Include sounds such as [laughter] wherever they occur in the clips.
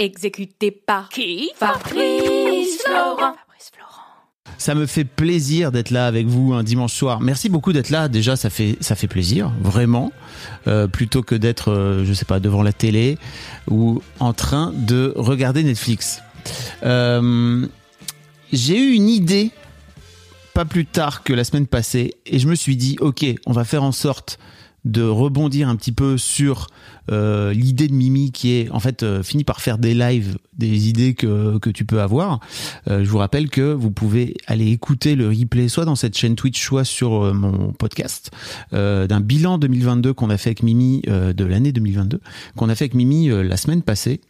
Exécuté par qui? Fabrice Florent. Ça me fait plaisir d'être là avec vous un dimanche soir. Merci beaucoup d'être là. Déjà, ça fait ça fait plaisir, vraiment, euh, plutôt que d'être, euh, je sais pas, devant la télé ou en train de regarder Netflix. Euh, j'ai eu une idée pas plus tard que la semaine passée et je me suis dit, ok, on va faire en sorte de rebondir un petit peu sur euh, l'idée de Mimi qui est en fait euh, fini par faire des lives, des idées que, que tu peux avoir. Euh, je vous rappelle que vous pouvez aller écouter le replay soit dans cette chaîne Twitch, soit sur euh, mon podcast d'un bilan 2022 qu'on a fait avec Mimi de l'année 2022 qu'on a fait avec Mimi la semaine passée.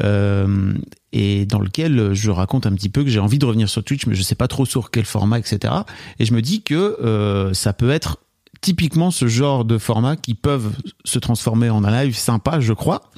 et dans lequel je raconte un petit peu que j'ai envie de revenir sur Twitch, mais je sais pas trop sur quel format, etc. Et je me dis que ça peut être typiquement ce genre de format qui peuvent se transformer en un live sympa, je crois.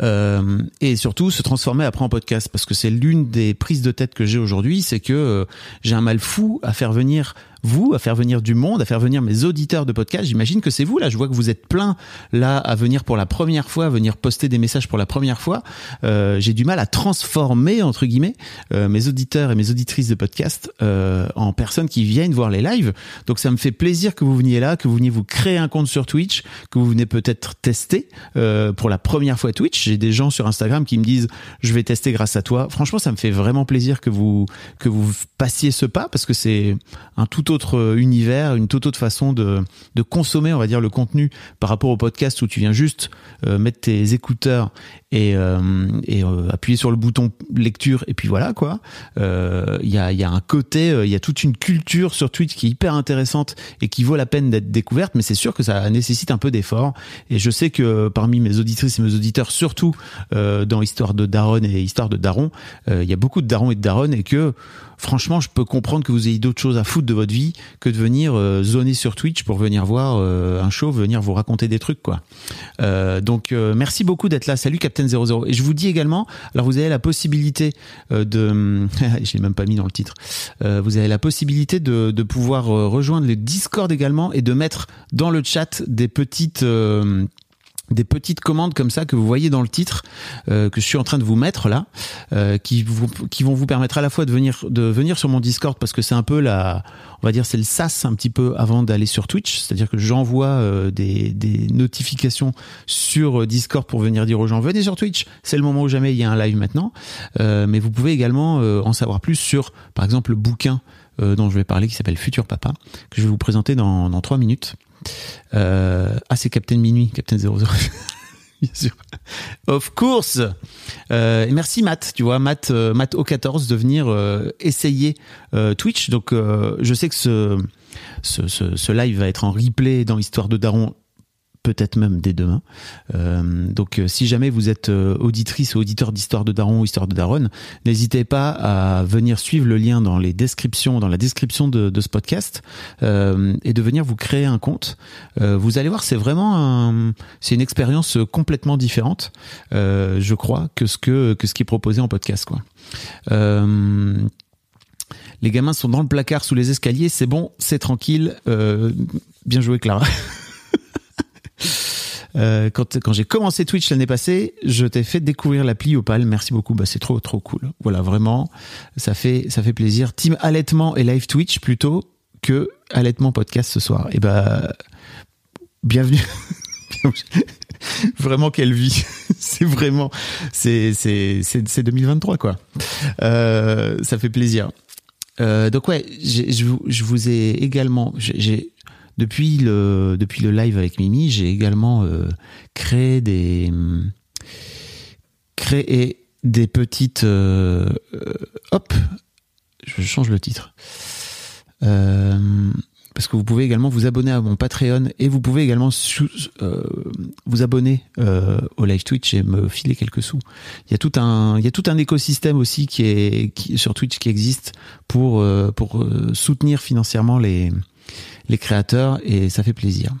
Euh, et surtout se transformer après en podcast parce que c'est l'une des prises de tête que j'ai aujourd'hui c'est que euh, j'ai un mal fou à faire venir vous, à faire venir du monde, à faire venir mes auditeurs de podcast. J'imagine que c'est vous là. Je vois que vous êtes plein là à venir pour la première fois, à venir poster des messages pour la première fois. Euh, J'ai du mal à transformer entre guillemets euh, mes auditeurs et mes auditrices de podcast euh, en personnes qui viennent voir les lives. Donc ça me fait plaisir que vous veniez là, que vous veniez vous créer un compte sur Twitch, que vous venez peut-être tester pour la première fois Twitch. J'ai des gens sur Instagram qui me disent je vais tester grâce à toi. Franchement, ça me fait vraiment plaisir que vous que vous passiez ce pas parce que c'est un tout autre euh, univers, une toute autre façon de, consommer, on va dire, le contenu par rapport au podcast où tu viens juste euh, mettre tes écouteurs et, euh, et appuyer sur le bouton lecture et puis voilà quoi. Il y, a, y a un côté, il y a toute une culture sur Twitch qui est hyper intéressante et qui vaut la peine d'être découverte, mais c'est sûr que ça nécessite un peu d'effort. Et je sais que parmi mes auditrices et mes auditeurs, surtout dans Histoire de Daron et Histoire de Daron, il y a beaucoup de Daron et de Daron et que franchement, je peux comprendre que vous ayez d'autres choses à foutre de votre vie que de venir euh, zoner sur Twitch pour venir voir euh, un show, venir vous raconter des trucs, quoi. Euh, donc, merci beaucoup d'être là. Salut Captain 00. Et je vous dis également, alors vous avez la possibilité de, [laughs] je l'ai même pas mis dans le titre, vous avez la possibilité de, de pouvoir rejoindre le Discord également et de mettre dans le chat des petites des petites commandes comme ça que vous voyez dans le titre euh, que je suis en train de vous mettre là euh, qui vous, qui vont vous permettre à la fois de venir de venir sur mon Discord parce que c'est un peu la on va dire c'est le sas un petit peu avant d'aller sur Twitch. C'est-à-dire que j'envoie euh, des, notifications sur Discord pour venir dire aux gens venez sur Twitch. C'est le moment où jamais il y a un live maintenant. Mais vous pouvez également en savoir plus sur par exemple le bouquin dont je vais parler qui s'appelle Futur Papa que je vais vous présenter dans dans trois minutes euh, ah, c'est Captain Minuit, Captain 00. [laughs] Bien sûr. Of course. Euh, merci Matt, tu vois, Matt, euh, Matt O14 de venir essayer Twitch. Donc, je sais que ce, ce, ce, ce, live va être en replay dans Histoire de Daron peut-être même dès demain. Euh, donc euh, si jamais vous êtes euh, auditrice ou auditeur d'Histoire de Daron ou Histoire de Daron, n'hésitez pas à venir suivre le lien dans les descriptions, dans la description de, ce podcast et de venir vous créer un compte. Vous allez voir, c'est vraiment c'est une expérience complètement différente, je crois, que ce que que ce qui est proposé en podcast, quoi. les gamins sont dans le placard sous les escaliers, c'est bon, c'est tranquille. bien joué, Clara. [laughs] Euh, quand, quand j'ai commencé Twitch l'année passée, je t'ai fait découvrir l'appli Opal. Merci beaucoup. Bah, c'est trop, trop cool. Voilà, vraiment, ça fait, ça fait plaisir. Team allaitement et live Twitch plutôt que allaitement podcast ce soir. Et eh bah, bienvenue. [laughs] vraiment quelle vie. [laughs] c'est vraiment, c'est, c'est, c'est, 2023 quoi. Euh, ça fait plaisir. Euh, donc ouais, je vous, je vous ai également, j'ai depuis le, depuis le live avec Mimi, j'ai également euh, créé des créé des petites euh, euh, hop, je change le titre. parce que vous pouvez également vous abonner à mon Patreon et vous pouvez également euh, vous abonner euh, au live Twitch et me filer quelques sous. Il y a tout un, il y a tout un écosystème aussi qui est sur Twitch qui existe pour euh, pour soutenir financièrement les les créateurs et ça fait plaisir.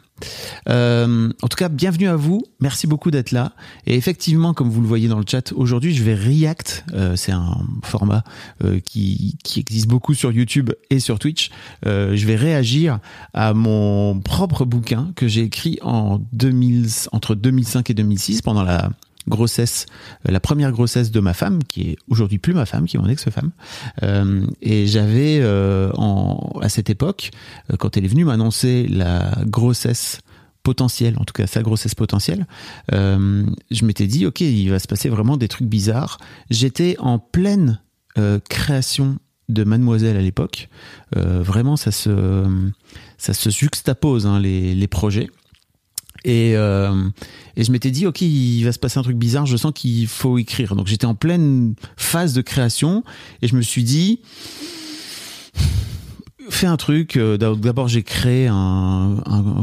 Euh, en tout cas, bienvenue à vous. Merci beaucoup d'être là. Et effectivement, comme vous le voyez dans le chat, aujourd'hui, je vais react. Euh, c'est un format euh, qui, qui existe beaucoup sur YouTube et sur Twitch. je vais réagir à mon propre bouquin que j'ai écrit en 2000, entre 2005 et 2006 pendant la grossesse, la première grossesse de ma femme, qui est aujourd'hui plus ma femme, qui est mon ex-femme. Euh, et j'avais, euh, à cette époque, euh, quand elle est venue m'annoncer la grossesse potentielle, en tout cas sa grossesse potentielle, je m'étais dit, ok, il va se passer vraiment des trucs bizarres. J'étais en pleine création de Mademoiselle à l'époque. vraiment, ça se, ça se juxtapose hein, les, les projets. Et, euh, et je m'étais dit, ok, il va se passer un truc bizarre, je sens qu'il faut écrire. Donc j'étais en pleine phase de création et je me suis dit, fait un truc. Euh, d'abord, j'ai créé un,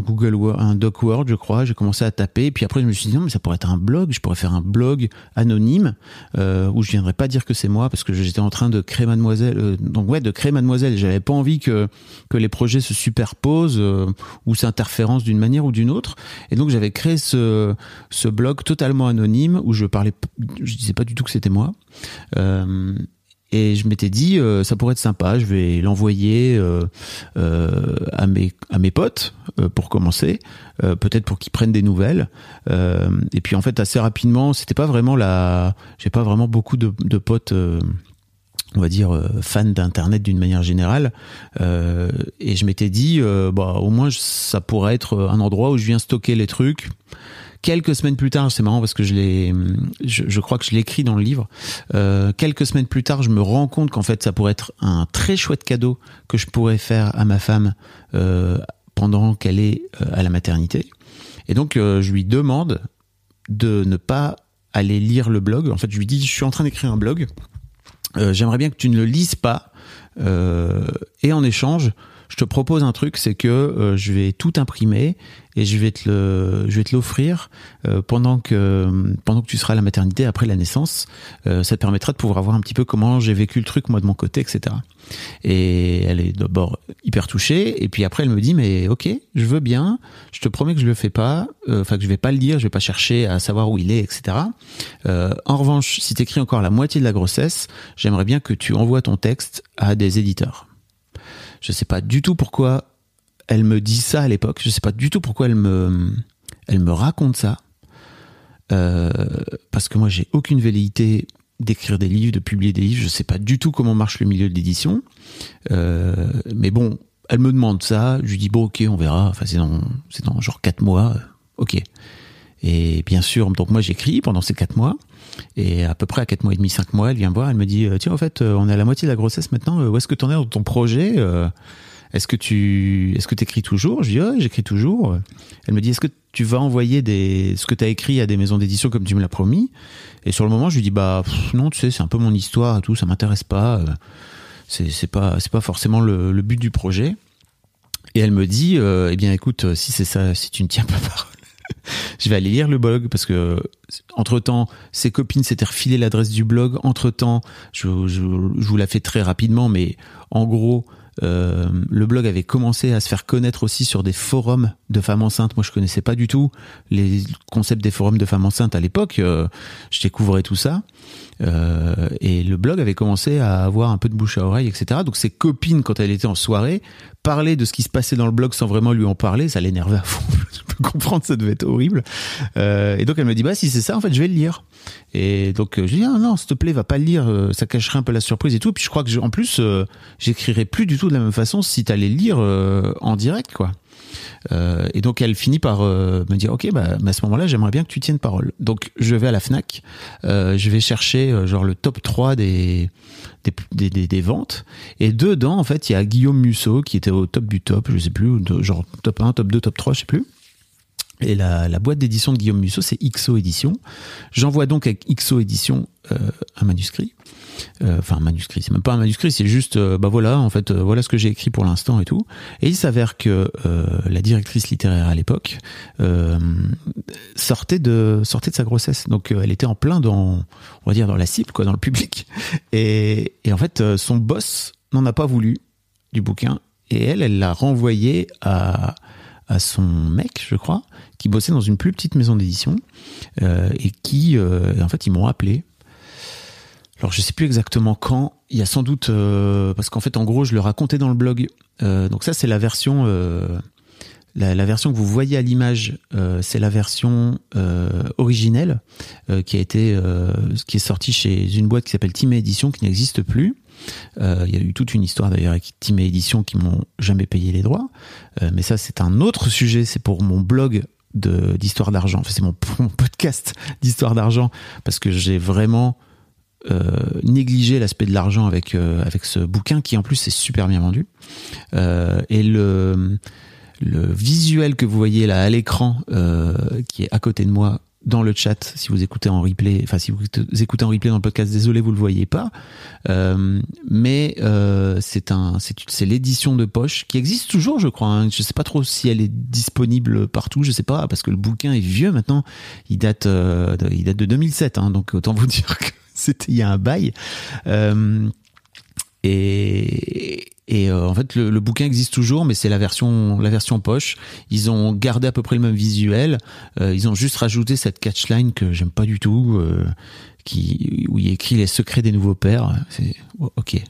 Google Word, un Doc Word, je crois. J'ai commencé à taper. Puis après, je me suis dit non, mais ça pourrait être un blog. Je pourrais faire un blog anonyme euh, où je viendrais pas dire que c'est moi parce que j'étais en train de créer Mademoiselle. Euh, donc ouais, de créer Mademoiselle. J'avais pas envie que que les projets se superposent ou s'interférencent d'une manière ou d'une autre. Et donc j'avais créé ce ce blog totalement anonyme où je parlais, je disais pas du tout que c'était moi. Et je m'étais dit, euh, ça pourrait être sympa, je vais l'envoyer euh, euh, à, mes, à mes potes pour commencer, peut-être pour qu'ils prennent des nouvelles. et puis en fait, assez rapidement, c'était pas vraiment la. J'ai pas vraiment beaucoup de, de potes on va dire fans d'internet d'une manière générale et je m'étais dit bah au moins ça pourrait être un endroit où je viens stocker les trucs quelques semaines plus tard, c'est marrant parce que je l'ai, je, crois que je l'écris dans le livre. Euh, quelques semaines plus tard, je me rends compte qu'en fait, ça pourrait être un très chouette cadeau que je pourrais faire à ma femme euh, pendant qu'elle est euh, à la maternité. Et donc, je lui demande de ne pas aller lire le blog. En fait, je lui dis, je suis en train d'écrire un blog. J'aimerais bien que tu ne le lises pas. et en échange, je te propose un truc, c'est que je vais tout imprimer et je vais te le, je vais te l'offrir euh, pendant que pendant que tu seras à la maternité après la naissance. Euh, ça te permettra de pouvoir voir un petit peu comment j'ai vécu le truc moi de mon côté, etc. Et elle est d'abord hyper touchée et puis après elle me dit mais ok, je veux bien, je te promets que je le fais pas, euh, enfin que je vais pas le lire, je vais pas chercher à savoir où il est, etc. en revanche, si t'écris encore la moitié de la grossesse, j'aimerais bien que tu envoies ton texte à des éditeurs. Je sais pas du tout pourquoi elle me dit ça à l'époque. Je sais pas du tout pourquoi elle me, elle me raconte ça. Euh, parce que moi, j'ai aucune velléité d'écrire des livres, de publier des livres. Je sais pas du tout comment marche le milieu de l'édition. Euh, mais bon, elle me demande ça. Je lui dis bon, ok, on verra. Enfin, c'est dans, c'est dans genre quatre mois. Ok. Et bien sûr, donc moi j'écris pendant ces quatre mois. Et à peu près à quatre mois et demi, cinq mois, elle vient me voir, elle me dit tiens en fait on est à la moitié de la grossesse maintenant. Où est-ce que tu en es dans ton projet est-ce que tu est-ce que écris toujours? Je dis ouais, j'écris toujours. Elle me dit est-ce que tu vas envoyer des ce que tu as écrit à des maisons d'édition comme tu me l'as promis? Et sur le moment, je lui dis bah non, tu sais, c'est un peu mon histoire et tout, ça m'intéresse pas. C'est c'est pas c'est pas forcément le, but du projet. Et elle me dit euh, eh bien écoute, si c'est ça, si tu ne tiens pas [laughs] parole, je vais aller lire le blog parce que entre temps, ses copines s'étaient refilé l'adresse du blog. Entre temps, je, je, je vous la fais très rapidement, mais en gros, euh, le blog avait commencé à se faire connaître aussi sur des forums de femmes enceintes. Moi, je connaissais pas du tout les concepts des forums de femmes enceintes à l'époque. Euh, je découvrais tout ça. Euh, et le blog avait commencé à avoir un peu de bouche à oreille, etc. Donc ses copines, quand elle était en soirée, parlaient de ce qui se passait dans le blog sans vraiment lui en parler. Ça l'énervait à fond. [laughs] je peux comprendre, ça devait être horrible. Euh, et donc elle me dit, bah si c'est ça, en fait, je vais le lire. Et donc je dis, ah, non, s'il te plaît, va pas le lire. Ça cacherait un peu la surprise et tout. Puis je crois que en plus, j'écrirais plus du tout de la même façon si t'allais lire en direct, quoi. Euh, et donc elle finit par euh, me dire ok bah, à ce moment-là j'aimerais bien que tu tiennes parole. Donc je vais à la Fnac, euh, je vais chercher genre le top 3 des des, des, des, ventes et dedans en fait il y a Guillaume Musso qui était au top du top, je sais plus, genre top 1, top 2, top 3, je sais plus. Et la, la boîte d'édition de Guillaume Musso, c'est XO Édition. J'envoie donc avec XO Édition euh, un manuscrit. Euh, enfin, un manuscrit, c'est même pas un manuscrit, c'est juste, euh, bah voilà, en fait, euh, voilà ce que j'ai écrit pour l'instant et tout. Et il s'avère que la directrice littéraire à l'époque sortait de sortait de sa grossesse, donc elle était en plein dans, on va dire, dans la cible, quoi, dans le public. [laughs] Et, et en fait, son boss n'en a pas voulu du bouquin, et elle, elle l'a renvoyé à son mec, je crois, qui bossait dans une plus petite maison d'édition et qui, en fait, ils m'ont appelé. Alors, je sais plus exactement quand. Il y a sans doute euh, parce qu'en fait, en gros, je le racontais dans le blog. donc ça, c'est la version. La, la, version que vous voyez à l'image, c'est la version originelle qui a été, qui est sortie chez une boîte qui s'appelle Team Edition, qui n'existe plus. Euh, il y a eu toute une histoire d'ailleurs avec Team Édition qui m'ont jamais payé les droits. Euh, mais ça, c'est un autre sujet. C'est pour mon blog d'histoire d'argent. Enfin, c'est [laughs] mon, podcast d'histoire d'argent parce que j'ai vraiment euh, négligé l'aspect de l'argent avec euh, avec ce bouquin qui en plus est super bien vendu. Euh, et le le visuel que vous voyez là à l'écran qui est à côté de moi dans le chat si vous écoutez en replay, enfin si vous écoutez en replay dans le podcast, désolé vous le voyez pas, mais c'est un, c'est l'édition de poche qui existe toujours, je crois. Hein. Je sais pas trop si elle est disponible partout, je sais pas parce que le bouquin est vieux maintenant, il date, de, il date de 2007, hein, donc autant vous [laughs] dire que c'était il y a un bail. Euh, et, et euh, en fait, le, le, bouquin existe toujours, mais c'est la version, la version poche. Ils ont gardé à peu près le même visuel. Euh, ils ont juste rajouté cette catchline que j'aime pas du tout, euh, qui où il écrit les secrets des nouveaux pères. C'est ok.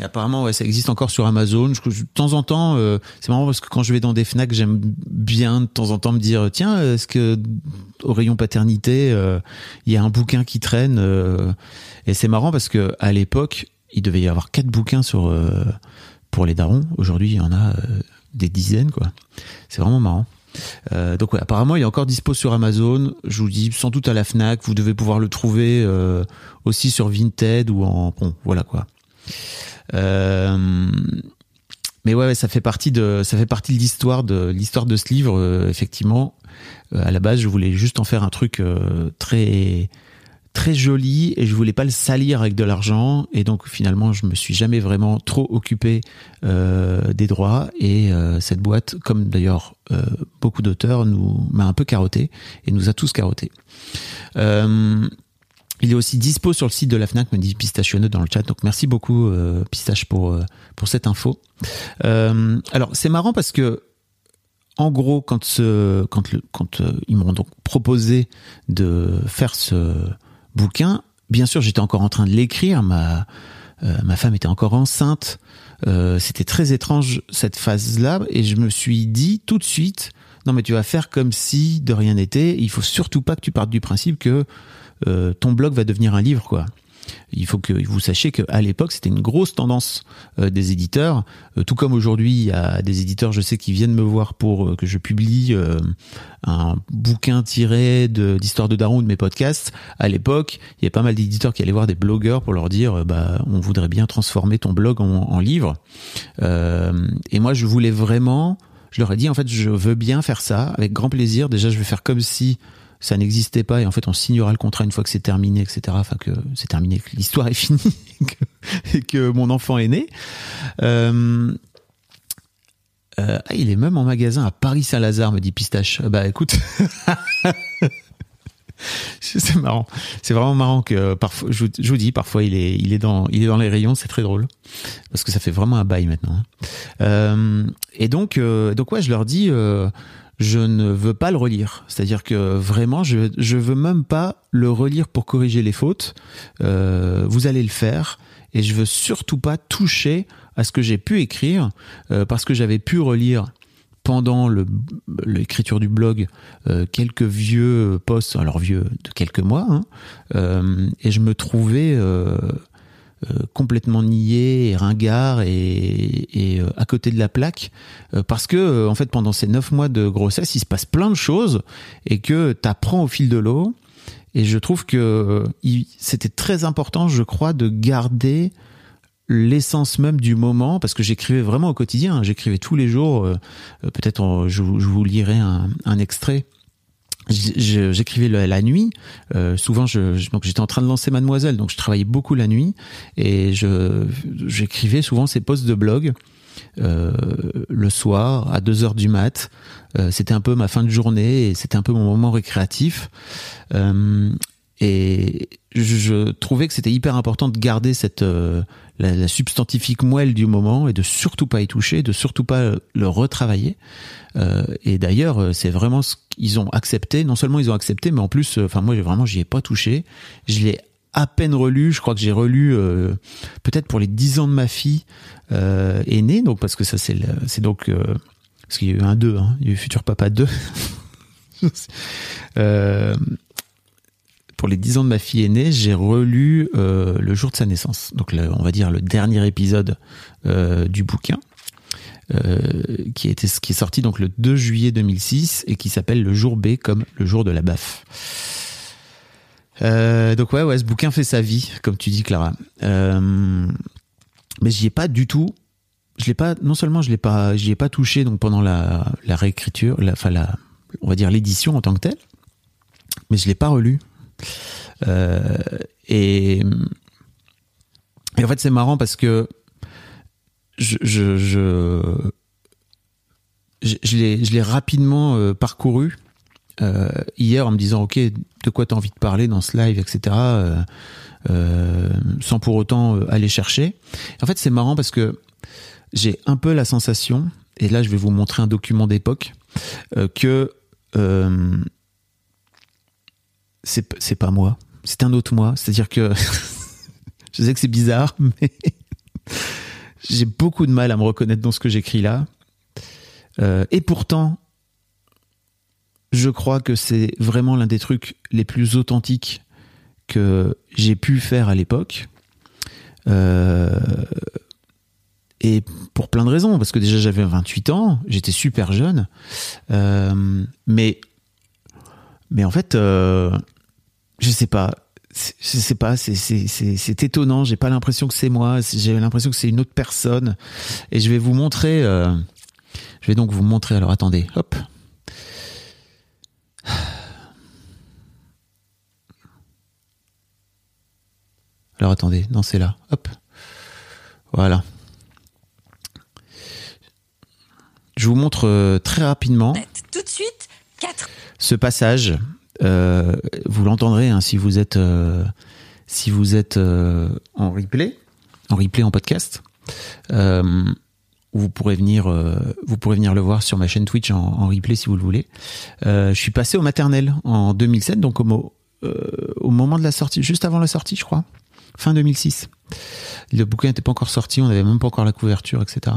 Euh, apparemment, ouais, ça existe encore sur Amazon. Je, de temps en temps, euh, c'est marrant parce que quand je vais dans des Fnac, j'aime bien de temps en temps me dire tiens, est-ce que au rayon paternité, il y a un bouquin qui traîne Et c'est marrant parce que à l'époque, il devait y avoir quatre bouquins sur euh, pour les darons. Aujourd'hui, il y en a euh, des dizaines, quoi. C'est vraiment marrant. Euh, donc ouais, apparemment il est encore dispo sur Amazon. Je vous dis sans doute à la Fnac. Vous devez pouvoir le trouver euh, aussi sur Vinted ou en bon voilà quoi. Euh, mais ouais, ça fait partie de ça fait partie de l'histoire de l'histoire de ce livre. effectivement, à la base je voulais juste en faire un truc très très joli et je voulais pas le salir avec de l'argent. Et donc finalement je me suis jamais vraiment trop occupé euh, des droits. Et euh, cette boîte comme d'ailleurs euh, beaucoup d'auteurs nous m'a un peu carotté et nous a tous carotté euh, il est aussi dispo sur le site de la Fnac, me dit Pistachioneux dans le chat. Donc merci beaucoup euh, Pistache pour euh, pour cette info. alors c'est marrant parce que en gros quand ce quand le quand ils m'ont donc proposé de faire ce bouquin, bien sûr, j'étais encore en train de l'écrire. Ma euh, ma femme était encore enceinte. Euh, C'était très étrange cette phase-là, et je me suis dit tout de suite, non mais tu vas faire comme si de rien n'était. Il faut surtout pas que tu partes du principe que euh, ton blog va devenir un livre, quoi il faut que vous sachiez qu'à l'époque, c'était une grosse tendance euh, des éditeurs. Euh, tout comme aujourd'hui, il y a des éditeurs, je sais, qui viennent me voir pour euh, que je publie un bouquin tiré d'histoire de, Daron de mes podcasts. À l'époque, il y a pas mal d'éditeurs qui allaient voir des blogueurs pour leur dire, bah, on voudrait bien transformer ton blog en, en livre. et moi, je voulais vraiment, je leur ai dit, en fait, je veux bien faire ça avec grand plaisir. Déjà, je vais faire comme si ça n'existait pas et en fait on signera le contrat une fois que c'est terminé, etc. Enfin que c'est terminé, que l'histoire est finie [laughs] et, que, mon enfant est né. Euh, euh, ah, il est même en magasin à Paris-Saint-Lazare, me dit Pistache. Bah écoute, [laughs] c'est marrant. C'est vraiment marrant que parfois, je, vous dis, parfois il est, il est dans, il est dans les rayons. C'est très drôle parce que ça fait vraiment un bail maintenant. Hein. Euh, et donc, euh, donc ouais, je leur dis. Je ne veux pas le relire. C'est-à-dire que vraiment, je je veux même pas le relire pour corriger les fautes. Euh, vous allez le faire et je veux surtout pas toucher à ce que j'ai pu écrire euh, parce que j'avais pu relire pendant l'écriture du blog euh, quelques vieux posts, alors vieux de quelques mois, hein, et je me trouvais complètement nié et ringard et, et euh, à côté de la plaque euh, parce que en fait pendant ces neuf mois de grossesse il se passe plein de choses et que t'apprends au fil de l'eau et je trouve que c'était très important je crois de garder l'essence même du moment parce que j'écrivais vraiment au quotidien. J'écrivais tous les jours. euh, euh, Peut-être je, vous- je vous lirai un, un extrait. J'écrivais la, nuit. Euh, souvent, je, je- donc j'étais en train de lancer Mademoiselle, donc je travaillais beaucoup la nuit et je j'écrivais souvent ces posts de blog euh, le soir à 2 heures du mat. Euh, c'était un peu ma fin de journée et c'était un peu mon moment récréatif. Euh, et je, trouvais que c'était hyper important de garder cette euh, la, la substantifique moelle du moment et de surtout pas y toucher, de surtout pas le retravailler. Euh, et d'ailleurs, euh, c'est vraiment ce qu'ils ont accepté. Non seulement ils ont accepté, mais en plus, euh, enfin moi, vraiment, j'y ai pas touché. Je l'ai à peine relu. Je crois que j'ai relu euh, peut-être pour les 10 ans de ma fille euh, aînée. Donc parce que ça, c'est c'est donc euh, parce qu'il y a eu un 2, hein, il y a eu Futur Papa 2. [laughs] euh, pour les 10 ans de ma fille aînée, j'ai relu euh, le jour de sa naissance. Donc on va dire le dernier épisode euh, du bouquin. euh, qui, été, qui est sorti donc le 2 juillet 2006 et qui s'appelle Le jour B comme le jour de la baffe. Donc ouais, ouais, ce bouquin fait sa vie, comme tu dis, Clara. Mais j'y ai pas du tout. Je l'ai pas. Non seulement je l'ai pas, j'y ai pas touché donc pendant la, réécriture, enfin la, on va dire l'édition en tant que telle, mais je l'ai pas relu. Euh, et, en fait, c'est marrant parce que je, je, je, je, je l'ai, rapidement euh, parcouru euh, hier en me disant ok de quoi tu as envie de parler dans ce live etc sans pour autant aller chercher. En fait c'est marrant parce que j'ai un peu la sensation et là je vais vous montrer un document d'époque que c'est pas moi. C'est un autre moi. C'est à dire que [laughs] je sais que c'est bizarre [laughs] mais j'ai beaucoup de mal à me reconnaître dans ce que j'écris là. Euh, et pourtant je crois que c'est vraiment l'un des trucs les plus authentiques que j'ai pu faire à l'époque. Euh, et pour plein de raisons, parce que déjà j'avais 28 ans, j'étais super jeune, Euh, mais mais en fait, je sais pas, je sais pas, c'est étonnant. J'ai pas l'impression que c'est moi, j'ai l'impression que c'est une autre personne. Et je vais vous montrer. euh, je vais donc vous montrer. Alors attendez, hop. Alors attendez, non c'est là, hop. Voilà. Je vous montre euh, très rapidement Tout de suite, 4. ce passage. Euh, vous l'entendrez hein, si vous êtes euh, si vous êtes euh, en replay, en replay en podcast. Vous pourrez venir vous pourrez venir le voir sur ma chaîne Twitch en, en replay si vous le voulez. Je suis passé au maternel en 2007, donc au, au moment de la sortie, juste avant la sortie, je crois, fin 2006. Le bouquin n'était pas encore sorti, on n'avait même pas encore la couverture, etc.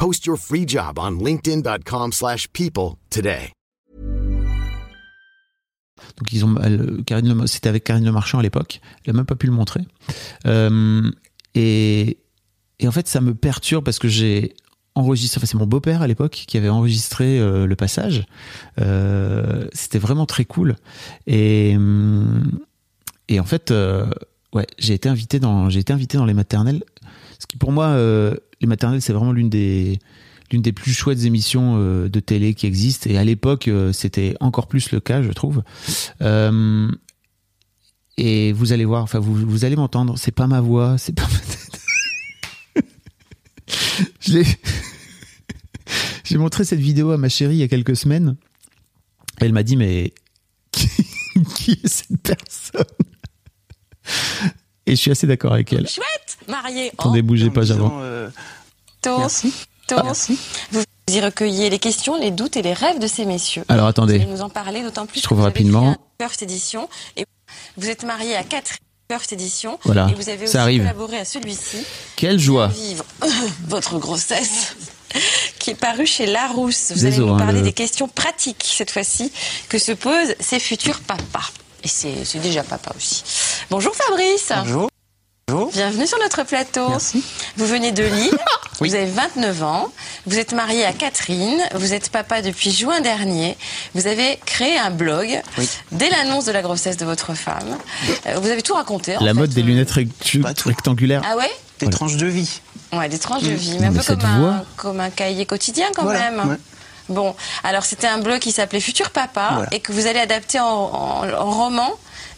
Post your free job on linkedin.com/people slash people today. Donc ils ont c'était avec Karine Le Marchand à l'époque. Elle a même pas pu le montrer. Euh, et, et en fait, ça me perturbe parce que j'ai enregistré. Enfin, c'est mon beau-père à l'époque qui avait enregistré euh, le passage. Euh, c'était vraiment très cool. Et et en fait, ouais, j'ai été invité dans j'ai été invité dans les maternelles. Ce qui pour moi, les maternelles, c'est vraiment l'une des l'une des plus chouettes émissions euh, de télé qui existent. Et à l'époque, euh, c'était encore plus le cas, je trouve. Euh, et vous allez voir, enfin, vous, vous allez m'entendre. C'est pas ma voix, c'est pas ma tête. [laughs] Je l'ai- [laughs] J'ai montré cette vidéo à ma chérie il y a quelques semaines. Elle m'a dit mais [laughs] qui est cette personne? Et je suis assez d'accord avec elle. Chouette Marié en Attendez, bougez pas, j'avance. Euh, Tos. Merci. Tos. Vous y recueillez les questions, les doutes et les rêves de ces messieurs. Alors Vous attendez, allez nous en parler d'autant plus Je que trouve vous rapidement. First Edition et vous êtes marié à quatre First Edition Voilà, et vous avez aussi ça arrive. collaboré à celui-ci quelle joie vivre [laughs] votre grossesse qui est paru chez Larousse. Vous Désolé, allez nous hein, parler le- des questions pratiques cette fois-ci que se posent ces futurs papas. Et c'est déjà papa aussi. Bonjour Fabrice. Bonjour. Bonjour. Bienvenue sur notre plateau. Merci. Vous venez de Lille, [laughs] Oui. vous avez 29 ans, vous êtes marié à Catherine, vous êtes papa depuis juin dernier, vous avez créé un blog Oui. dès l'annonce de la grossesse de votre femme. Euh, Vous avez tout raconté. en La fait, mode des euh. lunettes rectu- rectangulaires. Ah ouais Des tranches de vie. Ouais, des tranches de vie, Non, mais un mais peu comme un, voix. comme un cahier quotidien quand Voilà, même. ouais. Bon, alors c'était un blog qui s'appelait Futur Papa Voilà. et que vous allez adapter en, en- en roman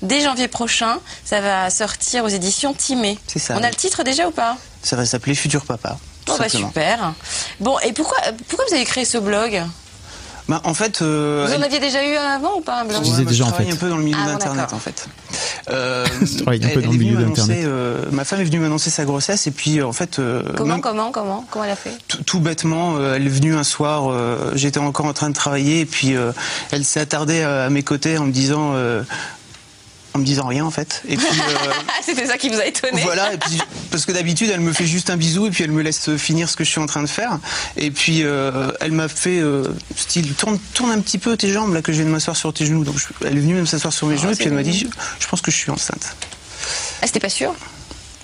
dès janvier prochain. Ça va sortir aux éditions Timé. C'est ça, On a le titre déjà ou pas? Ça va s'appeler Futur Papa. Oh bah super. Bon, et pourquoi, pourquoi vous avez créé ce blog? Bah, en fait, euh, Vous en aviez déjà eu un avant ou pas un blog Je disais déjà, en travaille fait. un peu dans le milieu Ah, d'Internet en fait. Euh, [laughs] Je travaille un peu dans le milieu d'Internet. euh, ma femme est venue m'annoncer sa grossesse et puis euh, en fait, euh, Comment, même- comment, comment Comment elle a fait? tout, tout bêtement, euh, elle est venue un soir, euh, j'étais encore en train de travailler et puis euh, elle s'est attardée à, à mes côtés en me disant, euh, en me disant rien en fait. Et puis euh, [laughs] C'était ça qui vous a étonné Voilà, et puis, parce que d'habitude, elle me fait juste un bisou et puis elle me laisse finir ce que je suis en train de faire. Et puis, euh, elle m'a fait euh, style tourne, tourne un petit peu tes jambes là que je viens de m'asseoir sur tes genoux. Donc, je- elle est venue même s'asseoir sur mes genoux et puis elle m'a dit, je, je pense que je suis enceinte. Ah, c'était pas sûr?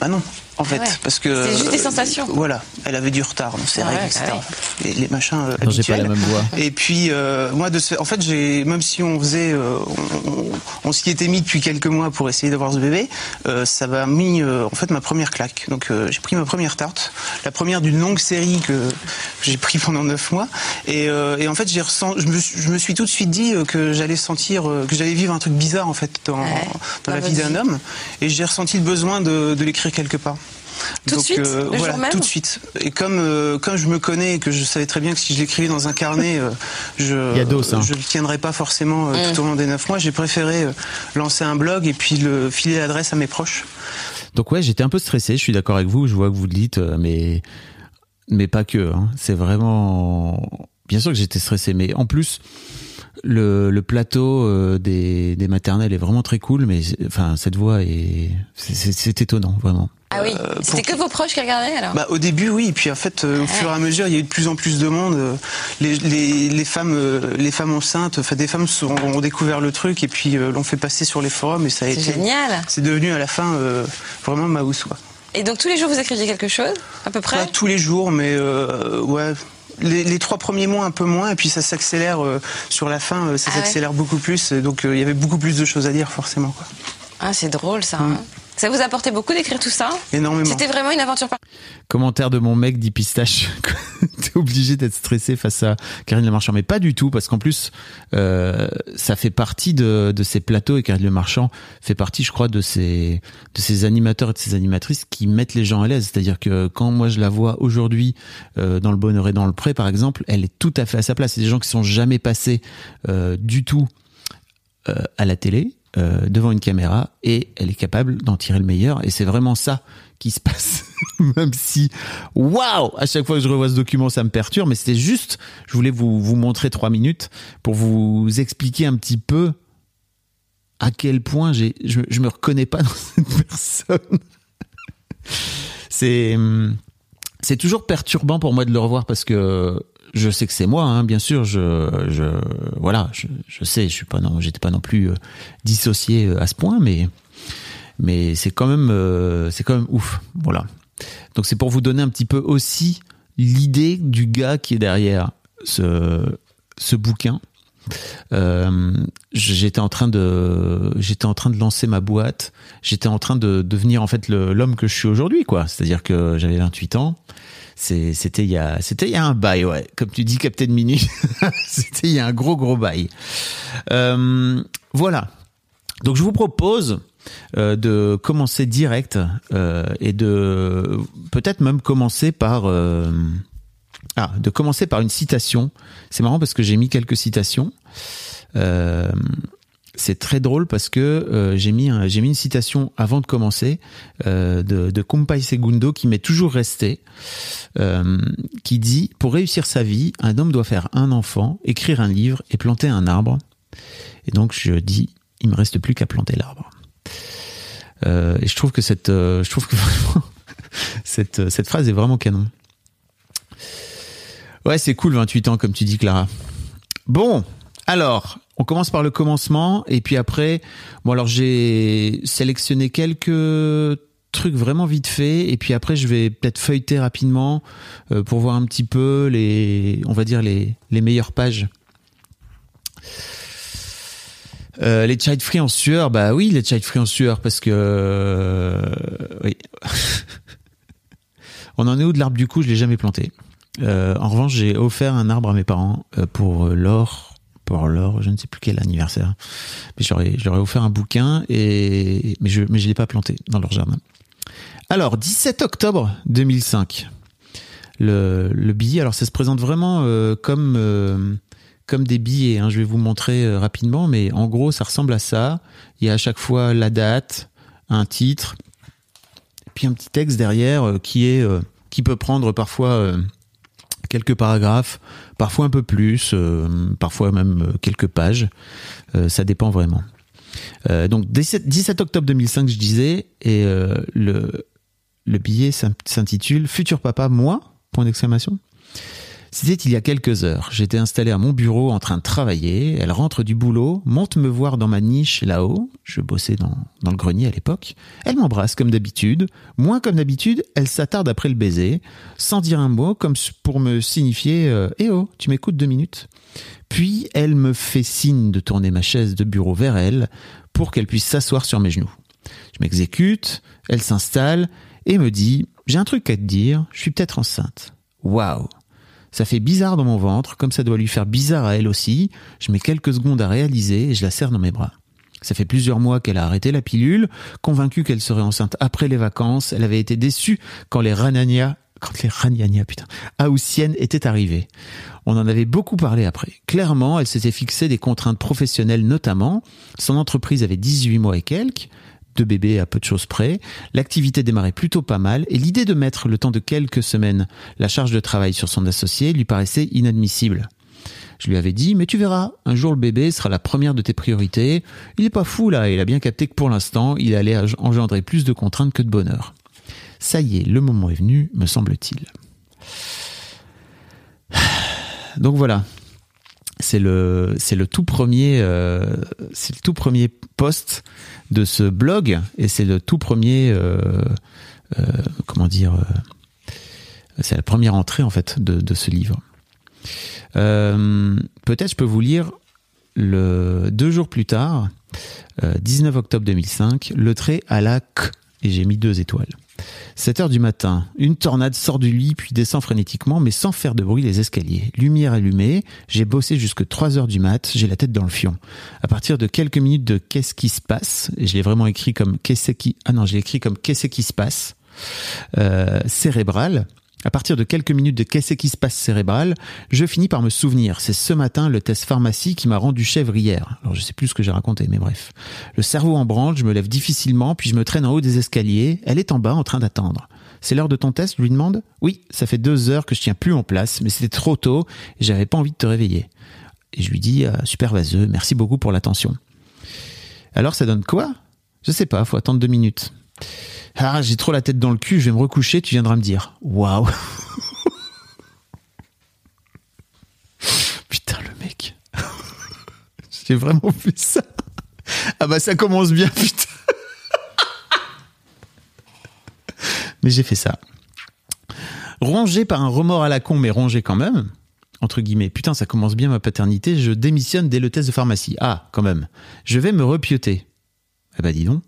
Bah non, en fait, ouais. parce que C'est juste des euh, sensations. Voilà, elle avait du retard dans ses règles, etc. les, les machins euh, Non, j'ai pas la même voix. Et puis euh, moi, de ce- en fait, j'ai même si on faisait, euh, on, on- on s'y était mis depuis quelques mois pour essayer d'avoir ce bébé, euh, ça m'a mis euh, en fait ma première claque. Donc euh, j'ai pris ma première tarte, la première d'une longue série que j'ai pris pendant neuf mois. Et, euh, et en fait, j'ai ressent, je me, suis- je me suis tout de suite dit que j'allais sentir, euh, que j'allais vivre un truc bizarre en fait dans, Ouais, dans dans la vie. d'un homme. Et j'ai ressenti le besoin de, de l'écrire quelque part. Tout de suite, euh, le voilà, jour même tout de suite. Et comme euh, comme je me connais et que je savais très bien que si je l'écrivais dans un carnet, euh, je Il y a dos, hein. je le tiendrais pas forcément euh, tout au long des neuf mois. J'ai préféré euh, lancer un blog et puis le filer l'adresse à mes proches. Donc ouais, j'étais un peu stressé, je suis d'accord avec vous, je vois que vous le dites, euh, mais, mais pas que. hein. C'est vraiment... Bien sûr que j'étais stressé, mais en plus, le, le plateau des, des maternelles est vraiment très cool, mais enfin, cette voix est... c'est étonnant, vraiment. Ah oui, c'était que vos proches qui regardaient alors Bah, au début, oui. Et puis en fait, euh, au fur et à mesure, il y a eu de plus en plus de monde. Euh, Les, les, les femmes, euh, les femmes enceintes, enfin des femmes sont- ont découvert le truc et puis euh, l'ont fait passer sur les forums et ça a C'est été. génial. C'est devenu à la fin euh, vraiment ma housse, quoi. Et donc tous les jours vous écriviez quelque chose À peu près Pas tous les jours, mais euh, ouais. Les, les trois premiers mois un peu moins, et puis ça s'accélère euh, sur la fin, euh, ça Ah ouais. s'accélère beaucoup plus, donc euh, il y avait beaucoup plus de choses à dire forcément, quoi. Ah, c'est drôle ça. hein. Ça vous a apporté beaucoup d'écrire tout ça Énormément. C'était vraiment une aventure Commentaire de mon mec dit pistache. [laughs] T'es obligé d'être stressé face à Karine Le Marchand, mais pas du tout, parce qu'en plus, euh, ça fait partie de, de ces plateaux et Karine Le Marchand fait partie, je crois, de ces de ces animateurs et de ces animatrices qui mettent les gens à l'aise. C'est-à-dire que quand moi je la vois aujourd'hui euh, dans le Bonheur et dans le Pré, par exemple, elle est tout à fait à sa place. C'est des gens qui sont jamais passés euh, du tout euh, à la télé, euh, devant une caméra, et elle est capable d'en tirer le meilleur. Et c'est vraiment ça qui se passe. [laughs] Même si, waouh, à chaque fois que je revois ce document, ça me perturbe. Mais c'était juste, je voulais vous, vous montrer trois minutes pour vous expliquer un petit peu à quel point j'ai, je, je me reconnais pas [laughs] dans cette personne. c'est, hum, c'est toujours perturbant pour moi de le revoir parce que je sais que c'est moi, hein, bien sûr. Je, voilà, je, sais, je suis pas non, plus euh, dissocié euh, à ce point, mais, mais c'est quand même, euh, c'est quand même ouf. Voilà. Donc c'est pour vous donner un petit peu aussi l'idée du gars qui est derrière ce bouquin. Euh, j'étais en train de j'étais en train de lancer ma boîte. J'étais en train de devenir en fait l'homme que je suis aujourd'hui quoi. C'est à dire que j'avais 28 ans. C'était il y a c'était il y a un bail ouais. Comme tu dis Captain Minute [laughs] c'était il y a un gros gros bail. Euh, voilà. Donc je vous propose euh, de commencer direct euh, et de peut-être même commencer par euh, Ah, de commencer par une citation. C'est marrant parce que j'ai mis quelques citations. Euh, c'est très drôle parce que euh, j'ai mis une citation avant de commencer euh, de, de Kumpai Segundo qui m'est toujours resté, euh, qui dit pour réussir sa vie, un homme doit faire un enfant, écrire un livre et planter un arbre. Et donc je dis, il me reste plus qu'à planter l'arbre. Euh, et je trouve que cette, je trouve que [laughs] cette cette phrase est vraiment canon. Ouais, c'est cool, 28 ans, comme tu dis, Clara. Bon, alors, on commence par le commencement, et puis après, bon, alors j'ai sélectionné quelques trucs vraiment vite fait, et puis après, je vais peut-être feuilleter rapidement euh, pour voir un petit peu les, on va dire, les, les meilleures pages. Euh, les child free en sueur, bah oui, les child free en sueur, parce que euh, oui. [laughs] On en est où de l'arbre du coup? Je l'ai jamais planté. Euh, en revanche, j'ai offert un arbre à mes parents euh, pour leur, pour leur, je ne sais plus quel anniversaire. Mais j'aurais, j'aurais offert un bouquin et mais je, mais je l'ai pas planté dans leur jardin. Alors, 17 octobre 2005. Le, le billet, alors ça se présente vraiment euh, comme comme des billets. hein. Je vais vous montrer rapidement, mais en gros, ça ressemble à ça. Il y a à chaque fois la date, un titre, puis un petit texte derrière qui est qui peut prendre parfois quelques paragraphes, parfois un peu plus, euh, parfois même euh, quelques pages. Euh, ça dépend vraiment. Donc 17, 17 octobre 2005, je disais, et le le billet s'in- s'intitule Futur papa, moi Point d'exclamation. C'était il y a quelques heures. J'étais installé à mon bureau en train de travailler. Elle rentre du boulot, monte me voir dans ma niche là-haut. Je bossais dans, le grenier à l'époque. Elle m'embrasse comme d'habitude. Moins comme d'habitude, elle s'attarde après le baiser, sans dire un mot, comme pour me signifier euh, Eh oh, tu m'écoutes deux minutes Puis elle me fait signe de tourner ma chaise de bureau vers elle pour qu'elle puisse s'asseoir sur mes genoux. Je m'exécute, elle s'installe et me dit J'ai un truc à te dire, je suis peut-être enceinte. Waouh ça fait bizarre dans mon ventre, comme ça doit lui faire bizarre à elle aussi. Je mets quelques secondes à réaliser et je la serre dans mes bras. Ça fait plusieurs mois qu'elle a arrêté la pilule, convaincue qu'elle serait enceinte après les vacances. Elle avait été déçue quand les Ranania, quand les Ranania, putain, haussiennes étaient arrivées. On en avait beaucoup parlé après. Clairement, elle s'était fixé des contraintes professionnelles notamment. Son entreprise avait 18 mois et quelques deux bébés à peu de choses près. L'activité démarrait plutôt pas mal et l'idée de mettre le temps de quelques semaines la charge de travail sur son associé lui paraissait inadmissible. Je lui avais dit, mais tu verras, un jour le bébé sera la première de tes priorités. Il est pas fou là, il a bien capté que pour l'instant, il allait engendrer plus de contraintes que de bonheur. Ça y est, le moment est venu, me semble-t-il. [sighs] Donc voilà, c'est le c'est le tout premier euh, c'est le tout premier post de ce blog et c'est le tout premier euh, euh, comment dire c'est la première entrée en fait de, ce livre. Peut-être je peux vous lire le deux jours plus tard, euh, 19 octobre 2005, le trait à la K et j'ai mis deux étoiles. 7 heures du matin, une tornade sort du lit puis descend frénétiquement mais sans faire de bruit les escaliers. Lumière allumée, j'ai bossé jusque 3 heures du mat, j'ai la tête dans le fion. À partir de quelques minutes de qu'est-ce qui se passe, je l'ai vraiment écrit comme qu'est-ce qui ah non, je l'ai écrit comme qu'est-ce qui se passe euh, cérébral. À partir de quelques minutes de qu'est-ce qui se passe cérébral, je finis par me souvenir. C'est ce matin le test pharmacie qui m'a rendu chèvre. Alors je sais plus ce que j'ai raconté, mais bref. Le cerveau en branle, je me lève difficilement, puis je me traîne en haut des escaliers. Elle est en bas en train d'attendre. C'est l'heure de ton test, lui demande. Oui, ça fait deux heures que je tiens plus en place, mais c'était trop tôt et j'avais pas envie de te réveiller. Et je lui dis, ah, super vaseux, merci beaucoup pour l'attention. Alors ça donne quoi? Je sais pas, faut attendre deux minutes. Ah, j'ai trop la tête dans le cul, je vais me recoucher, tu viendras me dire. Waouh [laughs] Putain, le mec. [laughs] j'ai vraiment fait ça. Ah bah ça commence bien, [laughs] putain. mais j'ai fait ça. Rongé par un remords à la con, mais rongé quand même. Entre guillemets, putain, ça commence bien ma paternité, je démissionne dès le test de pharmacie. Ah, quand même. Je vais me repioter. Eh ben dis donc.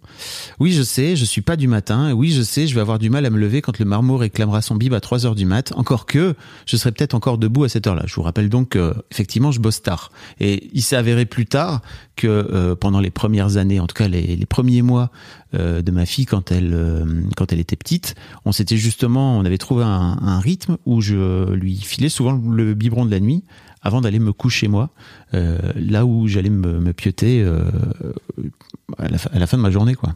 Oui, je sais, je suis pas du matin. Oui, je sais, je vais avoir du mal à me lever quand le marmot réclamera son bib à 3 heures du mat. Encore que, je serai peut-être encore debout à cette heure-là. Je vous rappelle donc que, effectivement, je bosse tard. Et il s'est avéré plus tard que euh, pendant les premières années, en tout cas les, premiers mois euh, de ma fille quand elle euh, quand elle était petite, on s'était justement, on avait trouvé un rythme où je lui filais souvent le biberon de la nuit avant d'aller me coucher moi, euh, là où j'allais me, me pioter euh, à, la, fin- de ma journée quoi.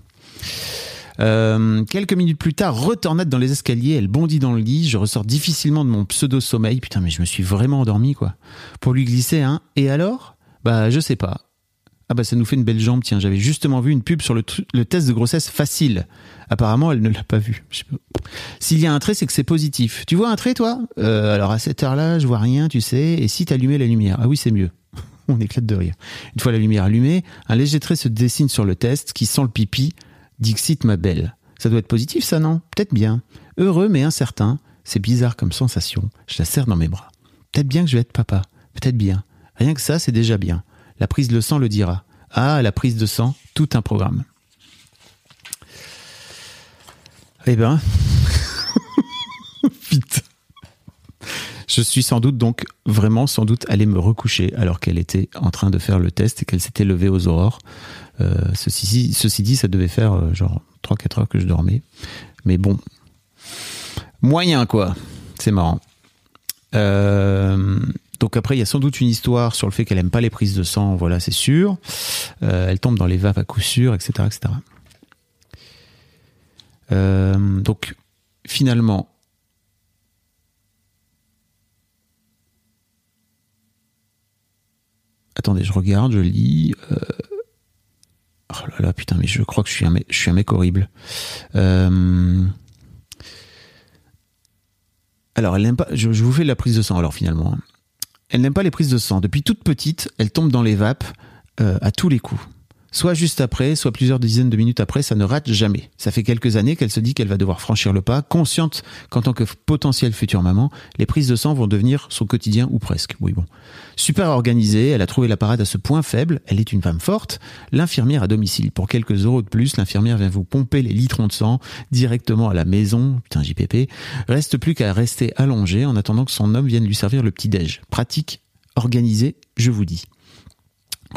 Euh, quelques minutes plus tard, retornade dans les escaliers, elle bondit dans le lit, je ressors difficilement de mon pseudo-sommeil, putain mais je me suis vraiment endormi quoi. Pour lui glisser un « et alors ?» Bah je sais pas. Ah bah ça nous fait une belle jambe, tiens, j'avais justement vu une pub sur le, test de grossesse facile. Apparemment, elle ne l'a pas vu. S'il y a un trait, c'est que c'est positif. Tu vois un trait, toi? Euh, Alors à cette heure-là, je vois rien, tu sais. Et si t'allumais la lumière? Ah oui, c'est mieux. [laughs] On éclate de rire. Une fois la lumière allumée, un léger trait se dessine sur le test qui sent le pipi. Dixit, ma belle. Ça doit être positif, ça, non? Peut-être bien. Heureux, mais incertain. C'est bizarre comme sensation. Je la serre dans mes bras. Peut-être bien que je vais être papa. Peut-être bien. Rien que ça, c'est déjà bien. La prise de sang le dira. Ah, la prise de sang, tout un programme. Eh ben, [laughs] vite. Je suis sans doute donc vraiment sans doute allé me recoucher alors qu'elle était en train de faire le test et qu'elle s'était levée aux aurores. Euh, ceci, ceci dit, ça devait faire euh, genre 3-4 heures que je dormais. Mais bon, moyen quoi. C'est marrant. Euh, donc après, il y a sans doute une histoire sur le fait qu'elle aime pas les prises de sang, voilà, c'est sûr. Euh, elle tombe dans les vapes à coup sûr, etc., etc. Euh, donc finalement, attendez, je regarde, je lis. euh, Oh là là, putain, mais je crois que je suis un mec, je horrible. Alors, elle n'aime pas. Je, je vous fais la prise de sang. Alors finalement, hein. Elle n'aime pas les prises de sang. Depuis toute petite, elle tombe dans les vapes euh, à tous les coups. Soit juste après, soit plusieurs dizaines de minutes après, ça ne rate jamais. Ça fait quelques années qu'elle se dit qu'elle va devoir franchir le pas, consciente qu'en tant que potentielle future maman, les prises de sang vont devenir son quotidien ou presque. Oui bon. Super organisée, elle a trouvé la parade à ce point faible, elle est une femme forte, l'infirmière à domicile. Pour quelques euros de plus, l'infirmière vient vous pomper les litrons de sang directement à la maison, putain JPP. Reste plus qu'à rester allongée en attendant que son homme vienne lui servir le petit-déj. Pratique, organisée, je vous dis.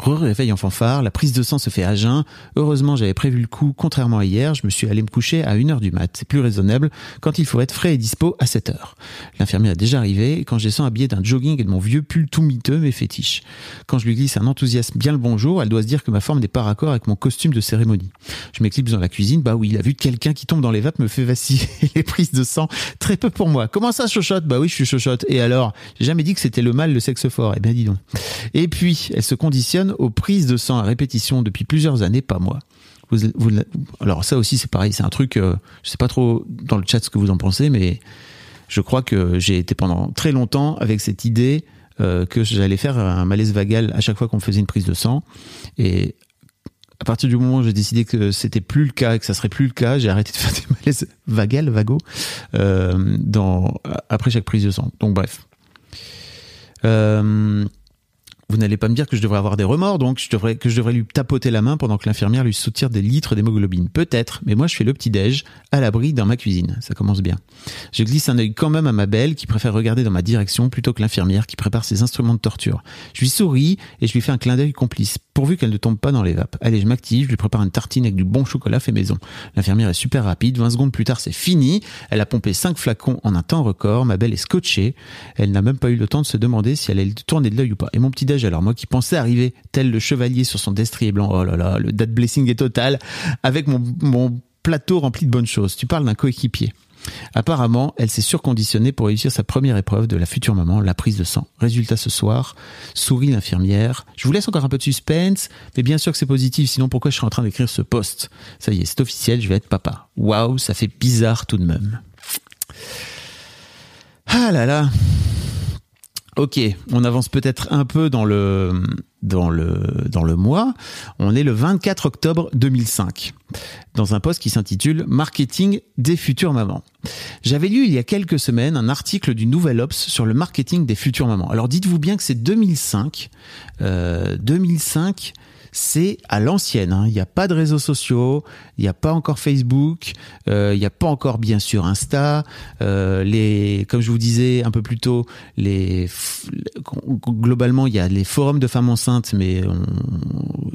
Réveil en fanfare, la prise de sang se fait à jeun. Heureusement, j'avais prévu le coup, contrairement à hier, je me suis allé me coucher à 1h du mat. C'est plus raisonnable quand il faut être frais et dispo à 7h. L'infirmière est déjà arrivée quand je descends habillé d'un jogging et de mon vieux pull tout miteux mais fétiche. Quand je lui glisse un enthousiasme bien le bonjour, elle doit se dire que ma forme n'est pas raccord avec mon costume de cérémonie. Je m'éclipse dans la cuisine, bah oui, la vue de quelqu'un qui tombe dans les vapes me fait vaciller [laughs] les prises de sang. Très peu pour moi. Comment ça, chochotte? Bah oui, je suis chochotte. Et alors? J'ai jamais dit que c'était le mal, le sexe fort. Eh bien, dis donc. Et puis, elle se conditionne aux prises de sang à répétition depuis plusieurs années, pas moi. Alors ça aussi c'est pareil, c'est un truc, euh, je sais pas trop dans le chat ce que vous en pensez, mais je crois que j'ai été pendant très longtemps avec cette idée euh, que j'allais faire un malaise vagal à chaque fois qu'on faisait une prise de sang. Et à partir du moment où j'ai décidé que c'était plus le cas que ça serait plus le cas, j'ai arrêté de faire [laughs] des malaises vagal, vago, euh, dans, après chaque prise de sang. Donc bref. Euh, vous n'allez pas me dire que je devrais avoir des remords, donc je devrais, que je devrais lui tapoter la main pendant que l'infirmière lui soutire des litres d'hémoglobine. Peut-être, mais moi je fais le petit-déj à l'abri dans ma cuisine. Ça commence bien. Je glisse un œil quand même à ma belle qui préfère regarder dans ma direction plutôt que l'infirmière qui prépare ses instruments de torture. Je lui souris et je lui fais un clin d'œil complice, pourvu qu'elle ne tombe pas dans les vapes. Allez, je m'active, je lui prépare une tartine avec du bon chocolat fait maison. L'infirmière est super rapide, 20 secondes plus tard c'est fini. Elle a pompé 5 flacons en un temps record, ma belle est scotchée. Elle n'a même pas eu le temps de se demander si elle allait tourner de l'œil ou pas. Et mon petit alors, moi qui pensais arriver tel le chevalier sur son destrier blanc, oh là là, le date blessing est total, avec mon, plateau rempli de bonnes choses. Tu parles d'un coéquipier. Apparemment, elle s'est surconditionnée pour réussir sa première épreuve de la future maman, la prise de sang. Résultat ce soir, sourit l'infirmière. Je vous laisse encore un peu de suspense, mais bien sûr que c'est positif, sinon pourquoi je serais en train d'écrire ce post? Ça y est, c'est officiel, je vais être papa. Waouh, ça fait bizarre tout de même. Ah là là Ok, on avance peut-être un peu dans le mois. On est le 24 octobre 2005 dans un post qui s'intitule Marketing des futures mamans. J'avais lu il y a quelques semaines un article du Nouvel Obs sur le marketing des futures mamans. Alors dites-vous bien que c'est 2005. Euh, 2005, c'est à l'ancienne. hein. Il n'y a pas de réseaux sociaux, il n'y a pas encore Facebook, euh, il n'y a pas encore bien sûr Insta. euh, les, comme je vous disais un peu plus tôt, les globalement il y a les forums de femmes enceintes, mais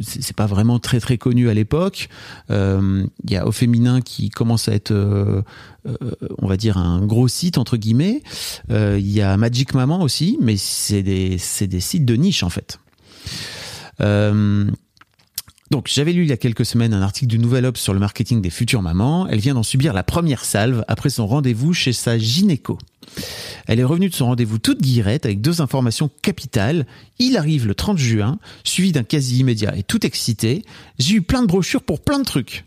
c'est pas vraiment très très connu à l'époque. Euh, Il y a au féminin qui commence à être, euh, euh, on va dire un gros site entre guillemets. Euh, Il y a Magic Maman aussi, mais c'est des c'est des sites de niche en fait. Euh, donc, j'avais lu il y a quelques semaines un article du Nouvel Obs sur le marketing des futures mamans. Elle vient d'en subir la première salve après son rendez-vous chez sa gynéco. Elle est revenue de son rendez-vous toute guirette avec deux informations capitales. Il arrive le 30 juin, suivi d'un quasi immédiat et tout excité. J'ai eu plein de brochures pour plein de trucs.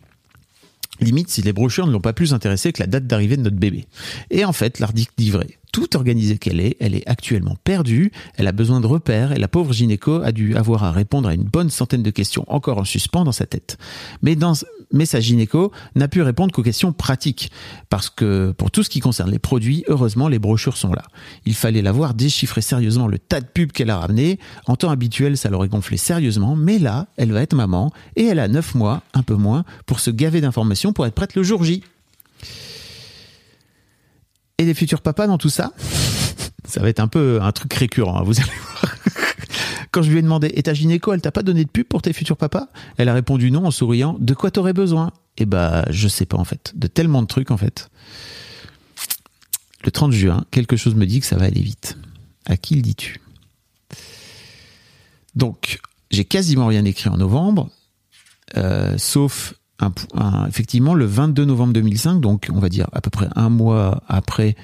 Limite si les brochures ne l'ont pas plus intéressé que la date d'arrivée de notre bébé. Et en fait, l'article dit vrai. Tout organisée qu'elle est, elle est actuellement perdue, elle a besoin de repères et la pauvre gynéco a dû avoir à répondre à une bonne centaine de questions encore en suspens dans sa tête. Mais dans, sa gynéco n'a pu répondre qu'aux questions pratiques. Parce que pour tout ce qui concerne les produits, heureusement, les brochures sont là. Il fallait la voir déchiffrer sérieusement le tas de pubs qu'elle a ramené. En temps habituel, ça l'aurait gonflé sérieusement, mais là, elle va être maman et elle a 9 mois, un peu moins, pour se gaver d'informations pour être prête le jour J. Et les futurs papas dans tout ça Ça va être un peu un truc récurrent, hein, vous allez voir. [laughs] Quand je lui ai demandé, et ta gynéco, elle t'a pas donné de pub pour tes futurs papas? Elle a répondu non en souriant, de quoi t'aurais besoin? Eh bah, je sais pas en fait, de tellement de trucs en fait. Le 30 juin, quelque chose me dit que ça va aller vite. À qui le dis-tu? Donc, j'ai quasiment rien écrit en novembre, euh, sauf effectivement le 22 novembre 2005, donc on va dire à peu près un mois après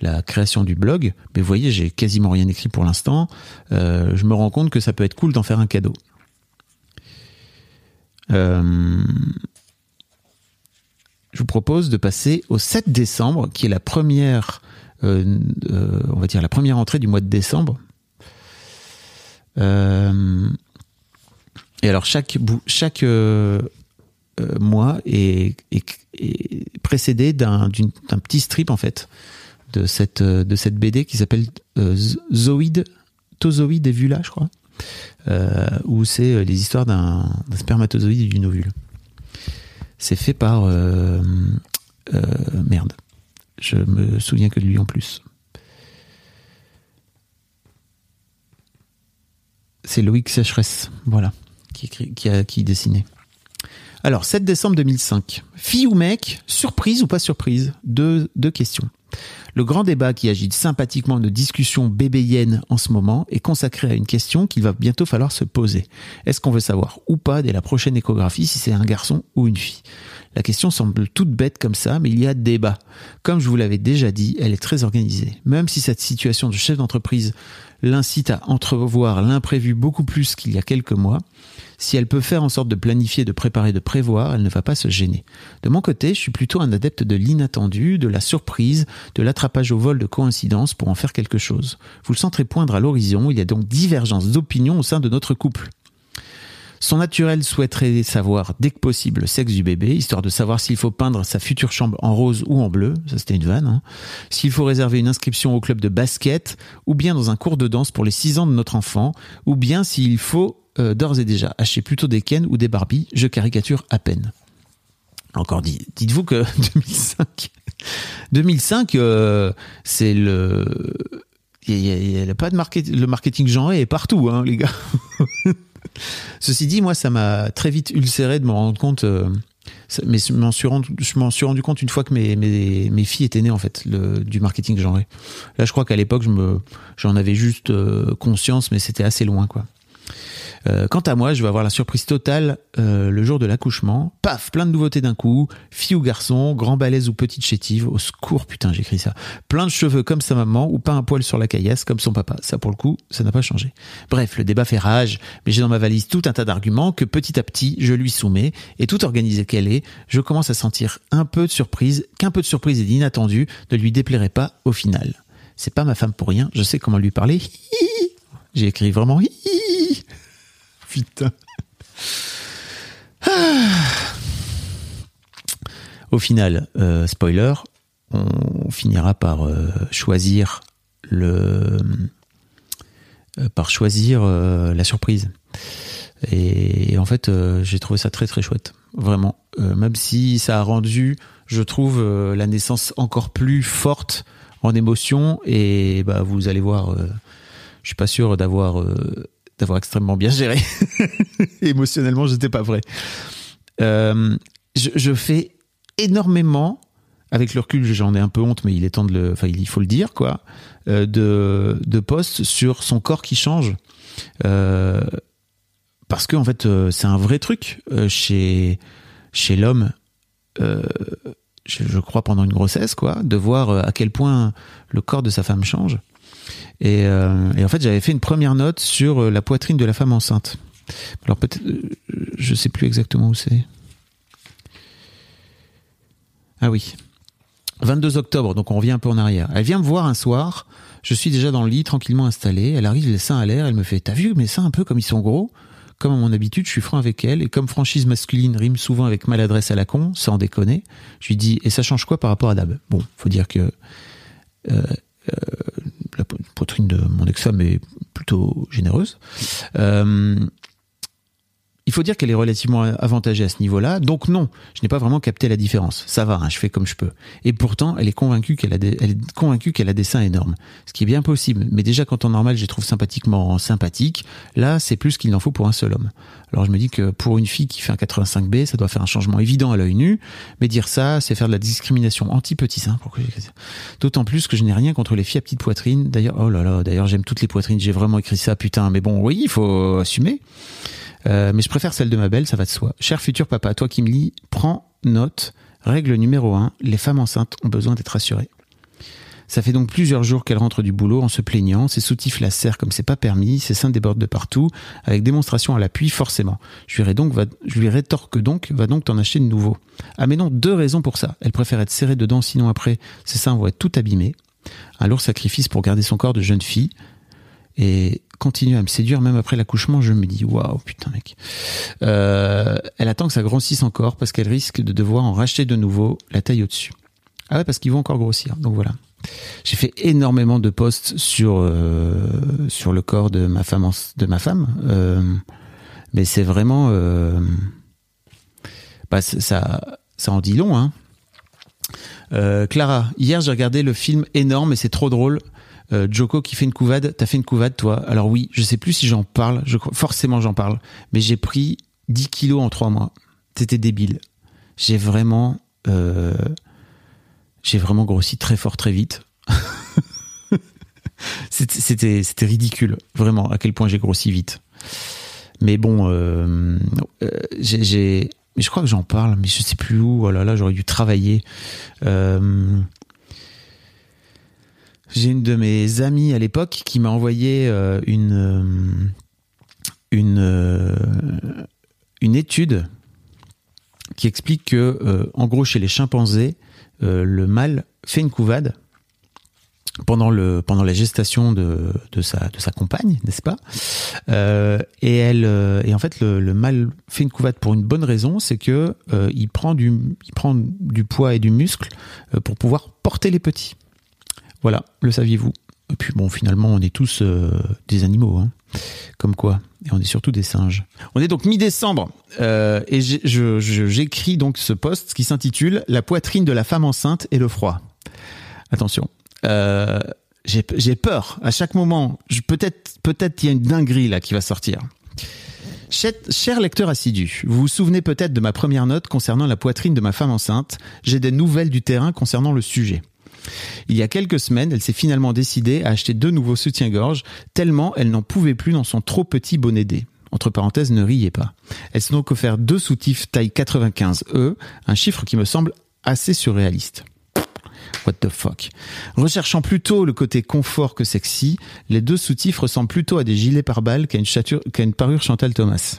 la création du blog. Mais vous voyez, j'ai quasiment rien écrit pour l'instant. Euh, je me rends compte que ça peut être cool d'en faire un cadeau. Euh, je vous propose de passer au 7 décembre, qui est la première, euh, on va dire la première entrée du mois de décembre. Et alors chaque euh, mois est, est- est précédé d'un petit strip en fait de cette euh, de cette BD qui s'appelle euh, Zoïde Tozoïde et Vula, je crois, où c'est les histoires d'un spermatozoïde et d'une ovule. C'est fait par merde. Je me souviens que de lui en plus. C'est Loïc Sécheresse, voilà, qui, qui qui dessinait. Alors, 7 décembre 2005. Fille ou mec, surprise ou pas surprise? Deux, deux questions. Le grand débat qui agite sympathiquement nos discussions bébéiennes en ce moment est consacré à une question qu'il va bientôt falloir se poser. Est-ce qu'on veut savoir ou pas dès la prochaine échographie si c'est un garçon ou une fille? La question semble toute bête comme ça, mais il y a débat. Comme je vous l'avais déjà dit, elle est très organisée. Même si cette situation de chef d'entreprise l'incite à entrevoir l'imprévu beaucoup plus qu'il y a quelques mois, si elle peut faire en sorte de planifier, de préparer, de prévoir, elle ne va pas se gêner. De mon côté, je suis plutôt un adepte de l'inattendu, de la surprise, de l'attrapage au vol de coïncidences pour en faire quelque chose. Vous le sentirez poindre à l'horizon, il y a donc divergence d'opinion au sein de notre couple. Son naturel souhaiterait savoir dès que possible le sexe du bébé, histoire de savoir s'il faut peindre sa future chambre en rose ou en bleu, ça c'était une vanne, hein. s'il faut réserver une inscription au club de basket, ou bien dans un cours de danse pour les 6 ans de notre enfant, ou bien s'il faut euh, d'ores et déjà acheter plutôt des Ken ou des Barbie, je caricature à peine. Encore dit, dites-vous que [laughs] 2005, 2005, euh, c'est le, il y a, pas de le marketing genré est partout, hein, les gars. [laughs] Ceci dit, moi, ça m'a très vite ulcéré de me rendre compte. euh, mais je m'en suis rendu, compte une fois que mes, filles étaient nées en fait du marketing genré. Là, je crois qu'à l'époque, j'en avais juste conscience, mais c'était assez loin, quoi. Euh, quant à moi, je vais avoir la surprise totale euh, le jour de l'accouchement. Paf, plein de nouveautés d'un coup. Fille ou garçon, grand balèze ou petite chétive. Au secours, putain, j'écris ça. Plein de cheveux comme sa maman ou pas un poil sur la caillasse comme son papa. Ça, pour le coup, ça n'a pas changé. Bref, le débat fait rage, mais j'ai dans ma valise tout un tas d'arguments que petit à petit, je lui soumets. Et tout organisée qu'elle est, je commence à sentir un peu de surprise, qu'un peu de surprise et d'inattendu ne lui déplairait pas au final. C'est pas ma femme pour rien, je sais comment lui parler. [laughs] J'ai écrit vraiment [laughs] Putain. [sighs] Au final, euh, spoiler, on finira par euh, choisir le euh, la surprise. Et, en fait, j'ai trouvé ça très très chouette, vraiment. Même si ça a rendu, je trouve, la naissance encore plus forte en émotion. Et bah, vous allez voir, je suis pas sûr d'avoir d'avoir extrêmement bien géré. [laughs] Émotionnellement, j'étais pas vrai. Euh, je, fais énormément, avec le recul, j'en ai un peu honte, mais il est temps de le, enfin, il faut le dire, quoi, euh, de, de posts sur son corps qui change. Euh, parce que, en fait, euh, c'est un vrai truc chez, chez l'homme, je, je crois, pendant une grossesse, quoi, de voir à quel point le corps de sa femme change. Et, euh, et en fait, j'avais fait une première note sur euh, la poitrine de la femme enceinte. Alors peut-être, euh, je sais plus exactement où c'est. Ah oui. 22 octobre, donc on revient un peu en arrière. Elle vient me voir un soir, je suis déjà dans le lit, tranquillement installé, elle arrive les seins à l'air, elle me fait « T'as vu mes seins un peu comme ils sont gros ?» Comme à mon habitude, je suis franc avec elle, et comme franchise masculine rime souvent avec maladresse à la con, sans déconner, je lui dis « Et ça change quoi par rapport à Dab ?» Bon, faut dire que la po- poitrine de mon ex-femme est plutôt généreuse. Euh, il faut dire qu'elle est relativement avantagée à ce niveau-là. Donc non, je n'ai pas vraiment capté la différence. Ça va, hein, je fais comme je peux. Et pourtant, elle est convaincue qu'elle a des, elle est convaincue qu'elle a des seins énormes. Ce qui est bien possible. Mais déjà, quand en normal, je les trouve sympathiquement sympathiques. Là, c'est plus qu'il n'en faut pour un seul homme. Alors je me dis que pour une fille qui fait un 85B, ça doit faire un changement évident à l'œil nu. Mais dire ça, c'est faire de la discrimination anti-petit sein. D'autant plus que je n'ai rien contre les filles à petite poitrine. D'ailleurs, oh là là, d'ailleurs, j'aime toutes les poitrines. J'ai vraiment écrit ça, putain. Mais bon, oui, il faut assumer. Euh, mais je préfère celle de ma belle, ça va de soi. Cher futur papa, toi qui me lis, prends note. Règle numéro un, les femmes enceintes ont besoin d'être rassurées. Ça fait donc plusieurs jours qu'elle rentre du boulot en se plaignant, ses soutifs la serrent comme c'est pas permis, ses seins débordent de partout, avec démonstration à l'appui forcément. Je lui, je lui rétorque donc, va donc t'en acheter de nouveau. Ah mais non, deux raisons pour ça. Elle préfère être serrée dedans, sinon après, ses seins vont être tout abîmés. Un lourd sacrifice pour garder son corps de jeune fille. Et continue à me séduire même après l'accouchement, je me dis waouh putain mec. Euh, elle attend que ça grossisse encore parce qu'elle risque de devoir en racheter de nouveau la taille au-dessus. Ah ouais parce qu'ils vont encore grossir. Donc voilà. J'ai fait énormément de posts sur euh, sur le corps de ma femme de ma femme, Euh, mais c'est vraiment euh, bah, ça ça en dit long hein. Euh, Clara, hier j'ai regardé le film énorme et c'est trop drôle. Euh, Joko qui fait une couvade, t'as fait une couvade toi? Alors oui, je sais plus si j'en parle, forcément j'en parle, mais j'ai pris 10 kilos en 3 mois. C'était débile. J'ai vraiment, euh, j'ai grossi très fort très vite. [laughs] C'était- ridicule, vraiment, à quel point j'ai grossi vite. Mais bon, euh, je crois que j'en parle, mais je sais plus où. Oh là j'aurais dû travailler. J'ai une de mes amies à l'époque qui m'a envoyé euh, une euh, une euh, une étude qui explique que en gros chez les chimpanzés le mâle fait une couvade pendant le pendant la gestation de de sa de sa compagne n'est-ce pas? Et elle et en fait le, le mâle fait une couvade pour une bonne raison c'est que il prend du il prend du poids et du muscle pour pouvoir porter les petits voilà, le saviez-vous Et puis bon, finalement, on est tous euh, des animaux, hein. comme quoi. Et on est surtout des singes. On est donc mi-décembre euh, et j'écris donc ce post qui s'intitule La poitrine de la femme enceinte et le froid. Attention, euh, j'ai peur à chaque moment. Peut-être, peut-être il y a une dinguerie là qui va sortir. Cher, cher lecteur assidu, vous vous souvenez peut-être de ma première note concernant la poitrine de ma femme enceinte. J'ai des nouvelles du terrain concernant le sujet. Il y a quelques semaines, elle s'est finalement décidée à acheter deux nouveaux soutiens-gorge, tellement elle n'en pouvait plus dans son trop petit bonnet D. Entre parenthèses, ne riez pas. Elle s'est donc offert deux soutifs taille 95E, un chiffre qui me semble assez surréaliste. What the fuck. Recherchant plutôt le côté confort que sexy, les deux soutifs ressemblent plutôt à des gilets pare-balles qu'à une parure Chantal Thomas.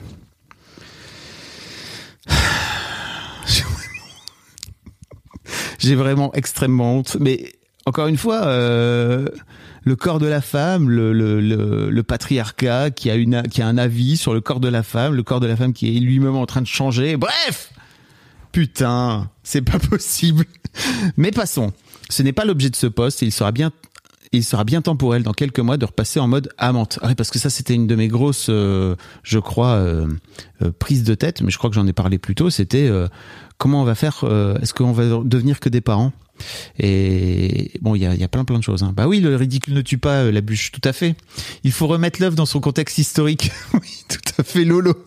[laughs] J'ai vraiment extrêmement honte. Mais encore une fois, euh, le corps de la femme, le, patriarcat qui a, un avis sur le corps de la femme, le corps de la femme qui est lui-même en train de changer. Bref Putain, c'est pas [laughs] possible. Mais passons. Ce n'est pas l'objet de ce poste il sera bien il sera bien temps pour elle dans quelques mois de repasser en mode amante. Ah parce que ça c'était une de mes grosses, euh, je crois, euh, prises de tête, mais je crois que j'en ai parlé plus tôt. C'était comment on va faire Est-ce qu'on va devenir que des parents? Et bon, il y a, plein plein de choses. Hein. Bah oui, le ridicule ne tue pas la bûche, tout à fait. Il faut remettre l'œuvre dans son contexte historique. [laughs] oui, tout à fait, Lolo. [laughs]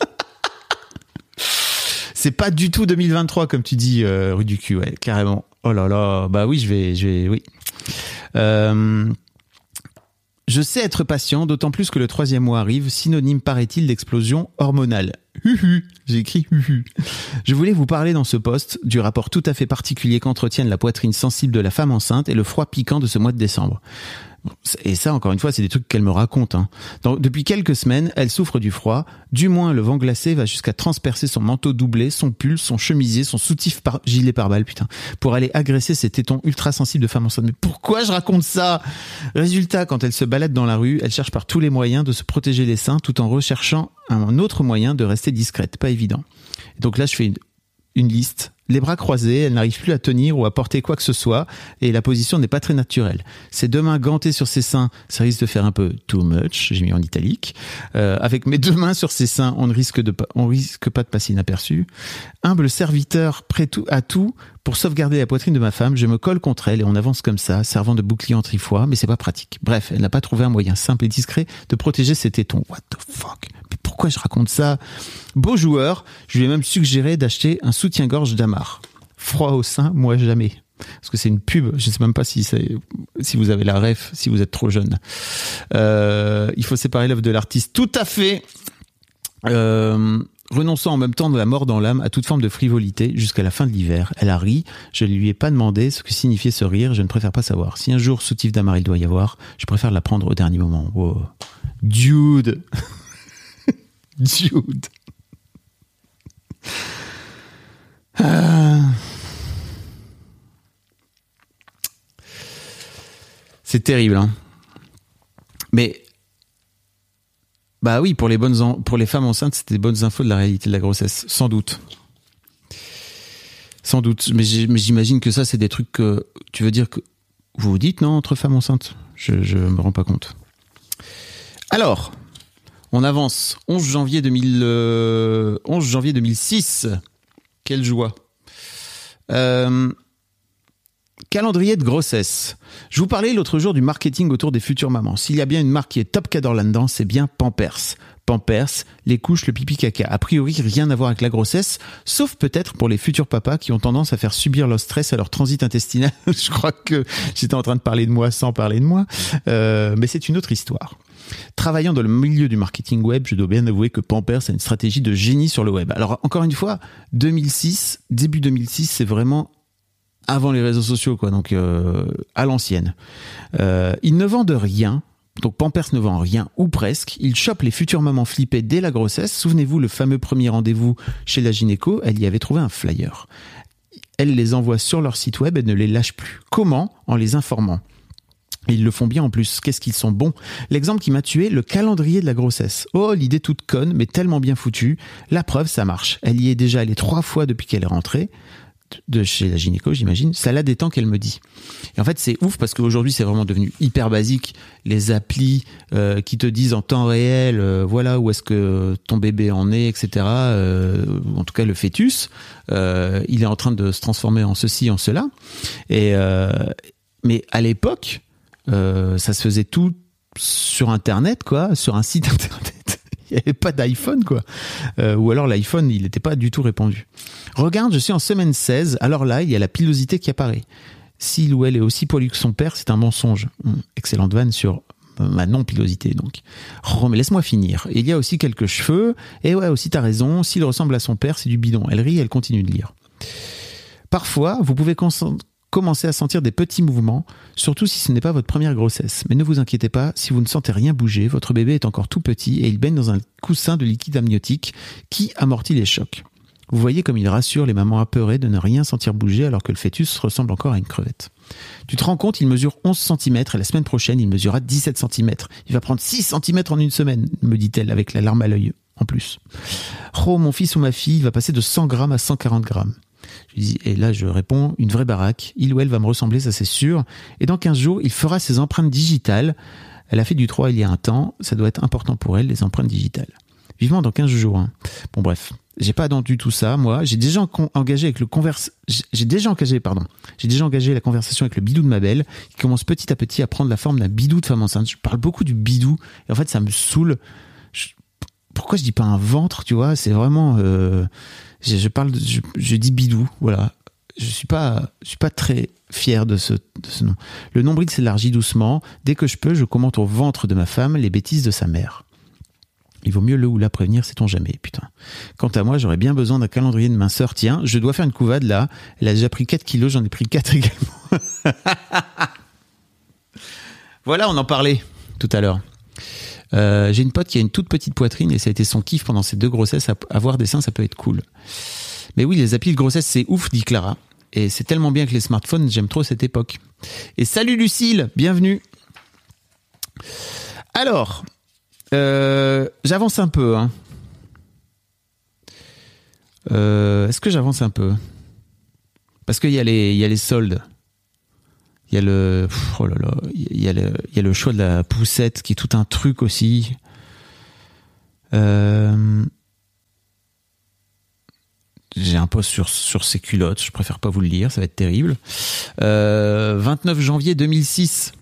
C'est pas du tout 2023 comme tu dis, euh, rue du cul, ouais, carrément. Oh là là, bah oui, je vais, je vais, oui. Euh, je sais être patient, d'autant plus que le troisième mois arrive, synonyme paraît-il d'explosion hormonale. J'ai écrit huhu. Je voulais vous parler dans ce poste du rapport tout à fait particulier qu'entretiennent la poitrine sensible de la femme enceinte et le froid piquant de ce mois de décembre. Et ça, encore une fois, c'est des trucs qu'elle me raconte. Hein. Depuis quelques semaines, elle souffre du froid. Du moins, le vent glacé va jusqu'à transpercer son manteau doublé, son pull, son chemisier, son soutif par gilet pare-balles, putain, pour aller agresser ses tétons ultra sensibles de femme enceinte. Mais pourquoi je raconte ça? Résultat, quand elle se balade dans la rue, elle cherche par tous les moyens de se protéger les seins, tout en recherchant un autre moyen de rester discrète. Pas évident. Donc là, je fais une liste les bras croisés, elle n'arrive plus à tenir ou à porter quoi que ce soit, et la position n'est pas très naturelle. Ses deux mains gantées sur ses seins, ça risque de faire un peu too much, j'ai mis en italique. Euh, avec mes deux mains sur ses seins, on ne risque, pas de passer inaperçu. Humble serviteur, prêt à tout, pour sauvegarder la poitrine de ma femme, je me colle contre elle et on avance comme ça, servant de bouclier en trifois, mais c'est pas pratique. Bref, elle n'a pas trouvé un moyen simple et discret de protéger ses tétons. What the fuck? Pourquoi je raconte ça Beau joueur, je lui ai même suggéré d'acheter un soutien-gorge d'Amar. Froid au sein, moi jamais. Parce que c'est une pub, je sais même pas si, si vous avez la ref, si vous êtes trop jeune. Euh, il faut séparer l'œuvre de l'artiste. Tout à fait euh, renonçant en même temps de la mort dans l'âme à toute forme de frivolité jusqu'à la fin de l'hiver. Elle a ri, je ne lui ai pas demandé ce que signifiait ce rire, je ne préfère pas savoir. Si un jour soutif d'Amar il doit y avoir, je préfère l'apprendre au dernier moment. Dude [laughs] Dude ah. C'est terrible, hein. Mais bah oui, pour les bonnes pour les femmes enceintes, c'était des bonnes infos de la réalité de la grossesse, sans doute. Sans doute, mais j'imagine que ça, c'est des trucs que tu veux dire que vous vous dites non entre femmes enceintes? Je je me rends pas compte. Alors, on avance. 11 janvier 2000, 11 euh, janvier 2006. Quelle joie. Euh, calendrier de grossesse. Je vous parlais l'autre jour du marketing autour des futures mamans. S'il y a bien une marque qui est top cadre là-dedans, c'est bien Pampers. Pampers, les couches, le pipi caca. A priori, rien à voir avec la grossesse, sauf peut-être pour les futurs papas qui ont tendance à faire subir leur stress à leur transit intestinal. [laughs] je crois que j'étais en train de parler de moi sans parler de moi, euh, mais c'est une autre histoire. Travaillant dans le milieu du marketing web, je dois bien avouer que Pampers a une stratégie de génie sur le web. Alors encore une fois, 2006, début 2006, c'est vraiment avant les réseaux sociaux, quoi, donc euh, à l'ancienne. Euh, ils ne vendent rien, donc Pampers ne vend rien, ou presque. Il chope les futures mamans flippées dès la grossesse. Souvenez-vous, le fameux premier rendez-vous chez la gynéco, elle y avait trouvé un flyer. Elle les envoie sur leur site web et ne les lâche plus. Comment? En les informant. Ils le font bien en plus. Qu'est-ce qu'ils sont bons L'exemple qui m'a tué, le calendrier de la grossesse. Oh, l'idée toute conne, mais tellement bien foutue. La preuve, ça marche. Elle y est déjà allée trois fois depuis qu'elle est rentrée de chez la gynéco, j'imagine, ça l'a temps qu'elle me dit. Et en fait, c'est ouf parce qu'aujourd'hui, c'est vraiment devenu hyper basique. Les applis euh, qui te disent en temps réel, euh, voilà où est-ce que ton bébé en est, etc. Euh, en tout cas, le fœtus, il est en train de se transformer en ceci, en cela. Et mais à l'époque, ça se faisait tout sur Internet, quoi, sur un site [laughs] Internet il n'y avait pas d'iPhone, quoi. Euh, ou alors l'iPhone, il n'était pas du tout répandu. Regarde, je suis en semaine 16, alors là, il y a la pilosité qui apparaît. S'il ou elle est aussi poilu que son père, c'est un mensonge. Hum, excellente vanne sur ma non-pilosité, donc. Oh, mais laisse-moi finir. Il y a aussi quelques cheveux, et ouais, aussi t'as raison, s'il ressemble à son père, c'est du bidon. Elle rit, elle continue de lire. Parfois, vous pouvez commencez à sentir des petits mouvements, surtout si ce n'est pas votre première grossesse. Mais ne vous inquiétez pas, si vous ne sentez rien bouger, votre bébé est encore tout petit et il baigne dans un coussin de liquide amniotique qui amortit les chocs. Vous voyez comme il rassure les mamans apeurées de ne rien sentir bouger alors que le fœtus ressemble encore à une crevette. Tu te rends compte, il mesure 11 cm et la semaine prochaine, il mesurera 17 cm. Il va prendre 6 cm en une semaine, me dit-elle avec la larme à l'œil en plus. Oh, mon fils ou ma fille va passer de 100 grammes à 140 grammes. Je lui dis, et là, je réponds, une vraie baraque. Il ou elle va me ressembler, ça c'est sûr. Et dans 15 jours, il fera ses empreintes digitales. Elle a fait du 3 il y a un temps. Ça doit être important pour elle, les empreintes digitales. Vivement dans 15 jours. hein. Bon, bref. J'ai pas attendu tout ça, moi. J'ai déjà en- engagé avec le converse, j'ai déjà engagé, pardon. J'ai déjà engagé la conversation avec le bidou de ma belle, qui commence petit à petit à prendre la forme d'un bidou de femme enceinte. Je parle beaucoup du bidou, et en fait, ça me saoule. Pourquoi je dis pas un ventre, tu vois? C'est vraiment, euh, je, parle, je dis bidou, voilà. Je suis pas, je suis pas très fier de ce, de ce nom. Le nombril s'élargit doucement. Dès que je peux, je commente au ventre de ma femme les bêtises de sa mère. Il vaut mieux le ou la prévenir, sait-on jamais, putain. Quant à moi, j'aurais bien besoin d'un calendrier de minceur. Tiens, je dois faire une couvade là. Elle a déjà pris 4 kilos, j'en ai pris 4 [laughs] également. voilà, on en parlait tout à l'heure. Euh, J'ai une pote qui a une toute petite poitrine et ça a été son kiff pendant ces deux grossesses. Avoir des seins, ça peut être cool. Mais oui, les applis de grossesse, c'est ouf, dit Clara. Et c'est tellement bien que les smartphones, j'aime trop cette époque. Et salut Lucille, bienvenue. Alors, euh, j'avance un peu. Hein. Euh, Est-ce que j'avance un peu? Parce qu'il y, y a les soldes. Il y a le, oh là là, il y a le, il y a le choix de la poussette qui est tout un truc aussi. Euh, j'ai un post sur, sur ces culottes, je préfère pas vous le lire, ça va être terrible. Euh, 29 janvier 2006.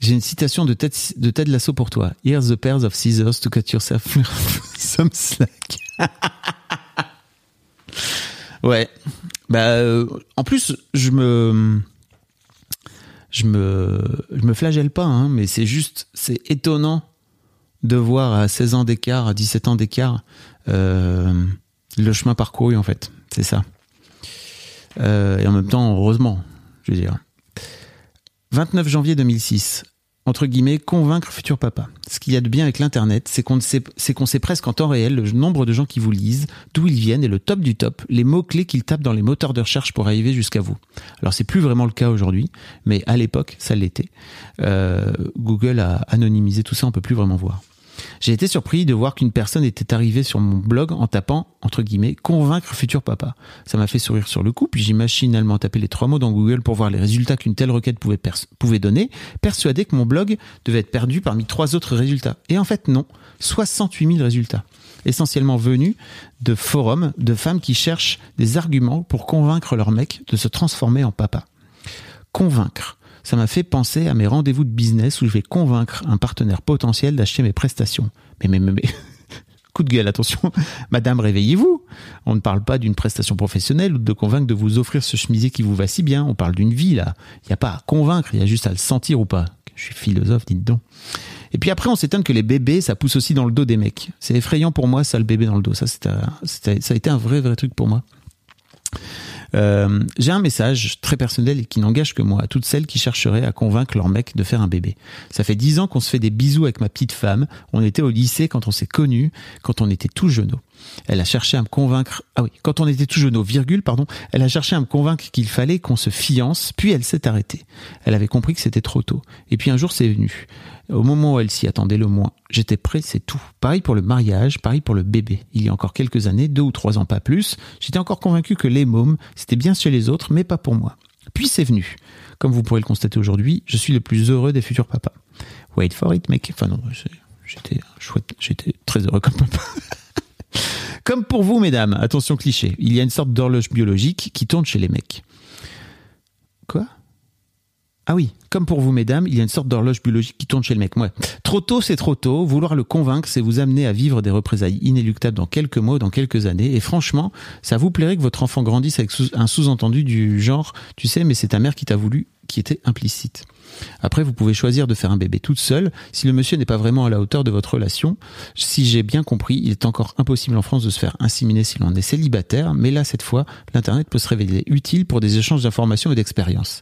J'ai une citation de Ted, de Ted Lasso pour toi. Here's the pairs of scissors to cut yourself [laughs] some slack. [laughs] ouais. Bah, euh, en plus, je me, je me, je me flagelle pas, hein, mais c'est juste, c'est étonnant de voir à 16 ans d'écart, à 17 ans d'écart, euh, le chemin parcouru en fait. C'est ça. Euh, et en même temps, heureusement, je veux dire. 29 janvier 2006. Entre guillemets, convaincre futur papa. Ce qu'il y a de bien avec l'internet, c'est qu'on sait, presque en temps réel le nombre de gens qui vous lisent, d'où ils viennent et le top du top, les mots-clés qu'ils tapent dans les moteurs de recherche pour arriver jusqu'à vous. Alors c'est plus vraiment le cas aujourd'hui, mais à l'époque, ça l'était. Euh, Google a anonymisé tout ça, on peut plus vraiment voir. J'ai été surpris de voir qu'une personne était arrivée sur mon blog en tapant, entre guillemets, convaincre futur papa. Ça m'a fait sourire sur le coup, puis j'ai machinalement tapé les trois mots dans Google pour voir les résultats qu'une telle requête pouvait, pouvait donner, persuadé que mon blog devait être perdu parmi trois autres résultats. Et en fait, non. 68 000 résultats. Essentiellement venus de forums de femmes qui cherchent des arguments pour convaincre leur mec de se transformer en papa. Convaincre ça m'a fait penser à mes rendez-vous de business où je vais convaincre un partenaire potentiel d'acheter mes prestations. Mais, mais, mais, mais, [laughs] coup de gueule, attention, [laughs] madame, réveillez-vous. On ne parle pas d'une prestation professionnelle ou de convaincre de vous offrir ce chemisier qui vous va si bien. On parle d'une vie, là. Il n'y a pas à convaincre, il y a juste à le sentir ou pas. Je suis philosophe, dites donc. Et puis après, on s'étonne que les bébés, ça pousse aussi dans le dos des mecs. C'est effrayant pour moi, ça, le bébé dans le dos. Ça, ça a été un vrai, vrai truc pour moi. Euh, j'ai un message très personnel et qui n'engage que moi à toutes celles qui chercheraient à convaincre leur mec de faire un bébé. Ça fait dix ans qu'on se fait des bisous avec ma petite femme. On était au lycée quand on s'est connus, quand on était tout jeuneaux. Elle a cherché à me convaincre. Ah oui, quand on était tout jeuneaux, virgule, pardon. Elle a cherché à me convaincre qu'il fallait qu'on se fiance, puis elle s'est arrêtée. Elle avait compris que c'était trop tôt. Et puis un jour, c'est venu. Au moment où elle s'y attendait le moins, j'étais prêt, c'est tout. Pareil pour le mariage, pareil pour le bébé. Il y a encore quelques années, deux ou trois ans pas plus, j'étais encore convaincu que les mômes, c'était bien chez les autres, mais pas pour moi. Puis c'est venu. Comme vous pourrez le constater aujourd'hui, je suis le plus heureux des futurs papas. Wait for it, mec. Enfin non, j'étais j'étais très heureux comme papa. [laughs] Comme pour vous, mesdames, attention cliché, il y a une sorte d'horloge biologique qui tourne chez les mecs. Quoi? Ah oui, comme pour vous, mesdames, il y a une sorte d'horloge biologique qui tourne chez le mec. Ouais. Trop tôt, c'est trop tôt. Vouloir le convaincre, c'est vous amener à vivre des représailles inéluctables dans quelques mois dans quelques années. Et franchement, ça vous plairait que votre enfant grandisse avec un sous-entendu du genre, tu sais, mais c'est ta mère qui t'a voulu, qui était implicite. Après, vous pouvez choisir de faire un bébé toute seule. Si le monsieur n'est pas vraiment à la hauteur de votre relation, si j'ai bien compris, il est encore impossible en France de se faire inséminer si l'on est célibataire. Mais là, cette fois, l'Internet peut se révéler utile pour des échanges d'informations et d'expériences.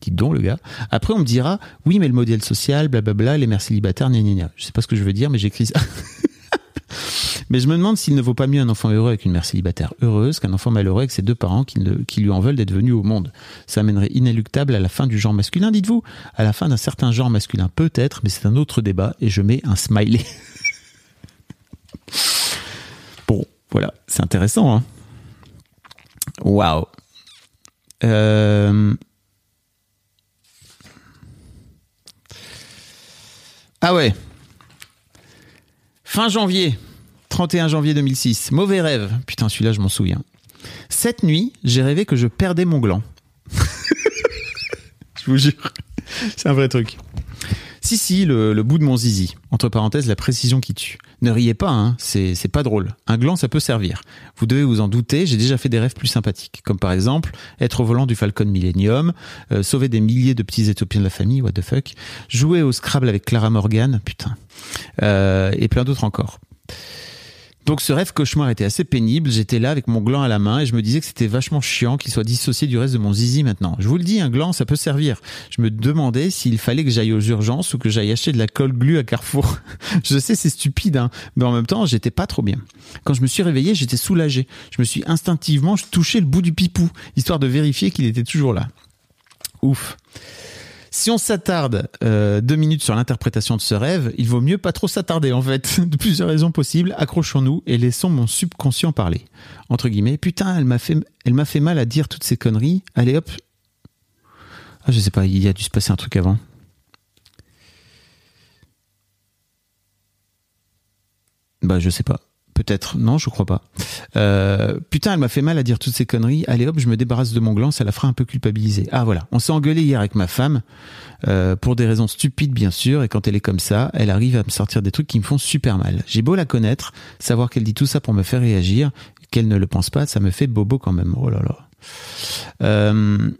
Dites donc, le gars. Après, on me dira, oui, mais le modèle social, blablabla, les mères célibataires, gna gna gna. Je sais pas ce que je veux dire, mais j'écris ça. [laughs] mais je me demande s'il ne vaut pas mieux un enfant heureux avec une mère célibataire heureuse qu'un enfant malheureux avec ses deux parents qui, lui en veulent d'être venus au monde. Ça amènerait inéluctable à la fin du genre masculin, dites-vous À la fin d'un certain genre masculin, peut-être, mais c'est un autre débat et je mets un smiley. [laughs] Voilà, c'est intéressant. Hein Waouh. Euh, Ah ouais. Fin janvier, 31 janvier 2006. Mauvais rêve. Putain, celui-là, je m'en souviens. Cette nuit, j'ai rêvé que je perdais mon gland. [laughs] je vous jure. C'est un vrai truc. Si, si, le, bout de mon zizi. Entre parenthèses, la précision qui tue. Ne riez pas, hein, c'est, c'est pas drôle. Un gland, ça peut servir. Vous devez vous en douter, j'ai déjà fait des rêves plus sympathiques. Comme par exemple, être au volant du Falcon Millennium, euh, sauver des milliers de petits éthiopiens de la famille, what the fuck, jouer au Scrabble avec Clara Morgan, putain, euh, et plein d'autres encore. Donc ce rêve cauchemar était assez pénible. J'étais là avec mon gland à la main et je me disais que c'était vachement chiant qu'il soit dissocié du reste de mon zizi maintenant. Je vous le dis, un gland, ça peut servir. Je me demandais s'il fallait que j'aille aux urgences ou que j'aille acheter de la colle glue à Carrefour. [laughs] je sais, c'est stupide, hein, mais en même temps, j'étais pas trop bien. Quand je me suis réveillé, j'étais soulagé. Je me suis instinctivement touché le bout du pipou, histoire de vérifier qu'il était toujours là. Ouf. Si on s'attarde euh, deux minutes sur l'interprétation de ce rêve, il vaut mieux pas trop s'attarder en fait. [laughs] De plusieurs raisons possibles, accrochons-nous et laissons mon subconscient parler. Entre guillemets, putain, elle m'a fait, elle m'a fait mal à dire toutes ces conneries. Allez hop. Ah, je sais pas, il y a dû se passer un truc avant. Bah, je sais pas. Peut-être. Non, je crois pas. Euh, putain, elle m'a fait mal à dire toutes ces conneries. Allez hop, je me débarrasse de mon gland, ça la fera un peu culpabiliser. Ah voilà, on s'est engueulé hier avec ma femme euh, pour des raisons stupides bien sûr. Et quand elle est comme ça, elle arrive à me sortir des trucs qui me font super mal. J'ai beau la connaître, savoir qu'elle dit tout ça pour me faire réagir, qu'elle ne le pense pas, ça me fait bobo quand même. Oh là là. Euh,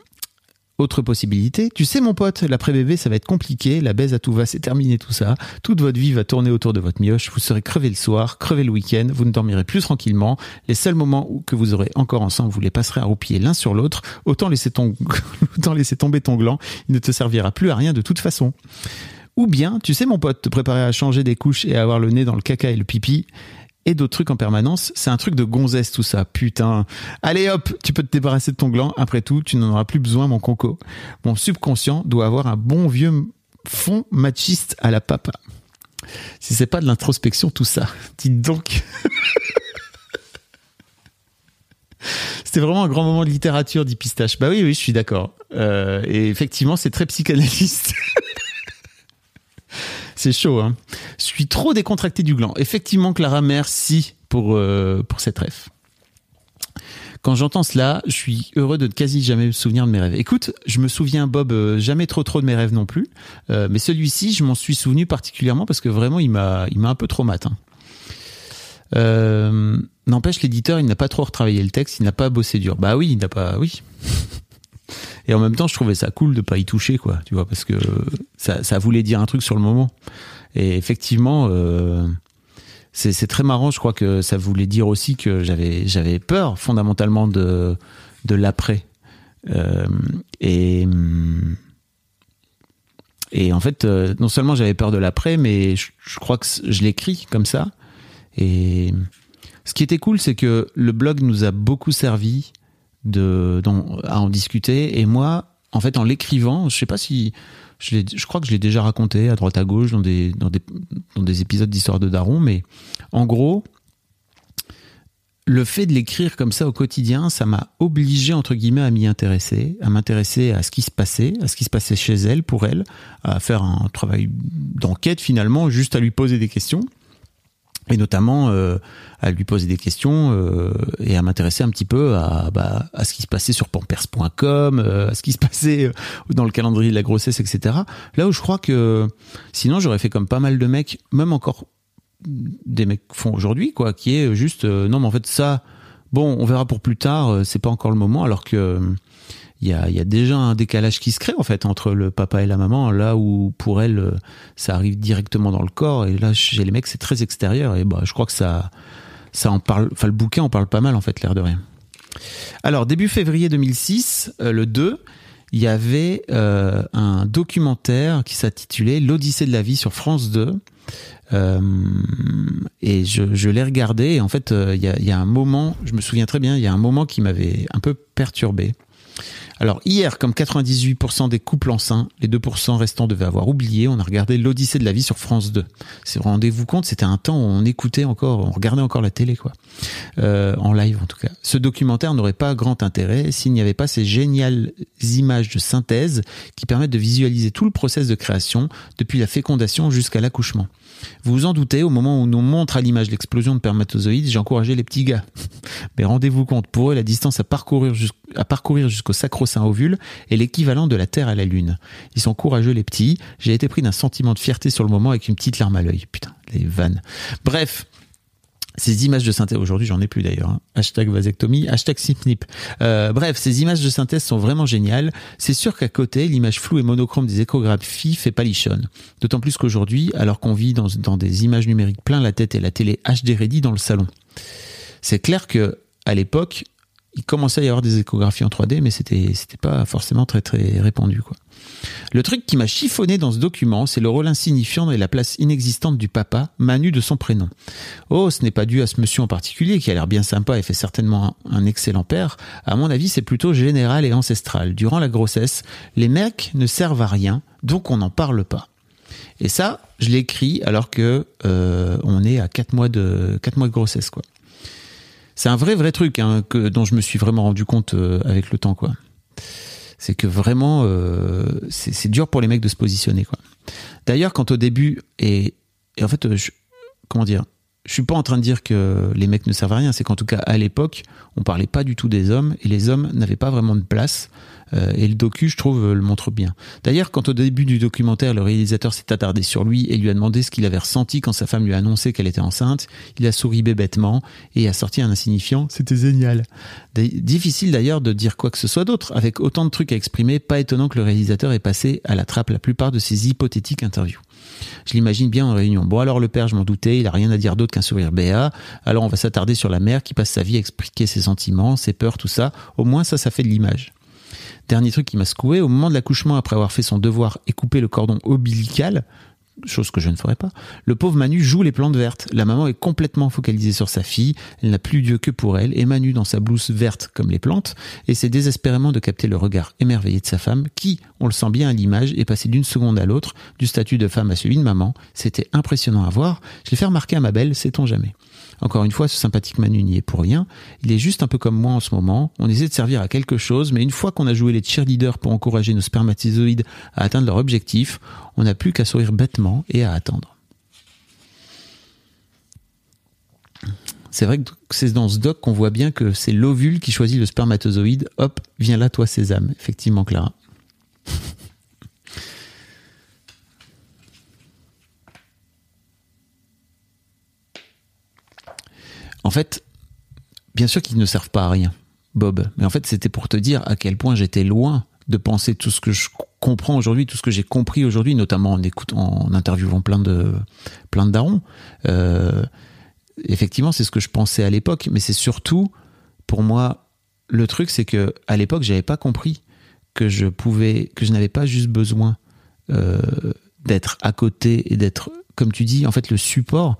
autre possibilité, tu sais mon pote, l'après-bébé ça va être compliqué, la baise à tout va, c'est terminé tout ça, toute votre vie va tourner autour de votre mioche, vous serez crevé le soir, crevé le week-end, vous ne dormirez plus tranquillement, les seuls moments que vous aurez encore ensemble, vous les passerez à roupiller l'un sur l'autre, autant laisser, ton... [laughs] autant laisser tomber ton gland, il ne te servira plus à rien de toute façon. Ou bien, tu sais mon pote, te préparer à changer des couches et à avoir le nez dans le caca et le pipi, et d'autres trucs en permanence. C'est un truc de gonzesse tout ça, putain. Allez hop, tu peux te débarrasser de ton gland. Après tout, tu n'en auras plus besoin, mon conco. Mon subconscient doit avoir un bon vieux fond machiste à la papa. Si c'est pas de l'introspection, tout ça. [laughs] Dites donc. [laughs] C'était vraiment un grand moment de littérature, dit Pistache. Bah oui, oui, je suis d'accord. Euh, et effectivement, c'est très psychanalyste. [laughs] C'est chaud, hein. Je suis trop décontracté du gland. Effectivement, Clara, merci pour, euh, pour cette ref. Quand j'entends cela, je suis heureux de ne quasi jamais me souvenir de mes rêves. Écoute, je me souviens, Bob, euh, jamais trop trop de mes rêves non plus. Euh, mais celui-ci, je m'en suis souvenu particulièrement parce que vraiment, il m'a, il m'a un peu trop mat. N'empêche, l'éditeur, il n'a pas trop retravaillé le texte, il n'a pas bossé dur. Bah oui, il n'a pas, oui. Et en même temps, je trouvais ça cool de pas y toucher, quoi, tu vois, parce que ça, ça voulait dire un truc sur le moment. Et effectivement, euh, c'est très marrant. Je crois que ça voulait dire aussi que j'avais j'avais peur fondamentalement de de l'après. Euh, et et en fait, euh, non seulement j'avais peur de l'après, mais je, je, crois que je l'écris comme ça. Et ce qui était cool, c'est que le blog nous a beaucoup servi de, à en discuter. Et moi, en fait, en l'écrivant, je sais pas si je, je crois que je l'ai déjà raconté à droite à gauche dans des, dans des, dans des épisodes d'Histoire de Daron, mais en gros, le fait de l'écrire comme ça au quotidien, ça m'a obligé, entre guillemets, à m'y intéresser, à m'intéresser à ce qui se passait, à ce qui se passait chez elle, pour elle, à faire un travail d'enquête finalement, juste à lui poser des questions et notamment euh, à lui poser des questions euh, et à m'intéresser un petit peu à, bah, à ce qui se passait sur pampers.com, euh, à ce qui se passait dans le calendrier de la grossesse, etc. Là où je crois que sinon j'aurais fait comme pas mal de mecs, même encore des mecs font aujourd'hui, quoi, qui est juste non mais en fait ça, bon on verra pour plus tard, c'est pas encore le moment, alors que il y a, déjà un décalage qui se crée en fait entre le papa et la maman, là où pour elle euh, ça arrive directement dans le corps et là chez les mecs c'est très extérieur et bah je crois que ça ça en parle, enfin le bouquin en parle pas mal en fait l'air de rien. Alors début février 2006, euh, le 2, il y avait euh, un documentaire qui s'intitulait L'Odyssée de la vie sur France 2. Euh, et je, l'ai regardé et en fait il y, a, un moment, je me souviens très bien, il y a un moment qui m'avait un peu perturbé. Alors hier, comme 98% des couples enceints, les 2% restants devaient avoir oublié, on a regardé l'Odyssée de la vie sur France 2. C'est rendez-vous compte, c'était un temps où on écoutait encore, on regardait encore la télé, quoi, euh, en live en tout cas. Ce documentaire n'aurait pas grand intérêt s'il n'y avait pas ces géniales images de synthèse qui permettent de visualiser tout le process de création depuis la fécondation jusqu'à l'accouchement. Vous vous en doutez, au moment où on nous montre à l'image l'explosion de spermatozoïdes, j'ai encouragé les petits gars. [laughs] Mais rendez-vous compte, pour eux, la distance à parcourir, à parcourir jusqu'au sacro-saint ovule est l'équivalent de la Terre à la Lune. Ils sont courageux les petits. J'ai été pris d'un sentiment de fierté sur le moment avec une petite larme à l'œil. Putain, les vannes. Bref, ces images de synthèse, aujourd'hui j'en ai plus d'ailleurs, hein. hashtag vasectomie, hashtag snip euh, bref, ces images de synthèse sont vraiment géniales. C'est sûr qu'à côté, l'image floue et monochrome des échographies fait palichonne. D'autant plus qu'aujourd'hui, alors qu'on vit dans, dans des images numériques plein la tête et la télé HD ready dans le salon. C'est clair que à l'époque, il commençait à y avoir des échographies en 3D, mais c'était c'était pas forcément très très répandu quoi. Le truc qui m'a chiffonné dans ce document, c'est le rôle insignifiant et la place inexistante du papa, Manu de son prénom. Oh, ce n'est pas dû à ce monsieur en particulier, qui a l'air bien sympa et fait certainement un excellent père. À mon avis, c'est plutôt général et ancestral. Durant la grossesse, les mecs ne servent à rien, donc on n'en parle pas. Et ça, je l'écris alors que euh, on est à 4 mois de 4 mois de grossesse, quoi. C'est un vrai vrai truc hein, dont je me suis vraiment rendu compte euh, avec le temps, quoi c'est que vraiment euh, c'est dur pour les mecs de se positionner. D'ailleurs quand au début et, en fait je, comment dire je suis pas en train de dire que les mecs ne servent à rien, c'est qu'en tout cas à l'époque, on parlait pas du tout des hommes et les hommes n'avaient pas vraiment de place. Euh, et le docu, je trouve, le montre bien. D'ailleurs, quand au début du documentaire, le réalisateur s'est attardé sur lui et lui a demandé ce qu'il avait ressenti quand sa femme lui a annoncé qu'elle était enceinte, il a souri bébêtement et a sorti un insignifiant. C'était génial. Difficile d'ailleurs de dire quoi que ce soit d'autre. Avec autant de trucs à exprimer, pas étonnant que le réalisateur ait passé à la trappe la plupart de ses hypothétiques interviews. Je l'imagine bien en réunion. Bon alors le père, je m'en doutais, il a rien à dire d'autre qu'un sourire béat. Alors on va s'attarder sur la mère qui passe sa vie à expliquer ses sentiments, ses peurs, tout ça. Au moins ça, ça fait de l'image. Dernier truc qui m'a secoué, au moment de l'accouchement, après avoir fait son devoir et coupé le cordon ombilical, chose que je ne ferai pas, le pauvre Manu joue les plantes vertes. La maman est complètement focalisée sur sa fille, elle n'a plus Dieu que pour elle, et Manu dans sa blouse verte comme les plantes, essaie désespérément de capter le regard émerveillé de sa femme, qui, on le sent bien à l'image, est passée d'une seconde à l'autre, du statut de femme à celui de maman. C'était impressionnant à voir. Je l'ai fait remarquer à ma belle, sait-on jamais. Encore une fois, ce sympathique Manu n'y est pour rien. Il est juste un peu comme moi en ce moment. On essaie de servir à quelque chose, mais une fois qu'on a joué les cheerleaders pour encourager nos spermatozoïdes à atteindre leur objectif, on n'a plus qu'à sourire bêtement et à attendre. C'est vrai que c'est dans ce doc qu'on voit bien que c'est l'ovule qui choisit le spermatozoïde. Hop, viens là, toi, sésame. Effectivement, Clara. En fait, bien sûr qu'ils ne servent pas à rien, Bob. Mais en fait, c'était pour te dire à quel point j'étais loin de penser tout ce que je comprends aujourd'hui, tout ce que j'ai compris aujourd'hui, notamment en écoutant, en interviewant plein de plein de darons. Euh, effectivement, c'est ce que je pensais à l'époque, mais c'est surtout pour moi le truc, c'est que à l'époque, j'avais pas compris que je pouvais, que je n'avais pas juste besoin euh, d'être à côté et d'être, comme tu dis, en fait, le support.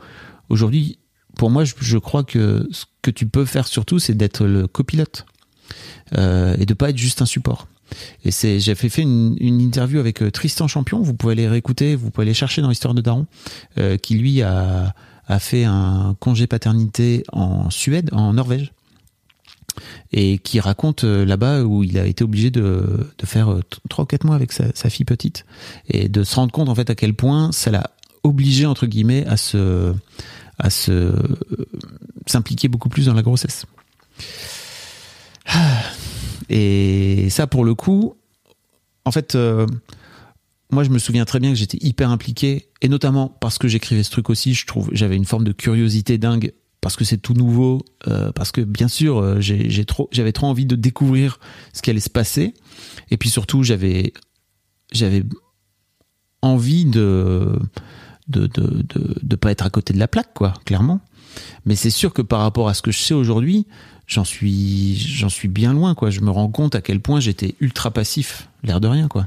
Aujourd'hui, pour moi, je, crois que ce que tu peux faire surtout, c'est d'être le copilote euh, et de pas être juste un support. Et c'est, j'ai fait, une, interview avec euh, Tristan Champion. Vous pouvez aller réécouter, vous pouvez aller chercher dans l'histoire de Daron, euh, qui lui a, a fait un congé paternité en Suède, en Norvège, et qui raconte euh, là-bas où il a été obligé de, de faire trois ou quatre mois avec sa, sa, fille petite et de se rendre compte en fait à quel point ça l'a obligé entre guillemets à se à se s'impliquer beaucoup plus dans la grossesse. [sighs] Et ça, pour le coup, en fait, euh, moi, je me souviens très bien que j'étais hyper impliqué, et notamment parce que j'écrivais ce truc aussi, je trouve, j'avais une forme de curiosité dingue parce que c'est tout nouveau, euh, parce que bien sûr, euh, j'ai trop, j'avais trop envie de découvrir ce qui allait se passer, et puis surtout, j'avais, j'avais envie de de, de, de, de pas être à côté de la plaque, quoi, clairement. Mais c'est sûr que par rapport à ce que je sais aujourd'hui, j'en suis, j'en suis bien loin, quoi. Je me rends compte à quel point j'étais ultra passif, l'air de rien, quoi.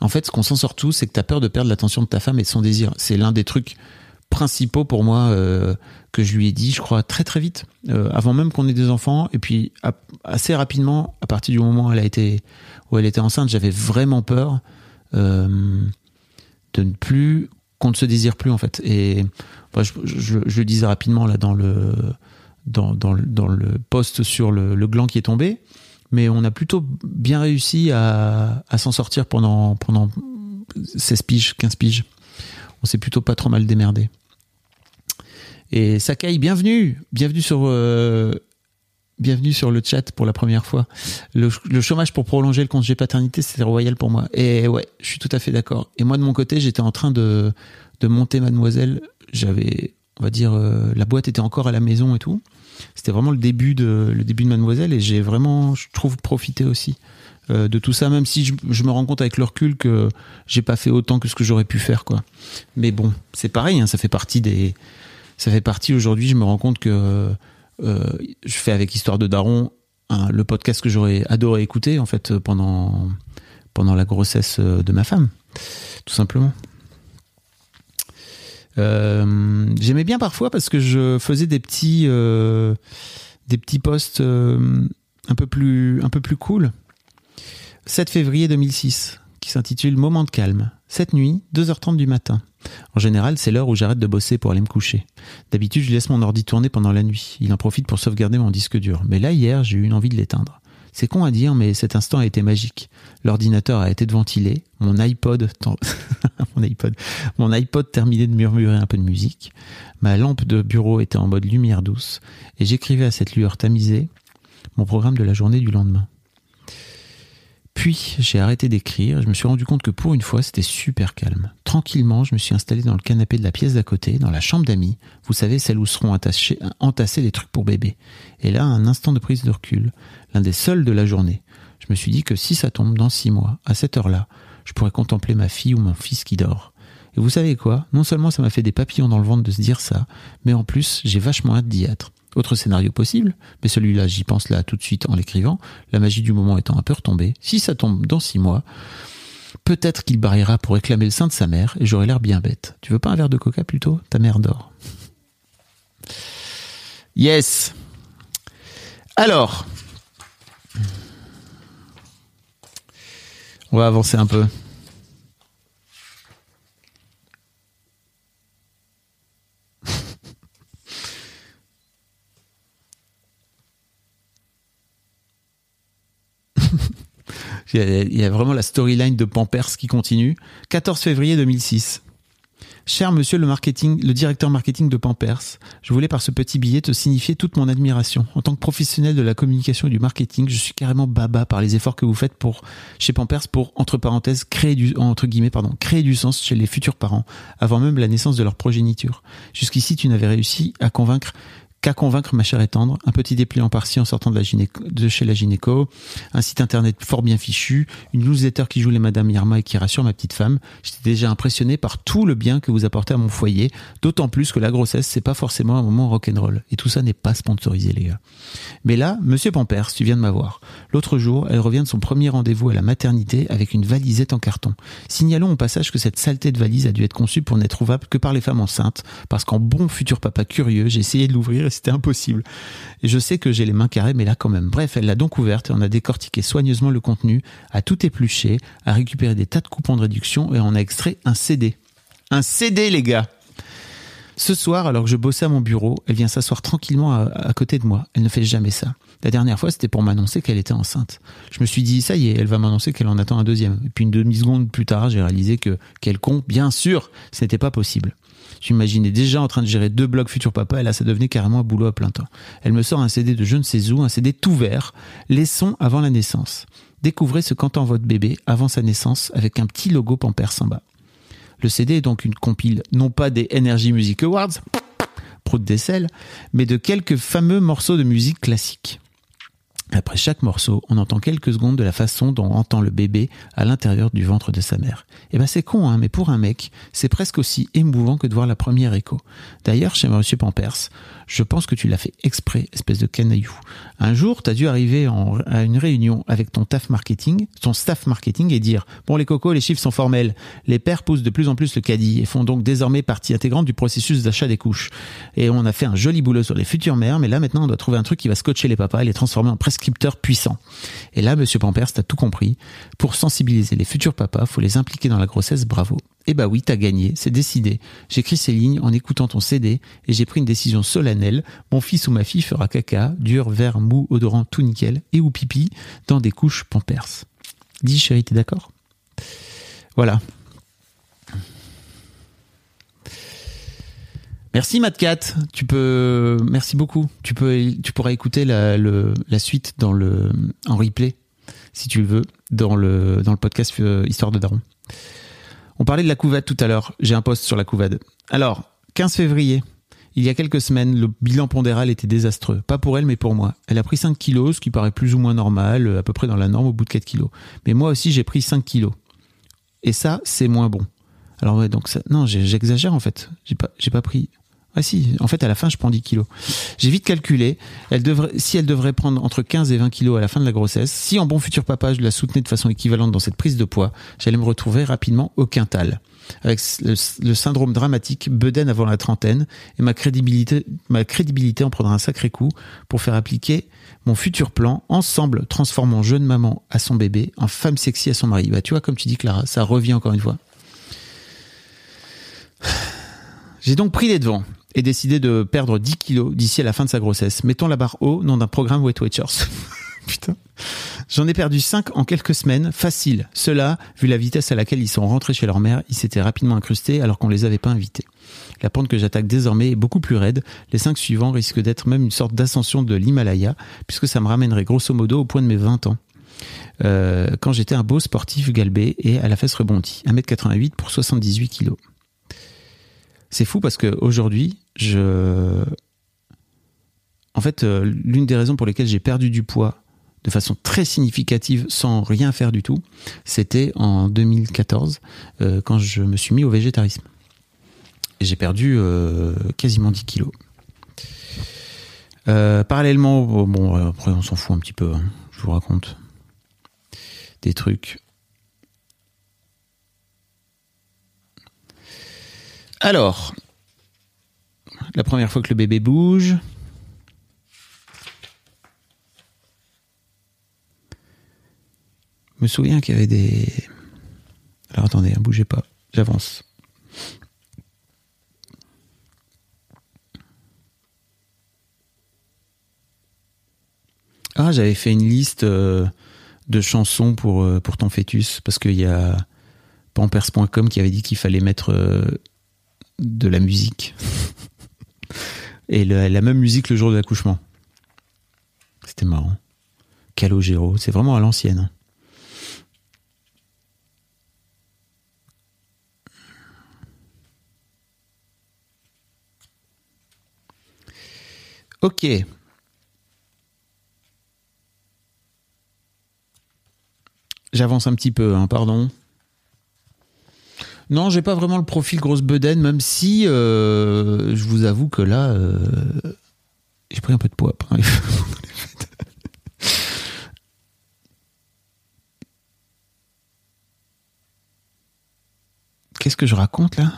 En fait, ce qu'on s'en sort tous, c'est que tu as peur de perdre l'attention de ta femme et de son désir. C'est l'un des trucs principaux pour moi euh, que je lui ai dit, je crois, très très vite, euh, avant même qu'on ait des enfants. Et puis assez rapidement, à partir du moment où elle a été où elle était enceinte, j'avais vraiment peur euh, de ne plus qu'on ne se désire plus en fait. Et je, je- je le disais rapidement là dans le dans, dans, le- dans le post sur le, le gland qui est tombé, mais on a plutôt bien réussi à, à s'en sortir pendant pendant 16 piges, 15 piges. On s'est plutôt pas trop mal démerdé. Et Sakai, bienvenue, bienvenue sur euh, bienvenue sur le chat pour la première fois. Le, chômage pour prolonger le congé paternité, c'était royal pour moi. Et ouais, je suis tout à fait d'accord. Et moi de mon côté, j'étais en train de de monter Mademoiselle. J'avais, on va dire, euh, la boîte était encore à la maison et tout. C'était vraiment le début de le début de Mademoiselle et j'ai vraiment, je trouve, profité aussi euh, de tout ça, même si je, me rends compte avec le recul que j'ai pas fait autant que ce que j'aurais pu faire, quoi. Mais bon, c'est pareil, hein, ça fait partie des, ça fait partie aujourd'hui. Je me rends compte que euh, je fais avec Histoire de Daron le podcast que j'aurais adoré écouter en fait pendant pendant la grossesse euh, de ma femme, tout simplement. J'aimais bien parfois parce que je faisais des petits euh, des petits posts un peu plus un peu plus cool. 7 février 2006 qui s'intitule Moment de calme. Cette nuit, 2h30 du matin. En général, c'est l'heure où j'arrête de bosser pour aller me coucher. D'habitude, je laisse mon ordi tourner pendant la nuit. Il en profite pour sauvegarder mon disque dur. Mais là, hier, j'ai eu une envie de l'éteindre. C'est con à dire, mais cet instant a été magique. L'ordinateur a été ventilé, mon iPod, [laughs] mon iPod, mon iPod terminait de murmurer un peu de musique, ma lampe de bureau était en mode lumière douce, et j'écrivais à cette lueur tamisée mon programme de la journée du lendemain. Puis j'ai arrêté d'écrire, je me suis rendu compte que pour une fois c'était super calme. Tranquillement, je me suis installé dans le canapé de la pièce d'à côté, dans la chambre d'amis, vous savez, celle où seront entassés les trucs pour bébé. Et là, un instant de prise de recul, l'un des seuls de la journée. Je me suis dit que si ça tombe dans six mois, à cette heure-là, je pourrais contempler ma fille ou mon fils qui dort. Et vous savez quoi? Non seulement ça m'a fait des papillons dans le ventre de se dire ça, mais en plus j'ai vachement hâte d'y être. Autre scénario possible, mais celui-là j'y pense là tout de suite en l'écrivant, la magie du moment étant un peu retombée, si ça tombe dans six mois, peut-être qu'il barrira pour réclamer le sein de sa mère et j'aurai l'air bien bête. Tu veux pas un verre de coca plutôt? Ta mère dort. Yes Alors, on va avancer un peu. Il y, a, vraiment la storyline de Pampers qui continue. 14 février 2006. Cher monsieur le marketing, le directeur marketing de Pampers, je voulais par ce petit billet te signifier toute mon admiration. En tant que professionnel de la communication et du marketing, je suis carrément baba par les efforts que vous faites pour, chez Pampers pour, entre parenthèses, créer du, entre guillemets, pardon, créer du sens chez les futurs parents, avant même la naissance de leur progéniture. Jusqu'ici, tu n'avais réussi à convaincre qu'à convaincre ma chère et tendre, un petit dépliant par-ci en sortant de, la gynéco, chez la gynéco, un site internet fort bien fichu, une newsletter qui joue les Madame Irma et qui rassure ma petite femme. J'étais déjà impressionné par tout le bien que vous apportez à mon foyer, d'autant plus que la grossesse, c'est pas forcément un moment rock'n'roll. Et tout ça n'est pas sponsorisé, les gars. Mais là, monsieur Pampers, tu viens de m'avoir. L'autre jour, elle revient de son premier rendez-vous à la maternité avec une valisette en carton. Signalons au passage que cette saleté de valise a dû être conçue pour n'être ouvable que par les femmes enceintes, parce qu'en bon futur papa curieux, j'ai essayé de l'ouvrir et c'était impossible. Et je sais que j'ai les mains carrées, mais là quand même. Bref, elle l'a donc ouverte et on a décortiqué soigneusement le contenu, a tout épluché, a récupéré des tas de coupons de réduction et on a extrait un CD. Un CD, les gars ce soir, alors que je bossais à mon bureau, elle vient s'asseoir tranquillement à, à, côté de moi. Elle ne fait jamais ça. La dernière fois, c'était pour m'annoncer qu'elle était enceinte. Je me suis dit, ça y est, elle va m'annoncer qu'elle en attend un deuxième. Et puis une demi-seconde plus tard, j'ai réalisé que, quel con, bien sûr, ce n'était pas possible. J'imaginais déjà en train de gérer deux blogs Futur Papa, et là, ça devenait carrément un boulot à plein temps. Elle me sort un CD de je ne sais où, un CD tout vert, les sons avant la naissance. Découvrez ce qu'entend votre bébé avant sa naissance avec un petit logo Pampers en bas. Le CD est donc une compile, non pas des Energy Music Awards, prout d'aisselle, mais de quelques fameux morceaux de musique classique. Après chaque morceau, on entend quelques secondes de la façon dont on entend le bébé à l'intérieur du ventre de sa mère. Et ben c'est con, hein, mais pour un mec, c'est presque aussi émouvant que de voir la première écho. D'ailleurs, chez Monsieur Pampers, je pense que tu l'as fait exprès, espèce de canaillou. Un jour, t'as dû arriver à une réunion avec ton staff marketing, ton staff marketing et dire bon les cocos, les chiffres sont formels, les pères poussent de plus en plus le caddie et font donc désormais partie intégrante du processus d'achat des couches. Et on a fait un joli boulot sur les futures mères, mais là maintenant on doit trouver un truc qui va scotcher les papas et les transformer en prescripteurs puissants. Et là, Monsieur Pampers, t'as tout compris. Pour sensibiliser les futurs papas, faut les impliquer dans la grossesse. Bravo. Eh bah oui, t'as gagné, c'est décidé. J'écris ces lignes en écoutant ton CD et j'ai pris une décision solennelle. Mon fils ou ma fille fera caca, dur, vert, mou, odorant, tout nickel, et ou pipi, dans des couches Pampers. Dis chérie, t'es d'accord? Voilà. Merci Matcat, tu peux, merci beaucoup. Tu pourras écouter la suite dans le, en replay, si tu le veux, dans le, dans le podcast euh, Histoire de Daron. On parlait de la couvade tout à l'heure. J'ai un post sur la couvade. Alors, 15 février, il y a quelques semaines, le bilan pondéral était désastreux. Pas pour elle, mais pour moi. Elle a pris 5 kilos, ce qui paraît plus ou moins normal, euh, à peu près dans la norme au bout de 4 kilos. Mais moi aussi, j'ai pris 5 kilos. Et ça, c'est moins bon. Alors ouais, donc ça, non, j'exagère en fait. J'ai pas, j'ai pas pris. Ah si, en fait, à la fin, je prends 10 kilos. J'ai vite calculé. Elle devrait, si elle devrait prendre entre 15 et 20 kilos à la fin de la grossesse, si en bon futur papa, je la soutenais de façon équivalente dans cette prise de poids, j'allais me retrouver rapidement au quintal. Avec le, syndrome dramatique, bedaine avant la trentaine, et ma crédibilité, ma crédibilité en prendra un sacré coup pour faire appliquer mon futur plan, ensemble transformant jeune maman à son bébé, en femme sexy à son mari. Bah, tu vois, comme tu dis, Clara, ça revient encore une fois. J'ai donc pris les devants et décidé de perdre 10 kilos d'ici à la fin de sa grossesse. Mettons la barre haut, nom d'un programme Weight Watchers. [laughs] Putain. J'en ai perdu 5 en quelques semaines, facile. Cela, vu la vitesse à laquelle ils sont rentrés chez leur mère, ils s'étaient rapidement incrustés alors qu'on les avait pas invités. La pente que j'attaque désormais est beaucoup plus raide. Les 5 suivants risquent d'être même une sorte d'ascension de l'Himalaya, puisque ça me ramènerait grosso modo au point de mes 20 ans. Euh, quand j'étais un beau sportif galbé et à la fesse rebondie. 1m88 pour 78 kilos. C'est fou parce que aujourd'hui, je. En fait, euh, l'une des raisons pour lesquelles j'ai perdu du poids de façon très significative sans rien faire du tout, c'était en 2014 euh, quand je me suis mis au végétarisme. J'ai perdu euh, quasiment 10 kilos. Parallèlement, bon, après on s'en fout un petit peu, hein, je vous raconte des trucs. Alors, la première fois que le bébé bouge. Je me souviens qu'il y avait des. Alors attendez, ne bougez pas, j'avance. Ah, j'avais fait une liste euh, de chansons pour, euh, pour ton fœtus, parce qu'il y a pampers.com qui avait dit qu'il fallait mettre euh, de la musique. Et la même musique le jour de l'accouchement. C'était marrant. Calogero, c'est vraiment à l'ancienne. hein. Ok. J'avance un petit peu, hein, pardon. Non, j'ai pas vraiment le profil grosse bedaine, même si euh, je vous avoue que là, euh, j'ai pris un peu de poids. [laughs] Qu'est-ce que je raconte là?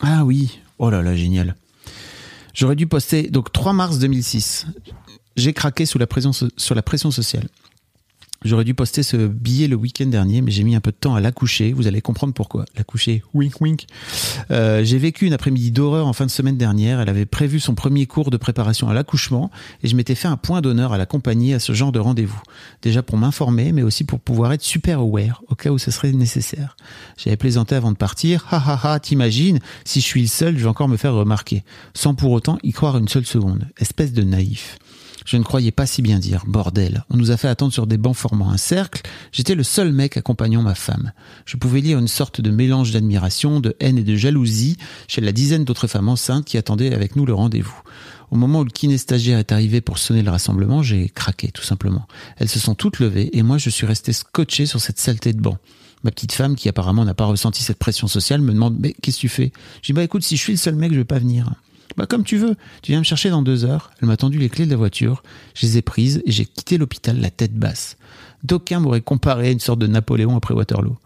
Ah oui, oh là là, génial. J'aurais dû poster, donc 3 mars 2006, j'ai craqué sous la pression, sur la pression sociale. J'aurais dû poster ce billet le week-end dernier, mais j'ai mis un peu de temps à l'accoucher. Vous allez comprendre pourquoi. L'accoucher, wink wink. Euh, j'ai vécu une après-midi d'horreur en fin de semaine dernière. Elle avait prévu son premier cours de préparation à l'accouchement et je m'étais fait un point d'honneur à l'accompagner à ce genre de rendez-vous. Déjà pour m'informer, mais aussi pour pouvoir être super aware au cas où ce serait nécessaire. J'avais plaisanté avant de partir. Ha ha ha, t'imagines, si je suis le seul, je vais encore me faire remarquer. Sans pour autant y croire une seule seconde. Espèce de naïf. Je ne croyais pas si bien dire, bordel. On nous a fait attendre sur des bancs formant un cercle. J'étais le seul mec accompagnant ma femme. Je pouvais lire une sorte de mélange d'admiration, de haine et de jalousie chez la dizaine d'autres femmes enceintes qui attendaient avec nous le rendez-vous. Au moment où le kiné est arrivé pour sonner le rassemblement, j'ai craqué, tout simplement. Elles se sont toutes levées et moi je suis resté scotché sur cette saleté de banc. Ma petite femme, qui apparemment n'a pas ressenti cette pression sociale, me demande Mais qu'est-ce que tu fais? Je dis Bah écoute, si je suis le seul mec, je vais pas venir. Bah comme tu veux, tu viens me chercher dans deux heures. Elle m'a tendu les clés de la voiture, je les ai prises et j'ai quitté l'hôpital la tête basse. D'aucuns m'auraient comparé à une sorte de Napoléon après Waterloo.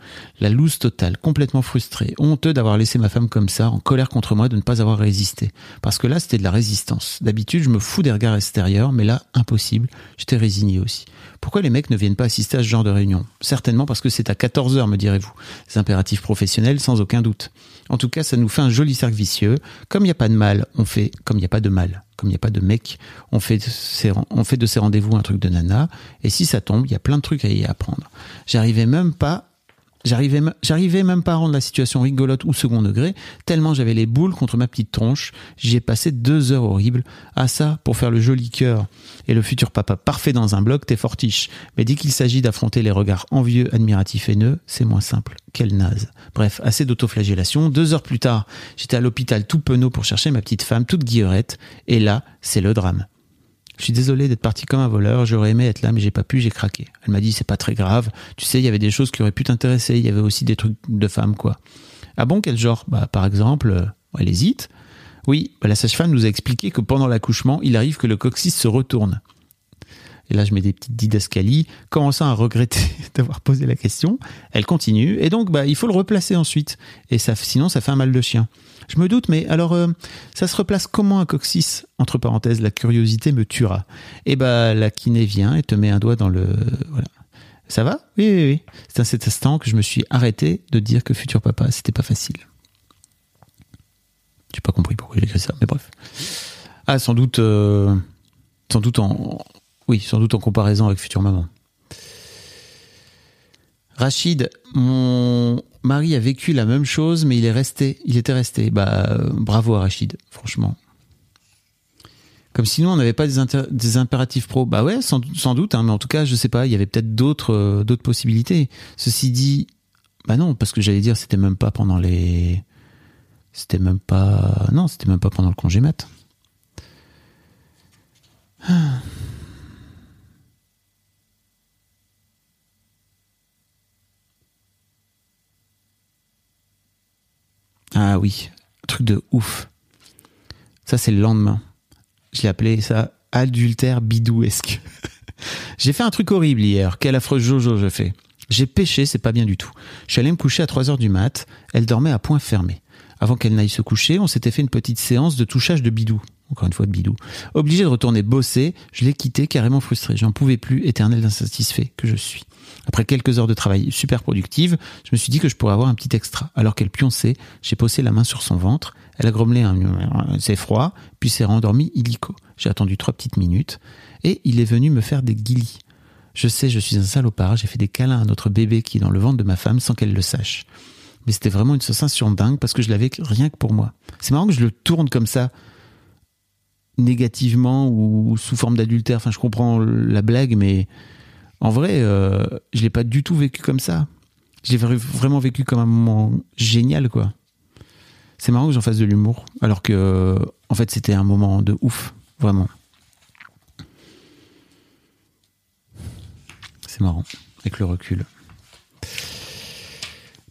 La loose totale, complètement frustré, honteux d'avoir laissé ma femme comme ça, en colère contre moi de ne pas avoir résisté. Parce que là, c'était de la résistance. D'habitude, je me fous des regards extérieurs, mais là, impossible. J'étais résigné aussi. Pourquoi les mecs ne viennent pas assister à ce genre de réunion? Certainement parce que c'est à 14 heures, me direz-vous. Les impératifs professionnels, sans aucun doute. En tout cas, ça nous fait un joli cercle vicieux. Comme il n'y a pas de mal, on fait comme il n'y a pas de mal. Comme il n'y a pas de mec, on fait, on fait de ces rendez-vous un truc de nana. Et si ça tombe, il y a plein de trucs à y apprendre. J'arrivais même pas J'arrivais, même pas à rendre la situation rigolote ou second degré, tellement j'avais les boules contre ma petite tronche. J'y ai passé deux heures horribles. À ça, pour faire le joli cœur et le futur papa parfait dans un bloc, t'es fortiche. Mais dès qu'il s'agit d'affronter les regards envieux, admiratifs, haineux, c'est moins simple. Quelle naze. Bref, assez d'autoflagellation. Deux heures plus tard, j'étais à l'hôpital tout penaud pour chercher ma petite femme, toute guillerette. Et là, c'est le drame. Je suis désolé d'être parti comme un voleur, j'aurais aimé être là, mais j'ai pas pu, j'ai craqué. Elle m'a dit, c'est pas très grave. Tu sais, il y avait des choses qui auraient pu t'intéresser, il y avait aussi des trucs de femmes, quoi. Ah bon, quel genre? Bah, par exemple, euh, elle hésite. Oui, bah, la sage-femme nous a expliqué que pendant l'accouchement, il arrive que le coccyx se retourne. Et là, je mets des petites didascalies, commençant à regretter [laughs] d'avoir posé la question? Elle continue, et donc, bah, il faut le replacer ensuite. Et ça, sinon, ça fait un mal de chien. Je me doute, mais alors, euh, ça se replace comment un coccyx? Entre parenthèses, la curiosité me tuera. Et eh bah, la kiné vient et te met un doigt dans le. Voilà. Ça va? Oui, oui, oui. C'est à cet instant que je me suis arrêté de dire que futur papa, c'était pas facile. J'ai pas compris pourquoi j'ai écrit ça, mais bref. Ah, sans doute. Euh, sans doute en. Oui, sans doute en comparaison avec future maman. Rachid, mon mari a vécu la même chose, mais il est resté. Il était resté. Bah, bravo à Rachid, franchement. Comme sinon on n'avait pas des, impératifs pro. Bah ouais, sans, doute, hein, mais en tout cas, je sais pas, il y avait peut-être d'autres euh, d'autres possibilités. Ceci dit, bah non, parce que j'allais dire, c'était même pas pendant les. C'était même pas. Non, c'était même pas pendant le congé mat. Ah. Ah oui, truc de ouf. Ça, c'est le lendemain. Je l'ai appelé ça adultère bidouesque. [laughs] J'ai fait un truc horrible hier. Quel affreux jojo je fais. J'ai pêché, c'est pas bien du tout. Je suis allé me coucher à 3 heures du mat. Elle dormait à point fermé. Avant qu'elle n'aille se coucher, on s'était fait une petite séance de touchage de bidou. Encore une fois de bidou. Obligé de retourner bosser, je l'ai quitté carrément frustré. J'en pouvais plus, éternel insatisfait que je suis. Après quelques heures de travail super productives, je me suis dit que je pourrais avoir un petit extra. Alors qu'elle pionçait, j'ai posé la main sur son ventre. Elle a grommelé un, c'est froid, puis s'est rendormie illico. J'ai attendu trois petites minutes et il est venu me faire des guilis. Je sais, je suis un salopard, j'ai fait des câlins à notre bébé qui est dans le ventre de ma femme sans qu'elle le sache. Mais c'était vraiment une sensation dingue parce que je l'avais rien que pour moi. C'est marrant que je le tourne comme ça, négativement ou sous forme d'adultère. Enfin, je comprends la blague, mais en vrai, euh, je l'ai pas du tout vécu comme ça. J'ai vraiment vécu comme un moment génial, quoi. C'est marrant que j'en fasse de l'humour, alors que, en fait, c'était un moment de ouf, vraiment. C'est marrant, avec le recul.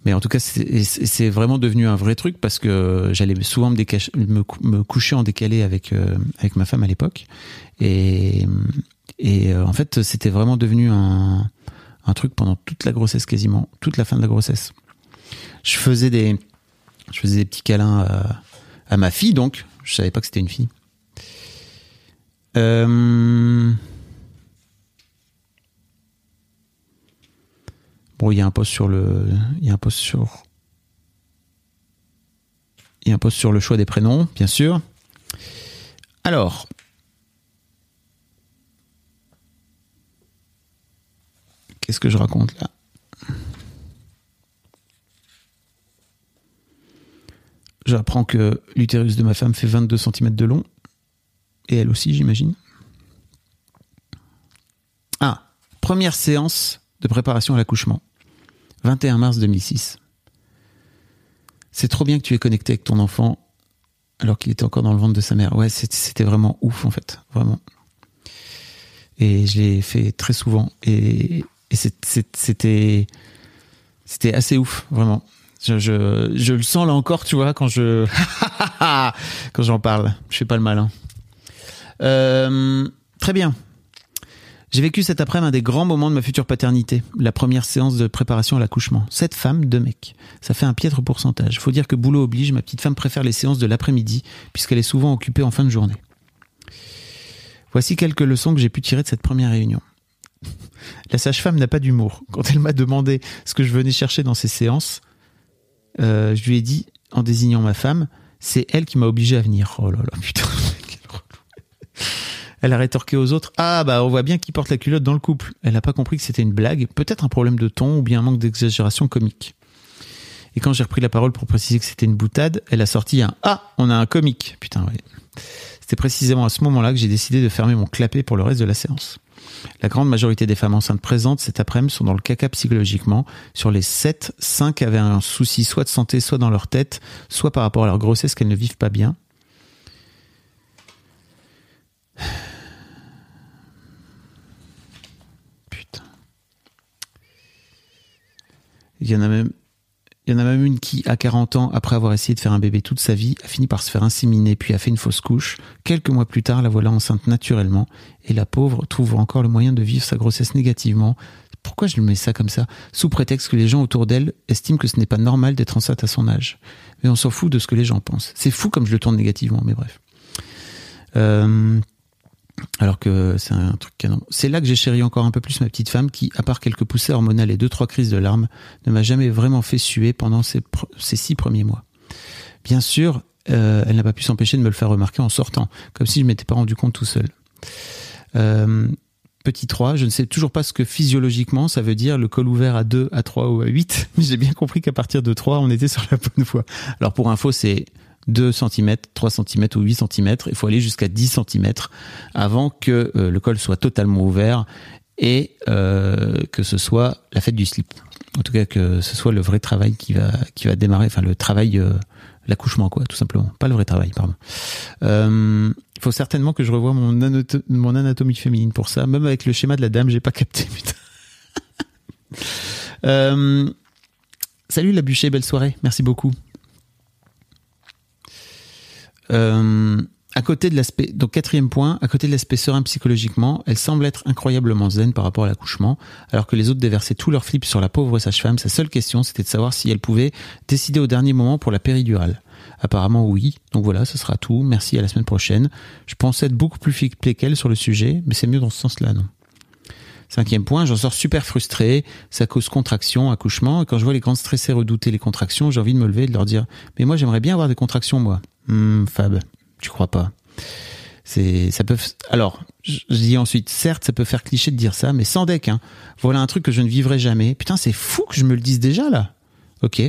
Mais en tout cas, c'est vraiment devenu un vrai truc parce que j'allais souvent me, coucher en décalé avec, euh, avec ma femme à l'époque. Et, et euh, en fait, c'était vraiment devenu un, truc pendant toute la grossesse quasiment, toute la fin de la grossesse. Je faisais des, je faisais des petits câlins à, à ma fille, donc je savais pas que c'était une fille. Euh... Bon, il y a un post sur le, il y a un post sur, il y a un sur le choix des prénoms, bien sûr. Alors, Qu'est-ce que je raconte là? J'apprends que l'utérus de ma femme fait 22 cm de long. Et elle aussi, j'imagine. Première séance de préparation à l'accouchement. 21 mars 2006. C'est trop bien que tu es connecté avec ton enfant alors qu'il était encore dans le ventre de sa mère. Ouais, c'était vraiment ouf en fait, vraiment. Et je l'ai fait très souvent et, c'était assez ouf, vraiment. Je, je, le sens là encore, tu vois, quand je [laughs] quand j'en parle. Je fais pas le malin. Euh, très bien. J'ai vécu cet après-midi un des grands moments de ma future paternité, la première séance de préparation à l'accouchement. Cette femme, deux mecs. Ça fait un piètre pourcentage. Faut dire que boulot oblige, ma petite femme préfère les séances de l'après-midi, puisqu'elle est souvent occupée en fin de journée. Voici quelques leçons que j'ai pu tirer de cette première réunion. [laughs] La sage-femme n'a pas d'humour. Quand elle m'a demandé ce que je venais chercher dans ces séances, euh, je lui ai dit, en désignant ma femme, c'est elle qui m'a obligé à venir. Oh là là, putain. [laughs] Elle a rétorqué aux autres Ah, bah, on voit bien qui porte la culotte dans le couple. Elle n'a pas compris que c'était une blague, peut-être un problème de ton ou bien un manque d'exagération comique. Et quand j'ai repris la parole pour préciser que c'était une boutade, elle a sorti un Ah, on a un comique. Putain, ouais. C'était précisément à ce moment-là que j'ai décidé de fermer mon clapet pour le reste de la séance. La grande majorité des femmes enceintes présentes cet après-midi sont dans le caca psychologiquement. Sur les 7, 5 avaient un souci soit de santé, soit dans leur tête, soit par rapport à leur grossesse qu'elles ne vivent pas bien. Il y en a même, il y en a même une qui, à 40 ans, après avoir essayé de faire un bébé toute sa vie, a fini par se faire inséminer, puis a fait une fausse couche. Quelques mois plus tard, la voilà enceinte naturellement, et la pauvre trouve encore le moyen de vivre sa grossesse négativement. Pourquoi je lui mets ça comme ça? Sous prétexte que les gens autour d'elle estiment que ce n'est pas normal d'être enceinte à son âge. Mais on s'en fout de ce que les gens pensent. C'est fou comme je le tourne négativement, mais bref. Euh, alors que c'est un truc canon. C'est là que j'ai chéri encore un peu plus ma petite femme qui, à part quelques poussées hormonales et deux, trois crises de larmes, ne m'a jamais vraiment fait suer pendant ces, six premiers mois. Bien sûr, euh, elle n'a pas pu s'empêcher de me le faire remarquer en sortant, comme si je m'étais pas rendu compte tout seul. Euh, petit 3, je ne sais toujours pas ce que physiologiquement ça veut dire le col ouvert à 2, à 3 ou à 8, [laughs] mais j'ai bien compris qu'à partir de 3, on était sur la bonne voie. Alors pour info, c'est 2 cm, 3 cm ou 8 cm. Il faut aller jusqu'à 10 cm avant que euh, le col soit totalement ouvert et euh, que ce soit la fête du slip. En tout cas, que ce soit le vrai travail qui va, qui va démarrer, enfin le travail, euh, l'accouchement, quoi, tout simplement. Pas le vrai travail, pardon. Il faut certainement que je revoie mon, mon anatomie féminine pour ça. Même avec le schéma de la dame, j'ai pas capté, [laughs] salut la bûcher, belle soirée. Merci beaucoup. Euh, à côté de l'aspect, donc quatrième point, à côté de l'aspect serein psychologiquement, elle semble être incroyablement zen par rapport à l'accouchement, alors que les autres déversaient tout leur flip sur la pauvre sage-femme. Sa seule question, c'était de savoir si elle pouvait décider au dernier moment pour la péridurale. Apparemment oui. Donc voilà, ce sera tout. Merci à la semaine prochaine. Je pensais être beaucoup plus flippé qu'elle sur le sujet, mais c'est mieux dans ce sens-là, non? Cinquième point, j'en sors super frustré, ça cause contraction, accouchement, et quand je vois les grands stressés redouter les contractions, j'ai envie de me lever et de leur dire, mais moi j'aimerais bien avoir des contractions, moi. Hmm, Fab, tu crois pas. C'est ça peut alors je, dis ensuite certes ça peut faire cliché de dire ça mais sans deck hein. voilà un truc que je ne vivrai jamais. Putain c'est fou que je me le dise déjà là. Ok.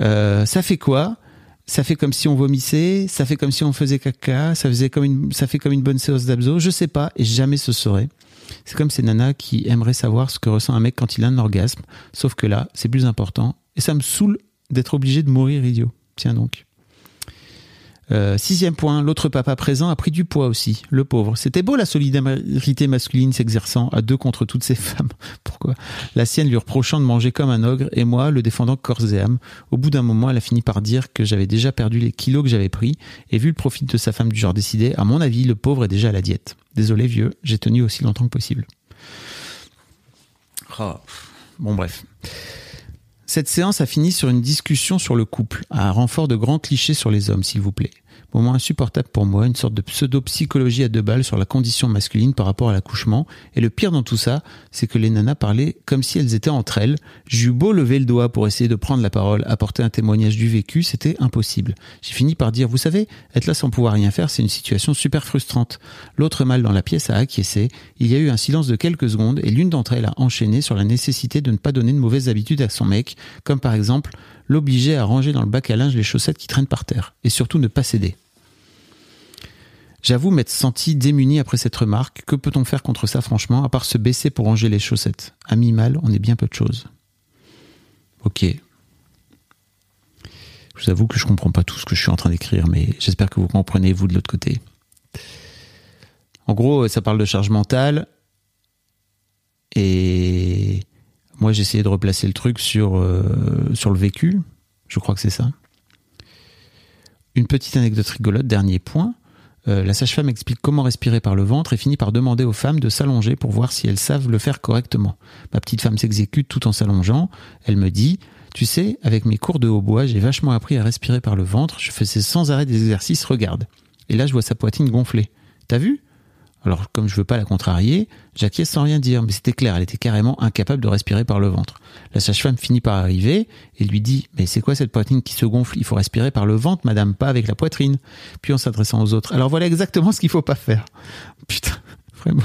Euh, ça fait quoi? Ça fait comme si on vomissait ça fait comme si on faisait caca ça faisait comme une ça fait comme une bonne séance d'abso je sais pas et jamais ce serait. C'est comme ces nanas qui aimeraient savoir ce que ressent un mec quand il a un orgasme sauf que là c'est plus important et ça me saoule d'être obligé de mourir idiot. Tiens donc euh, sixième point, l'autre papa présent a pris du poids aussi, le pauvre. C'était beau la solidarité masculine s'exerçant à deux contre toutes ces [laughs] femmes. Pourquoi? La sienne lui reprochant de manger comme un ogre et moi le défendant corps et âme. Au bout d'un moment, elle a fini par dire que j'avais déjà perdu les kilos que j'avais pris et vu le profit de sa femme du genre décidé, à mon avis, le pauvre est déjà à la diète. Désolé vieux, j'ai tenu aussi longtemps que possible. Oh. Bon bref. Cette séance a fini sur une discussion sur le couple, un renfort de grands clichés sur les hommes, s'il vous plaît moment insupportable pour moi, une sorte de pseudo-psychologie à deux balles sur la condition masculine par rapport à l'accouchement. Et le pire dans tout ça, c'est que les nanas parlaient comme si elles étaient entre elles. Eu beau lever le doigt pour essayer de prendre la parole, apporter un témoignage du vécu, c'était impossible. J'ai fini par dire, vous savez, être là sans pouvoir rien faire, c'est une situation super frustrante. L'autre mâle dans la pièce a acquiescé, il y a eu un silence de quelques secondes et l'une d'entre elles a enchaîné sur la nécessité de ne pas donner de mauvaises habitudes à son mec, comme par exemple l'obliger à ranger dans le bac à linge les chaussettes qui traînent par terre, et surtout ne pas céder. J'avoue m'être senti démuni après cette remarque. Que peut-on faire contre ça, franchement, à part se baisser pour ranger les chaussettes? À mi-mal, on est bien peu de choses. Ok. Je vous avoue que je comprends pas tout ce que je suis en train d'écrire, mais j'espère que vous comprenez, vous, de l'autre côté. En gros, ça parle de charge mentale. Et moi, j'ai essayé de replacer le truc sur, euh, sur le vécu. Je crois que c'est ça. Une petite anecdote rigolote, dernier point. Euh, la sage-femme explique comment respirer par le ventre et finit par demander aux femmes de s'allonger pour voir si elles savent le faire correctement. Ma petite femme s'exécute tout en s'allongeant. Elle me dit Tu sais, avec mes cours de hautbois, j'ai vachement appris à respirer par le ventre. Je faisais sans arrêt des exercices, regarde. Et là, je vois sa poitrine gonfler. T'as vu? Alors, comme je veux pas la contrarier, j'acquiesce sans rien dire, mais c'était clair, elle était carrément incapable de respirer par le ventre. La sage-femme finit par arriver et lui dit Mais c'est quoi cette poitrine qui se gonfle? Il faut respirer par le ventre, madame, pas avec la poitrine. Puis en s'adressant aux autres. Alors voilà exactement ce qu'il faut pas faire. [laughs] Putain, vraiment.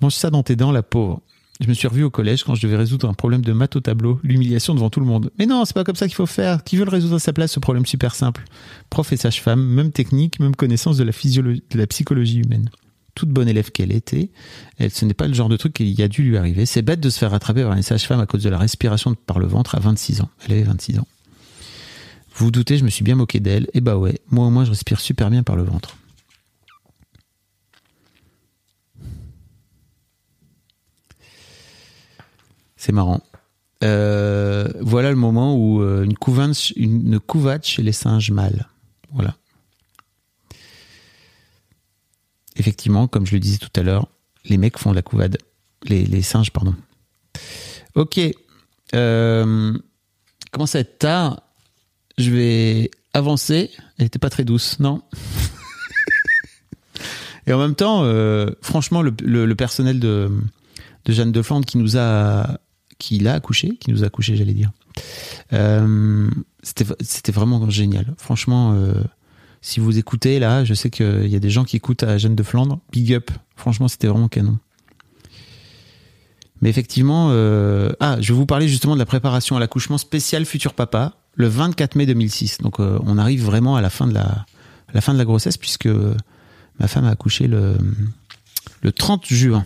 Mange ça dans tes dents, la pauvre. Je me suis revu au collège quand je devais résoudre un problème de maths au tableau, l'humiliation devant tout le monde. Mais non, c'est pas comme ça qu'il faut faire. Qui veut le résoudre à sa place, ce problème super simple? Prof et sage-femme, même technique, même connaissance de la, physiologie, de la psychologie humaine toute bonne élève qu'elle était, elle, ce n'est pas le genre de truc qui a dû lui arriver. C'est bête de se faire rattraper par une sage-femme à cause de la respiration par le ventre à 26 ans. Elle avait 26 ans. Vous vous doutez, je me suis bien moqué d'elle. Et bah ouais, moi au moins je respire super bien par le ventre. C'est marrant. Euh, voilà le moment où euh, une, couvade, une couvade chez les singes mâles. Voilà. Effectivement, comme je le disais tout à l'heure, les mecs font de la couvade. Les, singes, pardon. Ok. Euh, commence à être tard. Je vais avancer. Elle n'était pas très douce, non? [laughs] Et en même temps, euh, franchement, le, personnel de, Jeanne de Flandre qui nous a, qui l'a accouché, qui nous a accouché, j'allais dire. Euh, c'était vraiment génial. Franchement, euh, si vous écoutez là, je sais qu'il y a des gens qui écoutent à Jeanne de Flandre. Big up. Franchement, c'était vraiment canon. Mais effectivement, euh, ah, je vais vous parler justement de la préparation à l'accouchement spécial Futur Papa, le 24 mai 2006. Donc, euh, on arrive vraiment à la fin de la, grossesse puisque ma femme a accouché le, le 30 juin.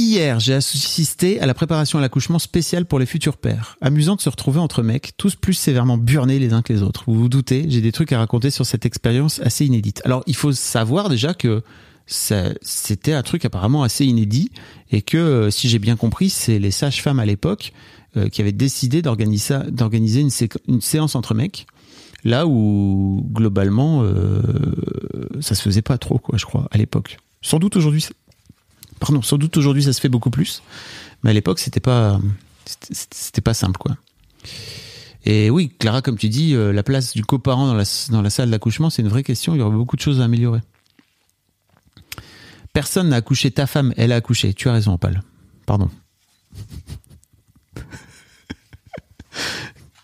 Hier, j'ai assisté à la préparation à l'accouchement spécial pour les futurs pères. Amusant de se retrouver entre mecs, tous plus sévèrement burnés les uns que les autres. Vous vous doutez, j'ai des trucs à raconter sur cette expérience assez inédite. Alors, il faut savoir déjà que c'était un truc apparemment assez inédit et que, euh, si j'ai bien compris, c'est les sages-femmes à l'époque euh, qui avaient décidé d'organiser, une, séance entre mecs. Là où globalement, euh, ça se faisait pas trop, quoi, je crois, à l'époque. Sans doute aujourd'hui, Pardon, sans doute aujourd'hui ça se fait beaucoup plus, mais à l'époque c'était pas c'était pas simple quoi. Et oui, Clara, comme tu dis, euh, la place du coparent dans la, salle d'accouchement, c'est une vraie question. Il y aurait beaucoup de choses à améliorer. Personne n'a accouché ta femme, elle a accouché. Tu as raison, Opal. Pardon. [laughs]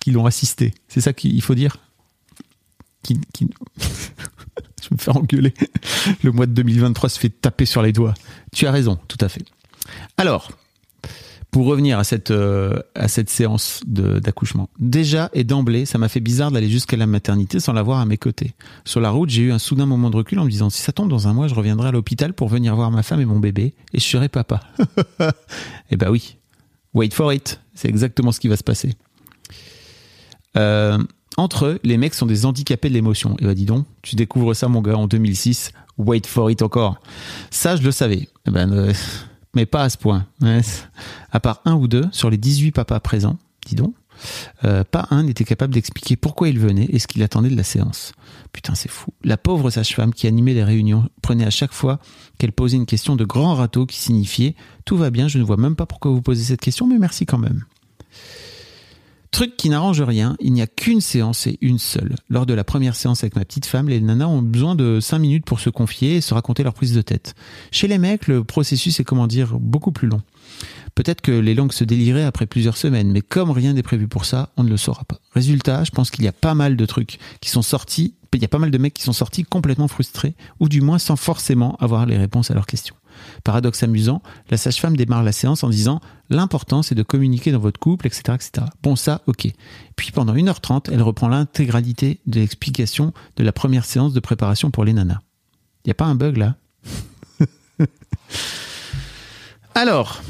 qui l'ont assisté. C'est ça qu'il faut dire? Qui... Je me fais engueuler. [laughs] Le mois de 2023 se fait taper sur les doigts. Tu as raison, tout à fait. Alors, pour revenir à cette, euh, à cette séance d'accouchement. Déjà et d'emblée, ça m'a fait bizarre d'aller jusqu'à la maternité sans l'avoir à mes côtés. Sur la route, j'ai eu un soudain moment de recul en me disant si ça tombe dans un mois, je reviendrai à l'hôpital pour venir voir ma femme et mon bébé et je serai papa. [laughs] eh ben oui. Wait for it. C'est exactement ce qui va se passer. Euh, entre eux, les mecs sont des handicapés de l'émotion. Et bah dis donc, tu découvres ça mon gars en 2006. Wait for it encore. Ça, je le savais. Eh ben, euh, mais pas à ce point. À part un ou deux sur les 18 papas présents, dis donc, euh, pas un n'était capable d'expliquer pourquoi il venait et ce qu'il attendait de la séance. Putain, c'est fou. La pauvre sage-femme qui animait les réunions prenait à chaque fois qu'elle posait une question de grand râteau qui signifiait Tout va bien, je ne vois même pas pourquoi vous posez cette question, mais merci quand même. Truc qui n'arrange rien, il n'y a qu'une séance et une seule. Lors de la première séance avec ma petite femme, les nanas ont besoin de 5 minutes pour se confier et se raconter leur prise de tête. Chez les mecs, le processus est comment dire beaucoup plus long. Peut-être que les langues se déliraient après plusieurs semaines, mais comme rien n'est prévu pour ça, on ne le saura pas. Résultat, je pense qu'il y a pas mal de trucs qui sont sortis, il y a pas mal de mecs qui sont sortis complètement frustrés, ou du moins sans forcément avoir les réponses à leurs questions. Paradoxe amusant, la sage-femme démarre la séance en disant l'important c'est de communiquer dans votre couple, etc., etc. Bon, ça, ok. Puis pendant 1h30, elle reprend l'intégralité de l'explication de la première séance de préparation pour les nanas. Il a pas un bug là? [laughs] Alors,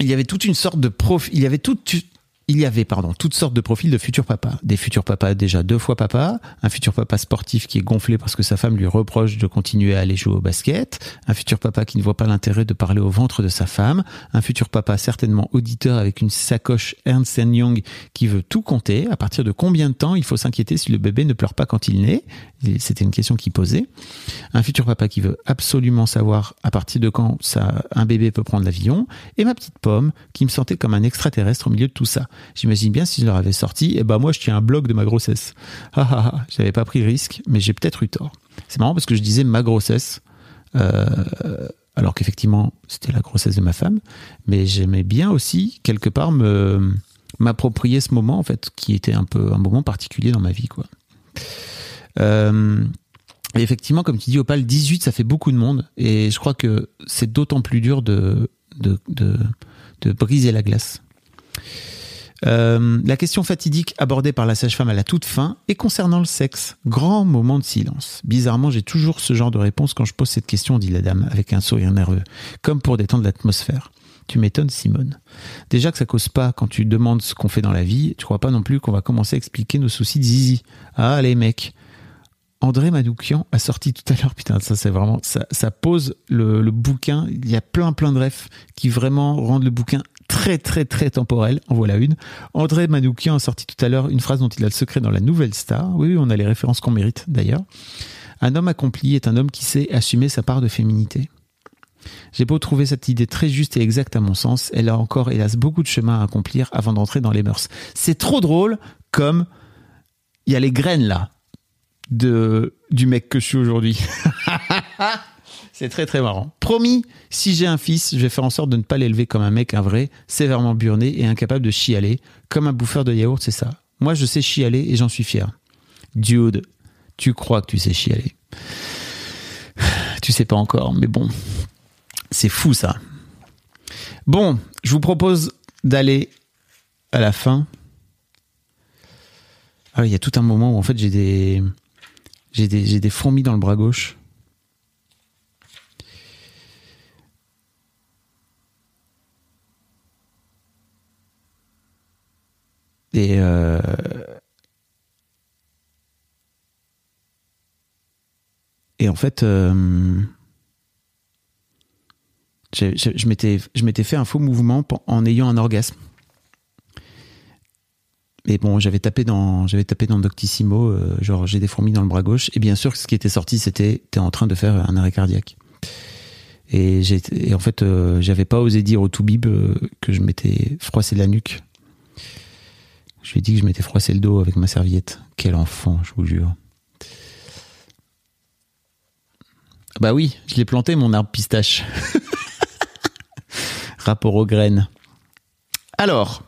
il y avait toute une sorte de prof, il y avait toute il y avait pardon toutes sortes de profils de futurs papas. Des futurs papas déjà deux fois papa, un futur papa sportif qui est gonflé parce que sa femme lui reproche de continuer à aller jouer au basket, un futur papa qui ne voit pas l'intérêt de parler au ventre de sa femme, un futur papa certainement auditeur avec une sacoche Ernst Young qui veut tout compter, à partir de combien de temps il faut s'inquiéter si le bébé ne pleure pas quand il naît, c'était une question qu'il posait, un futur papa qui veut absolument savoir à partir de quand un bébé peut prendre l'avion, et ma petite pomme qui me sentait comme un extraterrestre au milieu de tout ça. J'imagine bien si je leur avais sorti, et eh ben moi je tiens un blog de ma grossesse. Ah, ah, ah, j'avais pas pris risque, mais j'ai peut-être eu tort. C'est marrant parce que je disais ma grossesse, euh, alors qu'effectivement c'était la grossesse de ma femme, mais j'aimais bien aussi quelque part me m'approprier ce moment en fait, qui était un peu un moment particulier dans ma vie quoi. Euh, et effectivement, comme tu dis, Opal, 18, ça fait beaucoup de monde. Et je crois que c'est d'autant plus dur de, de, de briser la glace. Euh, la question fatidique abordée par la sage-femme à la toute fin est concernant le sexe. Grand moment de silence. Bizarrement, j'ai toujours ce genre de réponse quand je pose cette question, dit la dame avec un sourire nerveux, comme pour détendre l'atmosphère. Tu m'étonnes, Simone. Déjà que ça cause pas quand tu demandes ce qu'on fait dans la vie, tu crois pas non plus qu'on va commencer à expliquer nos soucis de zizi. Ah, les mecs. André Madoukian a sorti tout à l'heure, putain, ça c'est vraiment, ça, ça pose le, le, bouquin, il y a plein plein de refs qui vraiment rendent le bouquin très très très temporel. En voilà une. André Manoukian a sorti tout à l'heure une phrase dont il a le secret dans la nouvelle star. Oui, on a les références qu'on mérite d'ailleurs. Un homme accompli est un homme qui sait assumer sa part de féminité. J'ai beau trouver cette idée très juste et exacte à mon sens, elle a encore hélas beaucoup de chemin à accomplir avant d'entrer dans les mœurs. C'est trop drôle comme il y a les graines là de du mec que je suis aujourd'hui. [laughs] C'est très très marrant. Promis, si j'ai un fils, je vais faire en sorte de ne pas l'élever comme un mec, un vrai, sévèrement burné et incapable de chialer. Comme un bouffeur de yaourt, c'est ça. Moi, je sais chialer et j'en suis fier. Dude, tu crois que tu sais chialer. [sighs] Tu sais pas encore, mais bon. C'est fou ça. Bon, je vous propose d'aller à la fin. Ah, il y a tout un moment où en fait j'ai des j'ai des, j'ai des fourmis dans le bras gauche. Et euh, et en fait, euh, je, m'étais je m'étais fait un faux mouvement en ayant un orgasme. Et bon, j'avais tapé dans, j'avais tapé dans Doctissimo, euh, genre j'ai des fourmis dans le bras gauche. Et bien sûr, ce qui était sorti, c'était t'es en train de faire un arrêt cardiaque. Et, et en fait, euh, j'avais pas osé dire au Toubib euh, que je m'étais froissé la nuque. Je lui ai dit que je m'étais froissé le dos avec ma serviette. Quel enfant, je vous jure. Bah oui, je l'ai planté mon arbre pistache. [laughs] Rapport aux graines. Alors,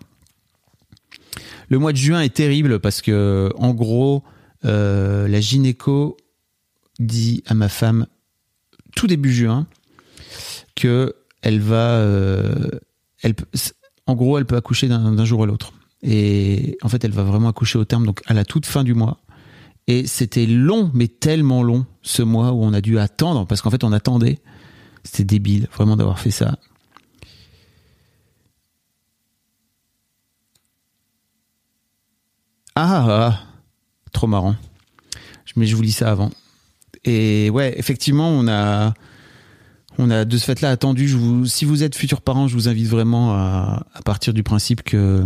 le mois de juin est terrible parce que, en gros, euh, la gynéco dit à ma femme tout début juin que elle va, euh, en gros, elle peut accoucher d'un jour à l'autre. Et en fait, elle va vraiment accoucher au terme, donc à la toute fin du mois. Et c'était long, mais tellement long, ce mois où on a dû attendre, parce qu'en fait, on attendait. C'était débile, vraiment, d'avoir fait ça. Ah, ah, trop marrant. Mais je vous lis ça avant. Et ouais, effectivement, on a, on a de ce fait-là attendu. Si vous êtes futur parent, je vous invite vraiment à, partir du principe que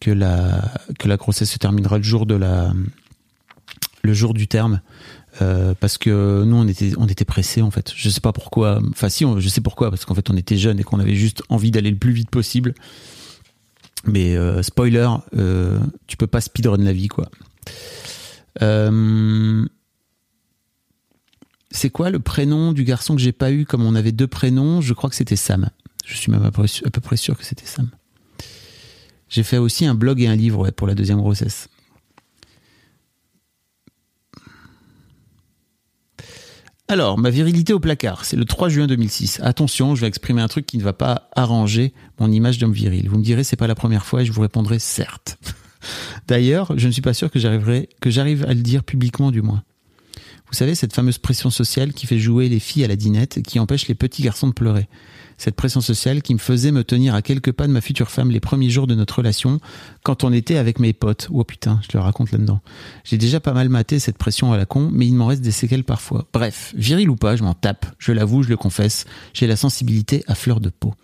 que la que la grossesse se terminera le jour de la le jour du terme. Euh, parce que nous on était on était pressés en fait. Je sais pas pourquoi. Enfin si, on, je sais pourquoi parce qu'en fait on était jeunes et qu'on avait juste envie d'aller le plus vite possible. Mais euh, spoiler, euh, tu peux pas speedrun la vie, quoi. Euh, c'est quoi le prénom du garçon que j'ai pas eu comme on avait deux prénoms? Je crois que c'était Sam. Je suis même à peu, à peu près sûr que c'était Sam. J'ai fait aussi un blog et un livre pour la deuxième grossesse. Alors, ma virilité au placard, c'est le 3 juin 2006. Attention, je vais exprimer un truc qui ne va pas arranger mon image d'homme viril. Vous me direz, c'est pas la première fois et je vous répondrai certes. [laughs] D'ailleurs, je ne suis pas sûr que j'arriverai, que j'arrive à le dire publiquement du moins. Vous savez, cette fameuse pression sociale qui fait jouer les filles à la dinette et qui empêche les petits garçons de pleurer. Cette pression sociale qui me faisait me tenir à quelques pas de ma future femme les premiers jours de notre relation quand on était avec mes potes. Oh putain, je le raconte là-dedans. J'ai déjà pas mal maté cette pression à la con, mais il m'en reste des séquelles parfois. Bref, viril ou pas, je m'en tape. Je l'avoue, je le confesse. J'ai la sensibilité à fleur de peau.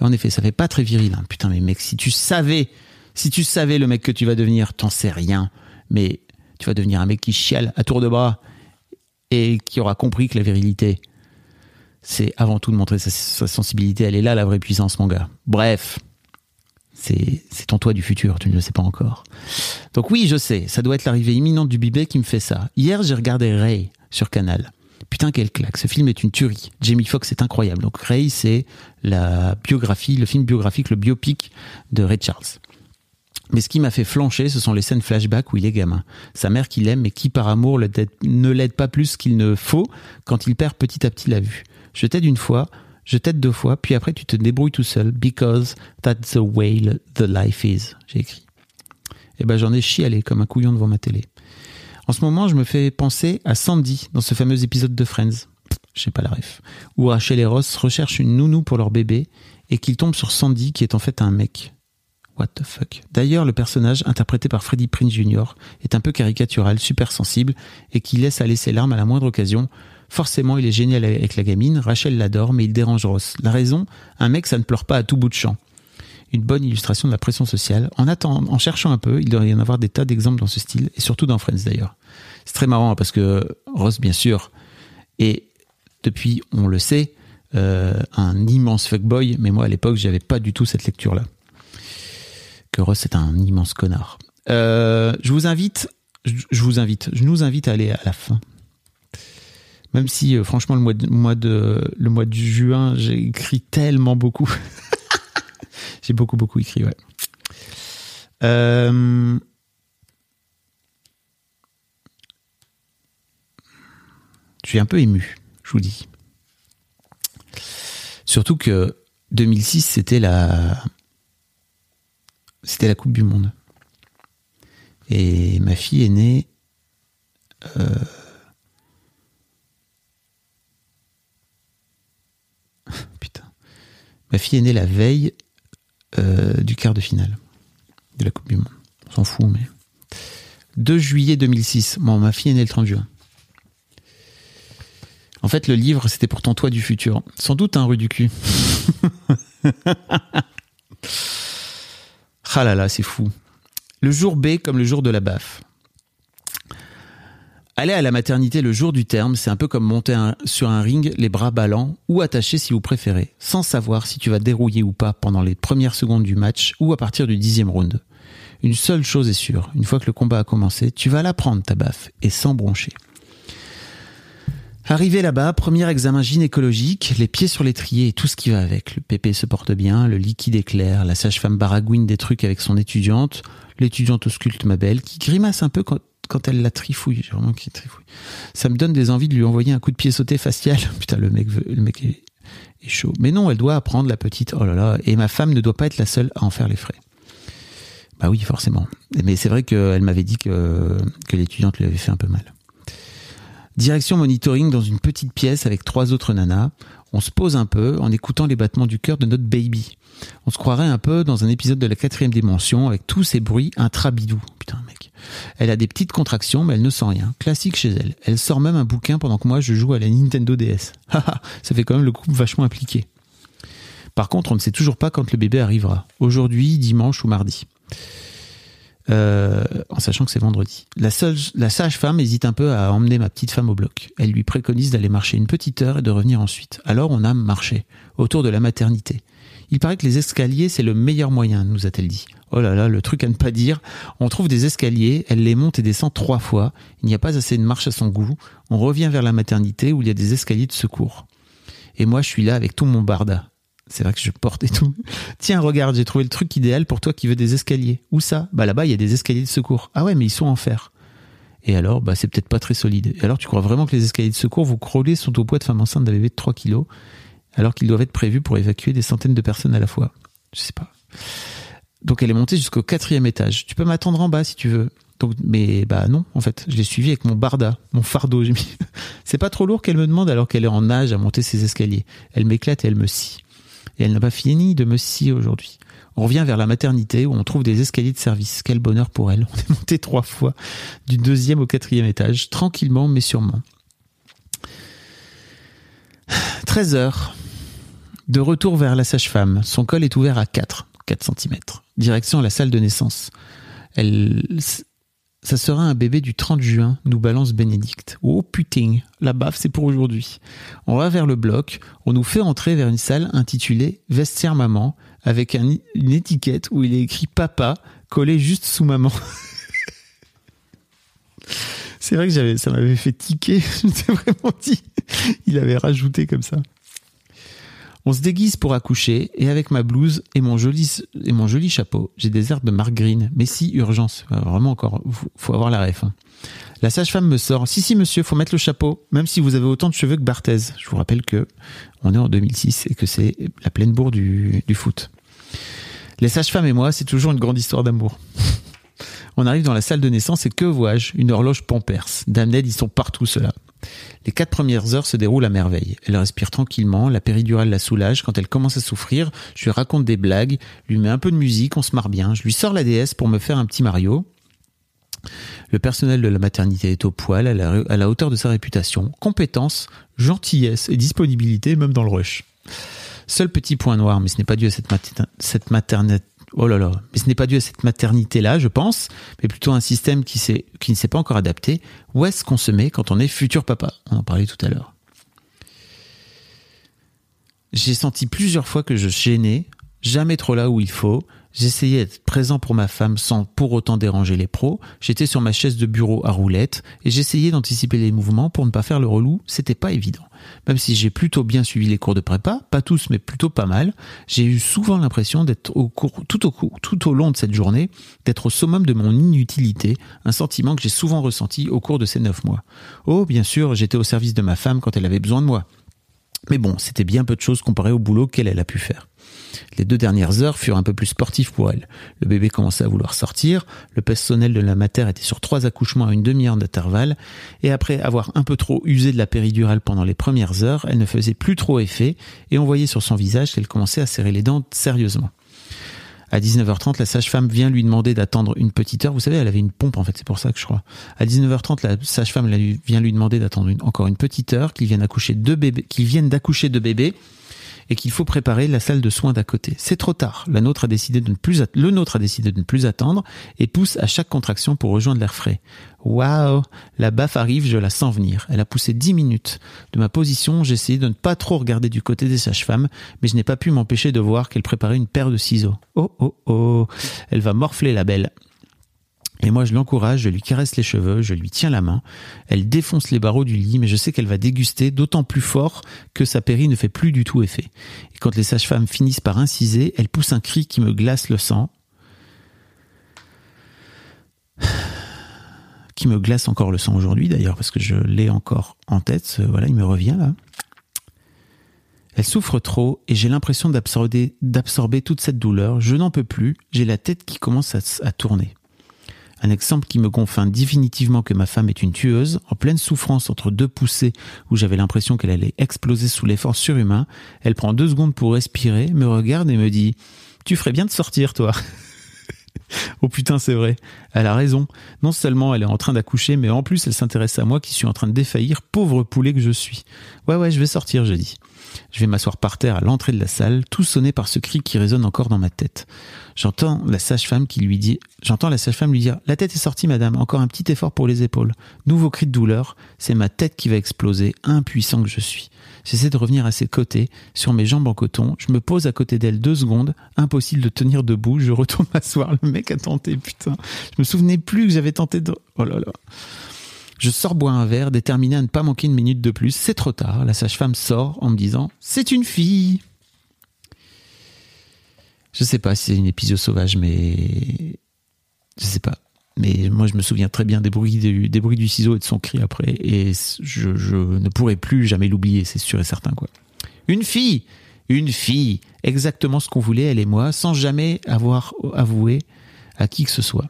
Et en effet, ça fait pas très viril. Hein. Putain, mais mec, si tu savais, si tu savais le mec que tu vas devenir, t'en sais rien. Mais tu vas devenir un mec qui chiale à tour de bras et qui aura compris que la virilité, c'est avant tout de montrer sa, sensibilité. Elle est là, la vraie puissance, mon gars. Bref, c'est ton toi du futur, tu ne le sais pas encore. Donc oui, je sais, ça doit être l'arrivée imminente du bibé qui me fait ça. Hier, j'ai regardé Ray sur Canal. Putain, quelle claque. Ce film est une tuerie. Jamie Foxx est incroyable. Donc Ray, c'est la biographie, le film biographique, le biopic de Ray Charles. Mais ce qui m'a fait flancher, ce sont les scènes flashback où il est gamin. Sa mère qu'il aime, mais qui par amour ne l'aide pas plus qu'il ne faut quand il perd petit à petit la vue. Je t'aide une fois, je t'aide deux fois, puis après tu te débrouilles tout seul, because that's the way the life is, j'ai écrit. Et eh ben j'en ai chialé comme un couillon devant ma télé. En ce moment, je me fais penser à Sandy dans ce fameux épisode de Friends. Je sais pas la ref. Où Rachel et Ross recherchent une nounou pour leur bébé et qu'ils tombent sur Sandy qui est en fait un mec. What the fuck. D'ailleurs, le personnage, interprété par Freddie Prince Jr., est un peu caricatural, super sensible, et qui laisse aller ses larmes à la moindre occasion. Forcément, il est génial avec la gamine, Rachel l'adore, mais il dérange Ross. La raison Un mec, ça ne pleure pas à tout bout de champ. Une bonne illustration de la pression sociale. En, attendant, en cherchant un peu, il doit y en avoir des tas d'exemples dans ce style, et surtout dans Friends d'ailleurs. C'est très marrant parce que Ross, bien sûr, est, depuis, on le sait, euh, un immense fuckboy, mais moi à l'époque, j'avais pas du tout cette lecture-là que est un immense connard. Euh, je vous invite, je vous invite, je nous invite à aller à la fin. Même si, euh, franchement, le mois de, mois de, le mois de juin, j'ai écrit tellement beaucoup. [laughs] j'ai beaucoup, beaucoup écrit, ouais. Euh, je suis un peu ému, je vous dis. Surtout que 2006, c'était la, c'était la Coupe du Monde. Et ma fille est née. Euh, [laughs] putain. Ma fille est née la veille euh, du quart de finale de la Coupe du Monde. On s'en fout, mais. 2 juillet 2006. Bon, ma fille est née le 30 juin. En fait, le livre, c'était pourtant toi du futur. Sans doute un rue du cul. [laughs] Ah là là, c'est fou. Le jour B comme le jour de la baffe. Aller à la maternité le jour du terme, c'est un peu comme monter sur un ring les bras ballants ou attachés si vous préférez, sans savoir si tu vas dérouiller ou pas pendant les premières secondes du match ou à partir du dixième round. Une seule chose est sûre, une fois que le combat a commencé, tu vas la prendre ta baffe et sans broncher. Arrivé là-bas, premier examen gynécologique, les pieds sur l'étrier et tout ce qui va avec. Le pépé se porte bien, le liquide est la sage-femme baragouine des trucs avec son étudiante, l'étudiante ausculte ma belle, qui grimace un peu quand, elle la trifouille. Vraiment qui trifouille. Ça me donne des envies de lui envoyer un coup de pied sauté facial. [laughs] Putain, le mec, le mec est, chaud. Mais non, elle doit apprendre la petite. Oh là là. Et ma femme ne doit pas être la seule à en faire les frais. Bah oui, forcément. Mais c'est vrai qu'elle m'avait dit que l'étudiante lui avait fait un peu mal. Direction monitoring dans une petite pièce avec trois autres nanas. On se pose un peu en écoutant les battements du cœur de notre baby. On se croirait un peu dans un épisode de la quatrième dimension avec tous ces bruits intra-bidou. Putain, mec. Elle a des petites contractions, mais elle ne sent rien. Classique chez elle. Elle sort même un bouquin pendant que moi je joue à la Nintendo DS. [laughs] ça fait quand même le couple vachement impliqué. Par contre, on ne sait toujours pas quand le bébé arrivera. Aujourd'hui, dimanche ou mardi. Euh, en sachant que c'est vendredi. La, sage-femme hésite un peu à emmener ma petite femme au bloc. Elle lui préconise d'aller marcher une petite heure et de revenir ensuite. Alors on a marché, autour de la maternité. Il paraît que les escaliers, c'est le meilleur moyen, nous a-t-elle dit. Oh là là, le truc à ne pas dire. On trouve des escaliers, elle les monte et descend trois fois. Il n'y a pas assez de marche à son goût. On revient vers la maternité où il y a des escaliers de secours. Et moi, je suis là avec tout mon barda. C'est vrai que je porte et tout. [laughs] Tiens, regarde, j'ai trouvé le truc idéal pour toi qui veux des escaliers. Où ça? Bah là-bas, il y a des escaliers de secours. Ah ouais, mais ils sont en fer. Et alors, bah, c'est peut-être pas très solide. Et alors, tu crois vraiment que les escaliers de secours vous crawlez sont au poids de femme enceinte d'un bébé de 3 kilos, alors qu'ils doivent être prévus pour évacuer des centaines de personnes à la fois? Je sais pas. Donc, elle est montée jusqu'au quatrième étage. Tu peux m'attendre en bas si tu veux. Mais bah non, en fait, je l'ai suivie avec mon barda, mon fardeau. Mis. [laughs] C'est pas trop lourd qu'elle me demande alors qu'elle est en âge à monter ses escaliers. Elle m'éclate et elle me scie. Et elle n'a pas fini de me scier aujourd'hui. On revient vers la maternité où on trouve des escaliers de service. Quel bonheur pour elle. On est monté trois fois du deuxième au quatrième étage, tranquillement mais sûrement. 13 heures. De retour vers la sage-femme. Son col est ouvert à 4, 4 cm. Direction la salle de naissance. Elle, ça sera un bébé du 30 juin, nous balance Bénédicte. Oh putain, la baffe c'est pour aujourd'hui. On va vers le bloc, on nous fait entrer vers une salle intitulée Vestiaire Maman, avec une étiquette où il est écrit Papa, collé juste sous maman. [laughs] c'est vrai que ça m'avait fait tiquer, [laughs] je m'étais vraiment dit, il avait rajouté comme ça. On se déguise pour accoucher et avec ma blouse et mon joli, chapeau, j'ai des airs de Mark Green. Mais si, urgence. Vraiment encore, faut avoir la ref. Hein. La sage-femme me sort. Si, si, monsieur, faut mettre le chapeau, même si vous avez autant de cheveux que Barthez. Je vous rappelle que on est en 2006 et que c'est la pleine bourre du, du foot. Les sages-femmes et moi, c'est toujours une grande histoire d'amour. [laughs] On arrive dans la salle de naissance et que vois-je? Une horloge Pampers. Damned, ils sont partout ceux-là. Les quatre premières heures se déroulent à merveille. Elle respire tranquillement, la péridurale la soulage. Quand elle commence à souffrir, je lui raconte des blagues, lui mets un peu de musique, on se marre bien. Je lui sors la DS pour me faire un petit Mario. Le personnel de la maternité est au poil, à la, hauteur de sa réputation. Compétence, gentillesse et disponibilité, même dans le rush. Seul petit point noir, mais ce n'est pas dû à cette, cette maternité Oh là là, mais ce n'est pas dû à cette maternité-là, je pense, mais plutôt un système qui, qui ne s'est pas encore adapté. Où est-ce qu'on se met quand on est futur papa? On en parlait tout à l'heure. J'ai senti plusieurs fois que je gênais, jamais trop là où il faut, J'essayais d'être présent pour ma femme sans pour autant déranger les pros. J'étais sur ma chaise de bureau à roulette et j'essayais d'anticiper les mouvements pour ne pas faire le relou. C'était pas évident. Même si j'ai plutôt bien suivi les cours de prépa, pas tous mais plutôt pas mal, j'ai eu souvent l'impression d'être au cours, tout au long de cette journée, d'être au summum de mon inutilité, un sentiment que j'ai souvent ressenti au cours de ces neuf mois. Oh, bien sûr, j'étais au service de ma femme quand elle avait besoin de moi. Mais bon, c'était bien peu de choses comparé au boulot qu'elle elle a pu faire. Les deux dernières heures furent un peu plus sportives pour elle. Le bébé commençait à vouloir sortir, le personnel de la mater était sur trois accouchements à une demi-heure d'intervalle, et après avoir un peu trop usé de la péridurale pendant les premières heures, elle ne faisait plus trop effet, et on voyait sur son visage qu'elle commençait à serrer les dents sérieusement. À 19h30, la sage-femme vient lui demander d'attendre une petite heure. Vous savez, elle avait une pompe, en fait, c'est pour ça que je crois. À 19h30, la sage-femme vient lui demander d'attendre encore une petite heure, qu'ils viennent accoucher deux bébés, d'accoucher deux bébés et qu'il faut préparer la salle de soins d'à côté. C'est trop tard. La nôtre a décidé de ne plus le nôtre a décidé de ne plus attendre et pousse à chaque contraction pour rejoindre l'air frais. Waouh, la baffe arrive, je la sens venir. Elle a poussé dix minutes. De ma position, j'ai essayé de ne pas trop regarder du côté des sages-femmes, mais je n'ai pas pu m'empêcher de voir qu'elle préparait une paire de ciseaux. Oh oh oh, elle va morfler la belle. Et moi, je l'encourage, je lui caresse les cheveux, je lui tiens la main. Elle défonce les barreaux du lit, mais je sais qu'elle va déguster d'autant plus fort que sa péri ne fait plus du tout effet. Et quand les sages-femmes finissent par inciser, elle pousse un cri qui me glace le sang. [sighs] Qui me glace encore le sang aujourd'hui d'ailleurs, parce que je l'ai encore en tête. Voilà, il me revient là. Elle souffre trop et j'ai l'impression d'absorber toute cette douleur. Je n'en peux plus. J'ai la tête qui commence à tourner. Un exemple qui me confirme définitivement que ma femme est une tueuse, en pleine souffrance entre deux poussées où j'avais l'impression qu'elle allait exploser sous l'effort surhumain. Elle prend deux secondes pour respirer, me regarde et me dit Tu ferais bien de sortir, toi. [laughs] oh putain, c'est vrai. Elle a raison. Non seulement elle est en train d'accoucher, mais en plus elle s'intéresse à moi qui suis en train de défaillir, pauvre poulet que je suis. Ouais, ouais, je vais sortir, j'ai dit. Je vais m'asseoir par terre à l'entrée de la salle, tout sonné par ce cri qui résonne encore dans ma tête. J'entends la sage-femme qui lui dit, j'entends la sage-femme lui dire, la tête est sortie, madame, encore un petit effort pour les épaules. Nouveau cri de douleur, c'est ma tête qui va exploser, impuissant que je suis. J'essaie de revenir à ses côtés, sur mes jambes en coton, je me pose à côté d'elle deux secondes, impossible de tenir debout, je retourne [laughs] m'asseoir, le mec a tenté, putain. Je me souvenais plus que j'avais tenté de, oh là là. Je sors boire un verre, déterminé à ne pas manquer une minute de plus. C'est trop tard. La sage-femme sort en me disant C'est une fille. Je sais pas si c'est une épisode sauvage, mais je sais pas. Mais moi, je me souviens très bien des bruits du, ciseau et de son cri après. Et je, je ne pourrai plus jamais l'oublier, c'est sûr et certain, quoi. Une fille Une fille Exactement ce qu'on voulait, elle et moi, sans jamais avoir avoué à qui que ce soit.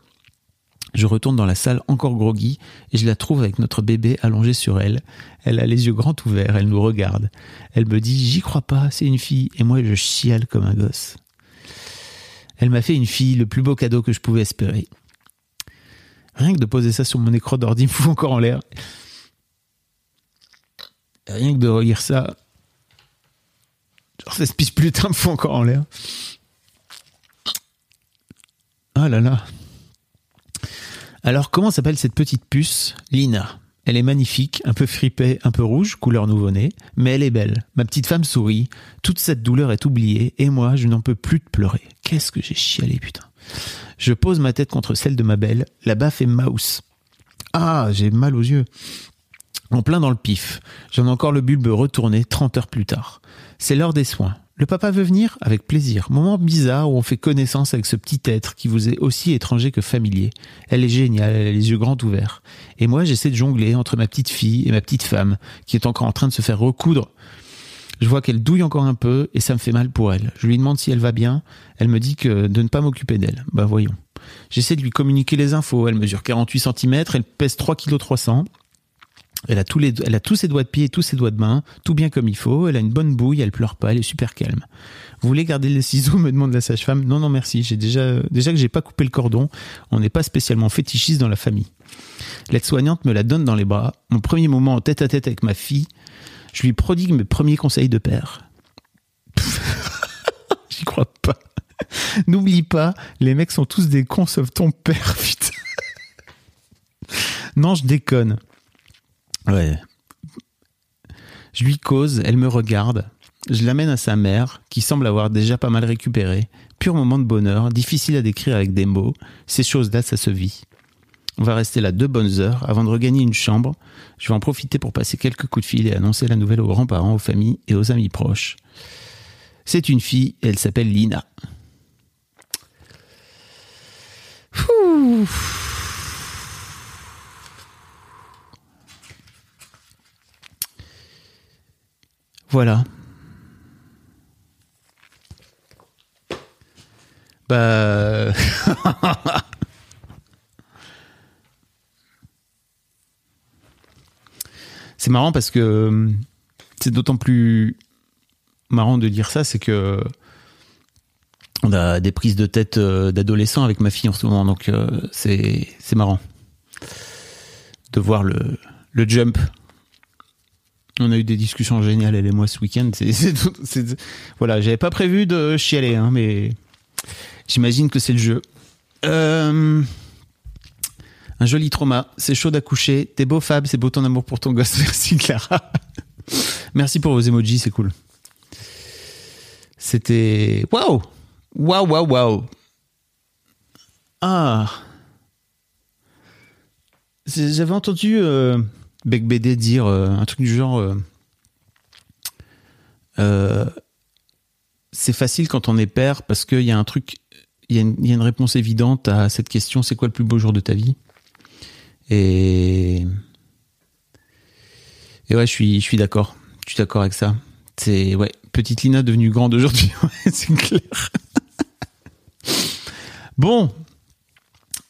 Je retourne dans la salle encore groggy et je la trouve avec notre bébé allongé sur elle. Elle a les yeux grands ouverts, elle nous regarde. Elle me dit J'y crois pas, c'est une fille. Et moi, je chiale comme un gosse. Elle m'a fait une fille, le plus beau cadeau que je pouvais espérer. Rien que de poser ça sur mon écran d'ordi [laughs] me fout encore en l'air. Rien que de relire ça. Genre, ça se pisse [laughs] me fout encore en l'air. Ah là là. Alors, comment s'appelle cette petite puce? Lina. Elle est magnifique, un peu fripée, un peu rouge, couleur nouveau-né, mais elle est belle. Ma petite femme sourit, toute cette douleur est oubliée, et moi, je n'en peux plus de pleurer. Qu'est-ce que j'ai chialé, putain. Je pose ma tête contre celle de ma belle, la baffe est mouse. Ah, j'ai mal aux yeux. En plein dans le pif. J'en ai encore le bulbe retourné 30 heures plus tard. C'est l'heure des soins. Le papa veut venir Avec plaisir. Moment bizarre où on fait connaissance avec ce petit être qui vous est aussi étranger que familier. Elle est géniale, elle a les yeux grands ouverts. Et moi, j'essaie de jongler entre ma petite fille et ma petite femme, qui est encore en train de se faire recoudre. Je vois qu'elle douille encore un peu et ça me fait mal pour elle. Je lui demande si elle va bien. Elle me dit que de ne pas m'occuper d'elle. Bah voyons. J'essaie de lui communiquer les infos. Elle mesure 48 cm, elle pèse 3 kg 300. Elle a, tous les, ses doigts de pied et tous ses doigts de main, tout bien comme il faut. Elle a une bonne bouille, elle pleure pas, elle est super calme. Vous voulez garder les ciseaux [laughs] me demande la sage-femme. Non, non, merci. J'ai déjà, déjà que j'ai pas coupé le cordon. On n'est pas spécialement fétichiste dans la famille. L'aide-soignante me la donne dans les bras. Mon premier moment en tête à tête avec ma fille, je lui prodigue mes premiers conseils de père. [laughs] J'y crois pas. N'oublie pas, les mecs sont tous des cons sauf ton père, [laughs] putain. non, je déconne. Ouais. Je lui cause, elle me regarde. Je l'amène à sa mère, qui semble avoir déjà pas mal récupéré. Pur moment de bonheur, difficile à décrire avec des mots. Ces choses-là, ça se vit. On va rester là deux bonnes heures avant de regagner une chambre. Je vais en profiter pour passer quelques coups de fil et annoncer la nouvelle aux grands-parents, aux familles et aux amis proches. C'est une fille elle s'appelle Lina. Voilà. Bah. [laughs] c'est marrant parce que c'est d'autant plus marrant de dire ça, c'est que on a des prises de tête euh, d'adolescents avec ma fille en ce moment, donc euh, c'est marrant de voir le, le jump on a eu des discussions géniales, elle et moi, ce week-end. [laughs] Voilà, j'avais pas prévu de chialer, hein, mais j'imagine que c'est le jeu. Euh, un joli trauma. C'est chaud d'accoucher. T'es beau, Fab. C'est beau ton amour pour ton gosse. [laughs] Merci, Clara. Merci pour vos emojis, c'est cool. C'était. Waouh! Waouh, waouh, waouh! Ah! J'avais entendu. Euh, Bec BD dire euh, un truc du genre euh, c'est facile quand on est père parce qu'il y a un truc, il y, a une réponse évidente à cette question c'est quoi le plus beau jour de ta vie? Et, et ouais, je suis, je suis d'accord. Je suis d'accord avec ça. C'est ouais, petite Lina devenue grande aujourd'hui, [laughs] c'est clair. bon,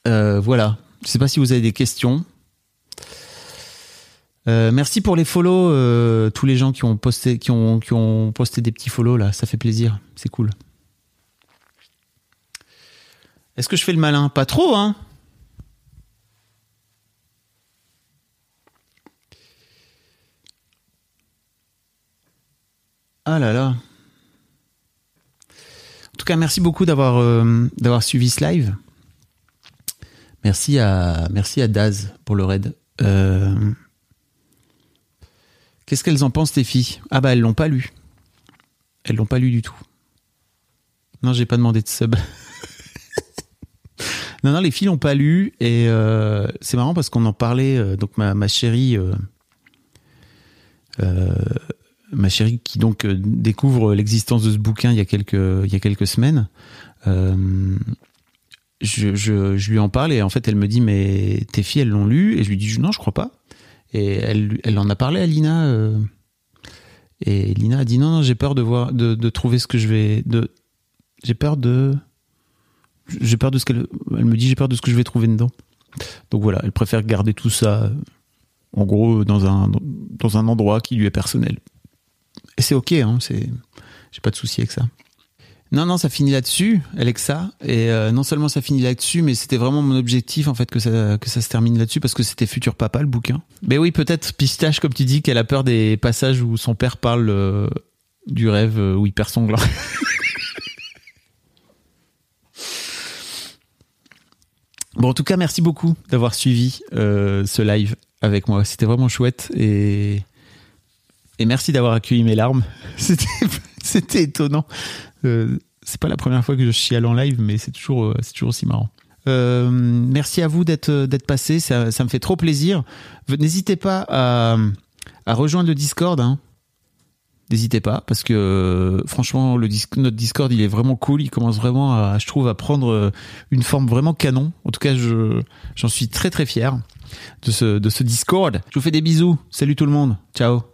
euh, voilà. Je sais pas si vous avez des questions. Euh, merci pour les follow, euh, tous les gens qui ont posté, qui ont, qui ont posté des petits follow là, ça fait plaisir, c'est cool. Est-ce que je fais le malin? Pas trop, hein Ah là là. En tout cas, merci beaucoup d'avoir euh, d'avoir suivi ce live. Merci à merci à Daz pour le raid. Euh, Qu'est-ce qu'elles en pensent, tes filles? Ah bah, elles l'ont pas lu. Elles l'ont pas lu du tout. Non, j'ai pas demandé de sub. [laughs] non, non, les filles l'ont pas lu et euh, c'est marrant parce qu'on en parlait. Donc ma, ma chérie, ma chérie qui donc euh, découvre l'existence de ce bouquin il y a quelques il y a quelques semaines. je, je, je lui en parle et en fait, elle me dit mais tes filles elles l'ont lu? Et je lui dis non, je crois pas. Et elle, elle en a parlé à Lina. euh, et Lina a dit non, non, j'ai peur de voir, de, de trouver ce que je vais, de, j'ai peur de, j'ai peur de ce qu'elle, elle me dit j'ai peur de ce que je vais trouver dedans. Donc voilà, elle préfère garder tout ça, euh, en gros, dans un, dans un endroit qui lui est personnel. Et c'est ok, hein, j'ai pas de souci avec ça. Non, non, ça finit là-dessus, Alexa. Et euh, non seulement ça finit là-dessus, mais c'était vraiment mon objectif en fait que ça que ça se termine là-dessus parce que c'était Futur Papa le bouquin. Mais oui, peut-être Pistache, comme tu dis, qu'elle a peur des passages où son père parle euh, du rêve euh, où il perd son gland. [laughs] bon, en tout cas, merci beaucoup d'avoir suivi ce live avec moi. C'était vraiment chouette et et merci d'avoir accueilli mes larmes. [laughs] C'était étonnant. Euh, c'est pas la première fois que je chiale en live, mais c'est toujours, euh, toujours aussi marrant. Euh, merci à vous d'être d'être passé, ça, ça me fait trop plaisir. N'hésitez pas à, rejoindre le Discord. Hein. N'hésitez pas, parce que euh, franchement, le notre Discord, il est vraiment cool. Il commence vraiment, je trouve, à prendre euh, une forme vraiment canon. En tout cas, je j'en suis très très fier de ce de ce Discord. Je vous fais des bisous. Salut tout le monde. Ciao.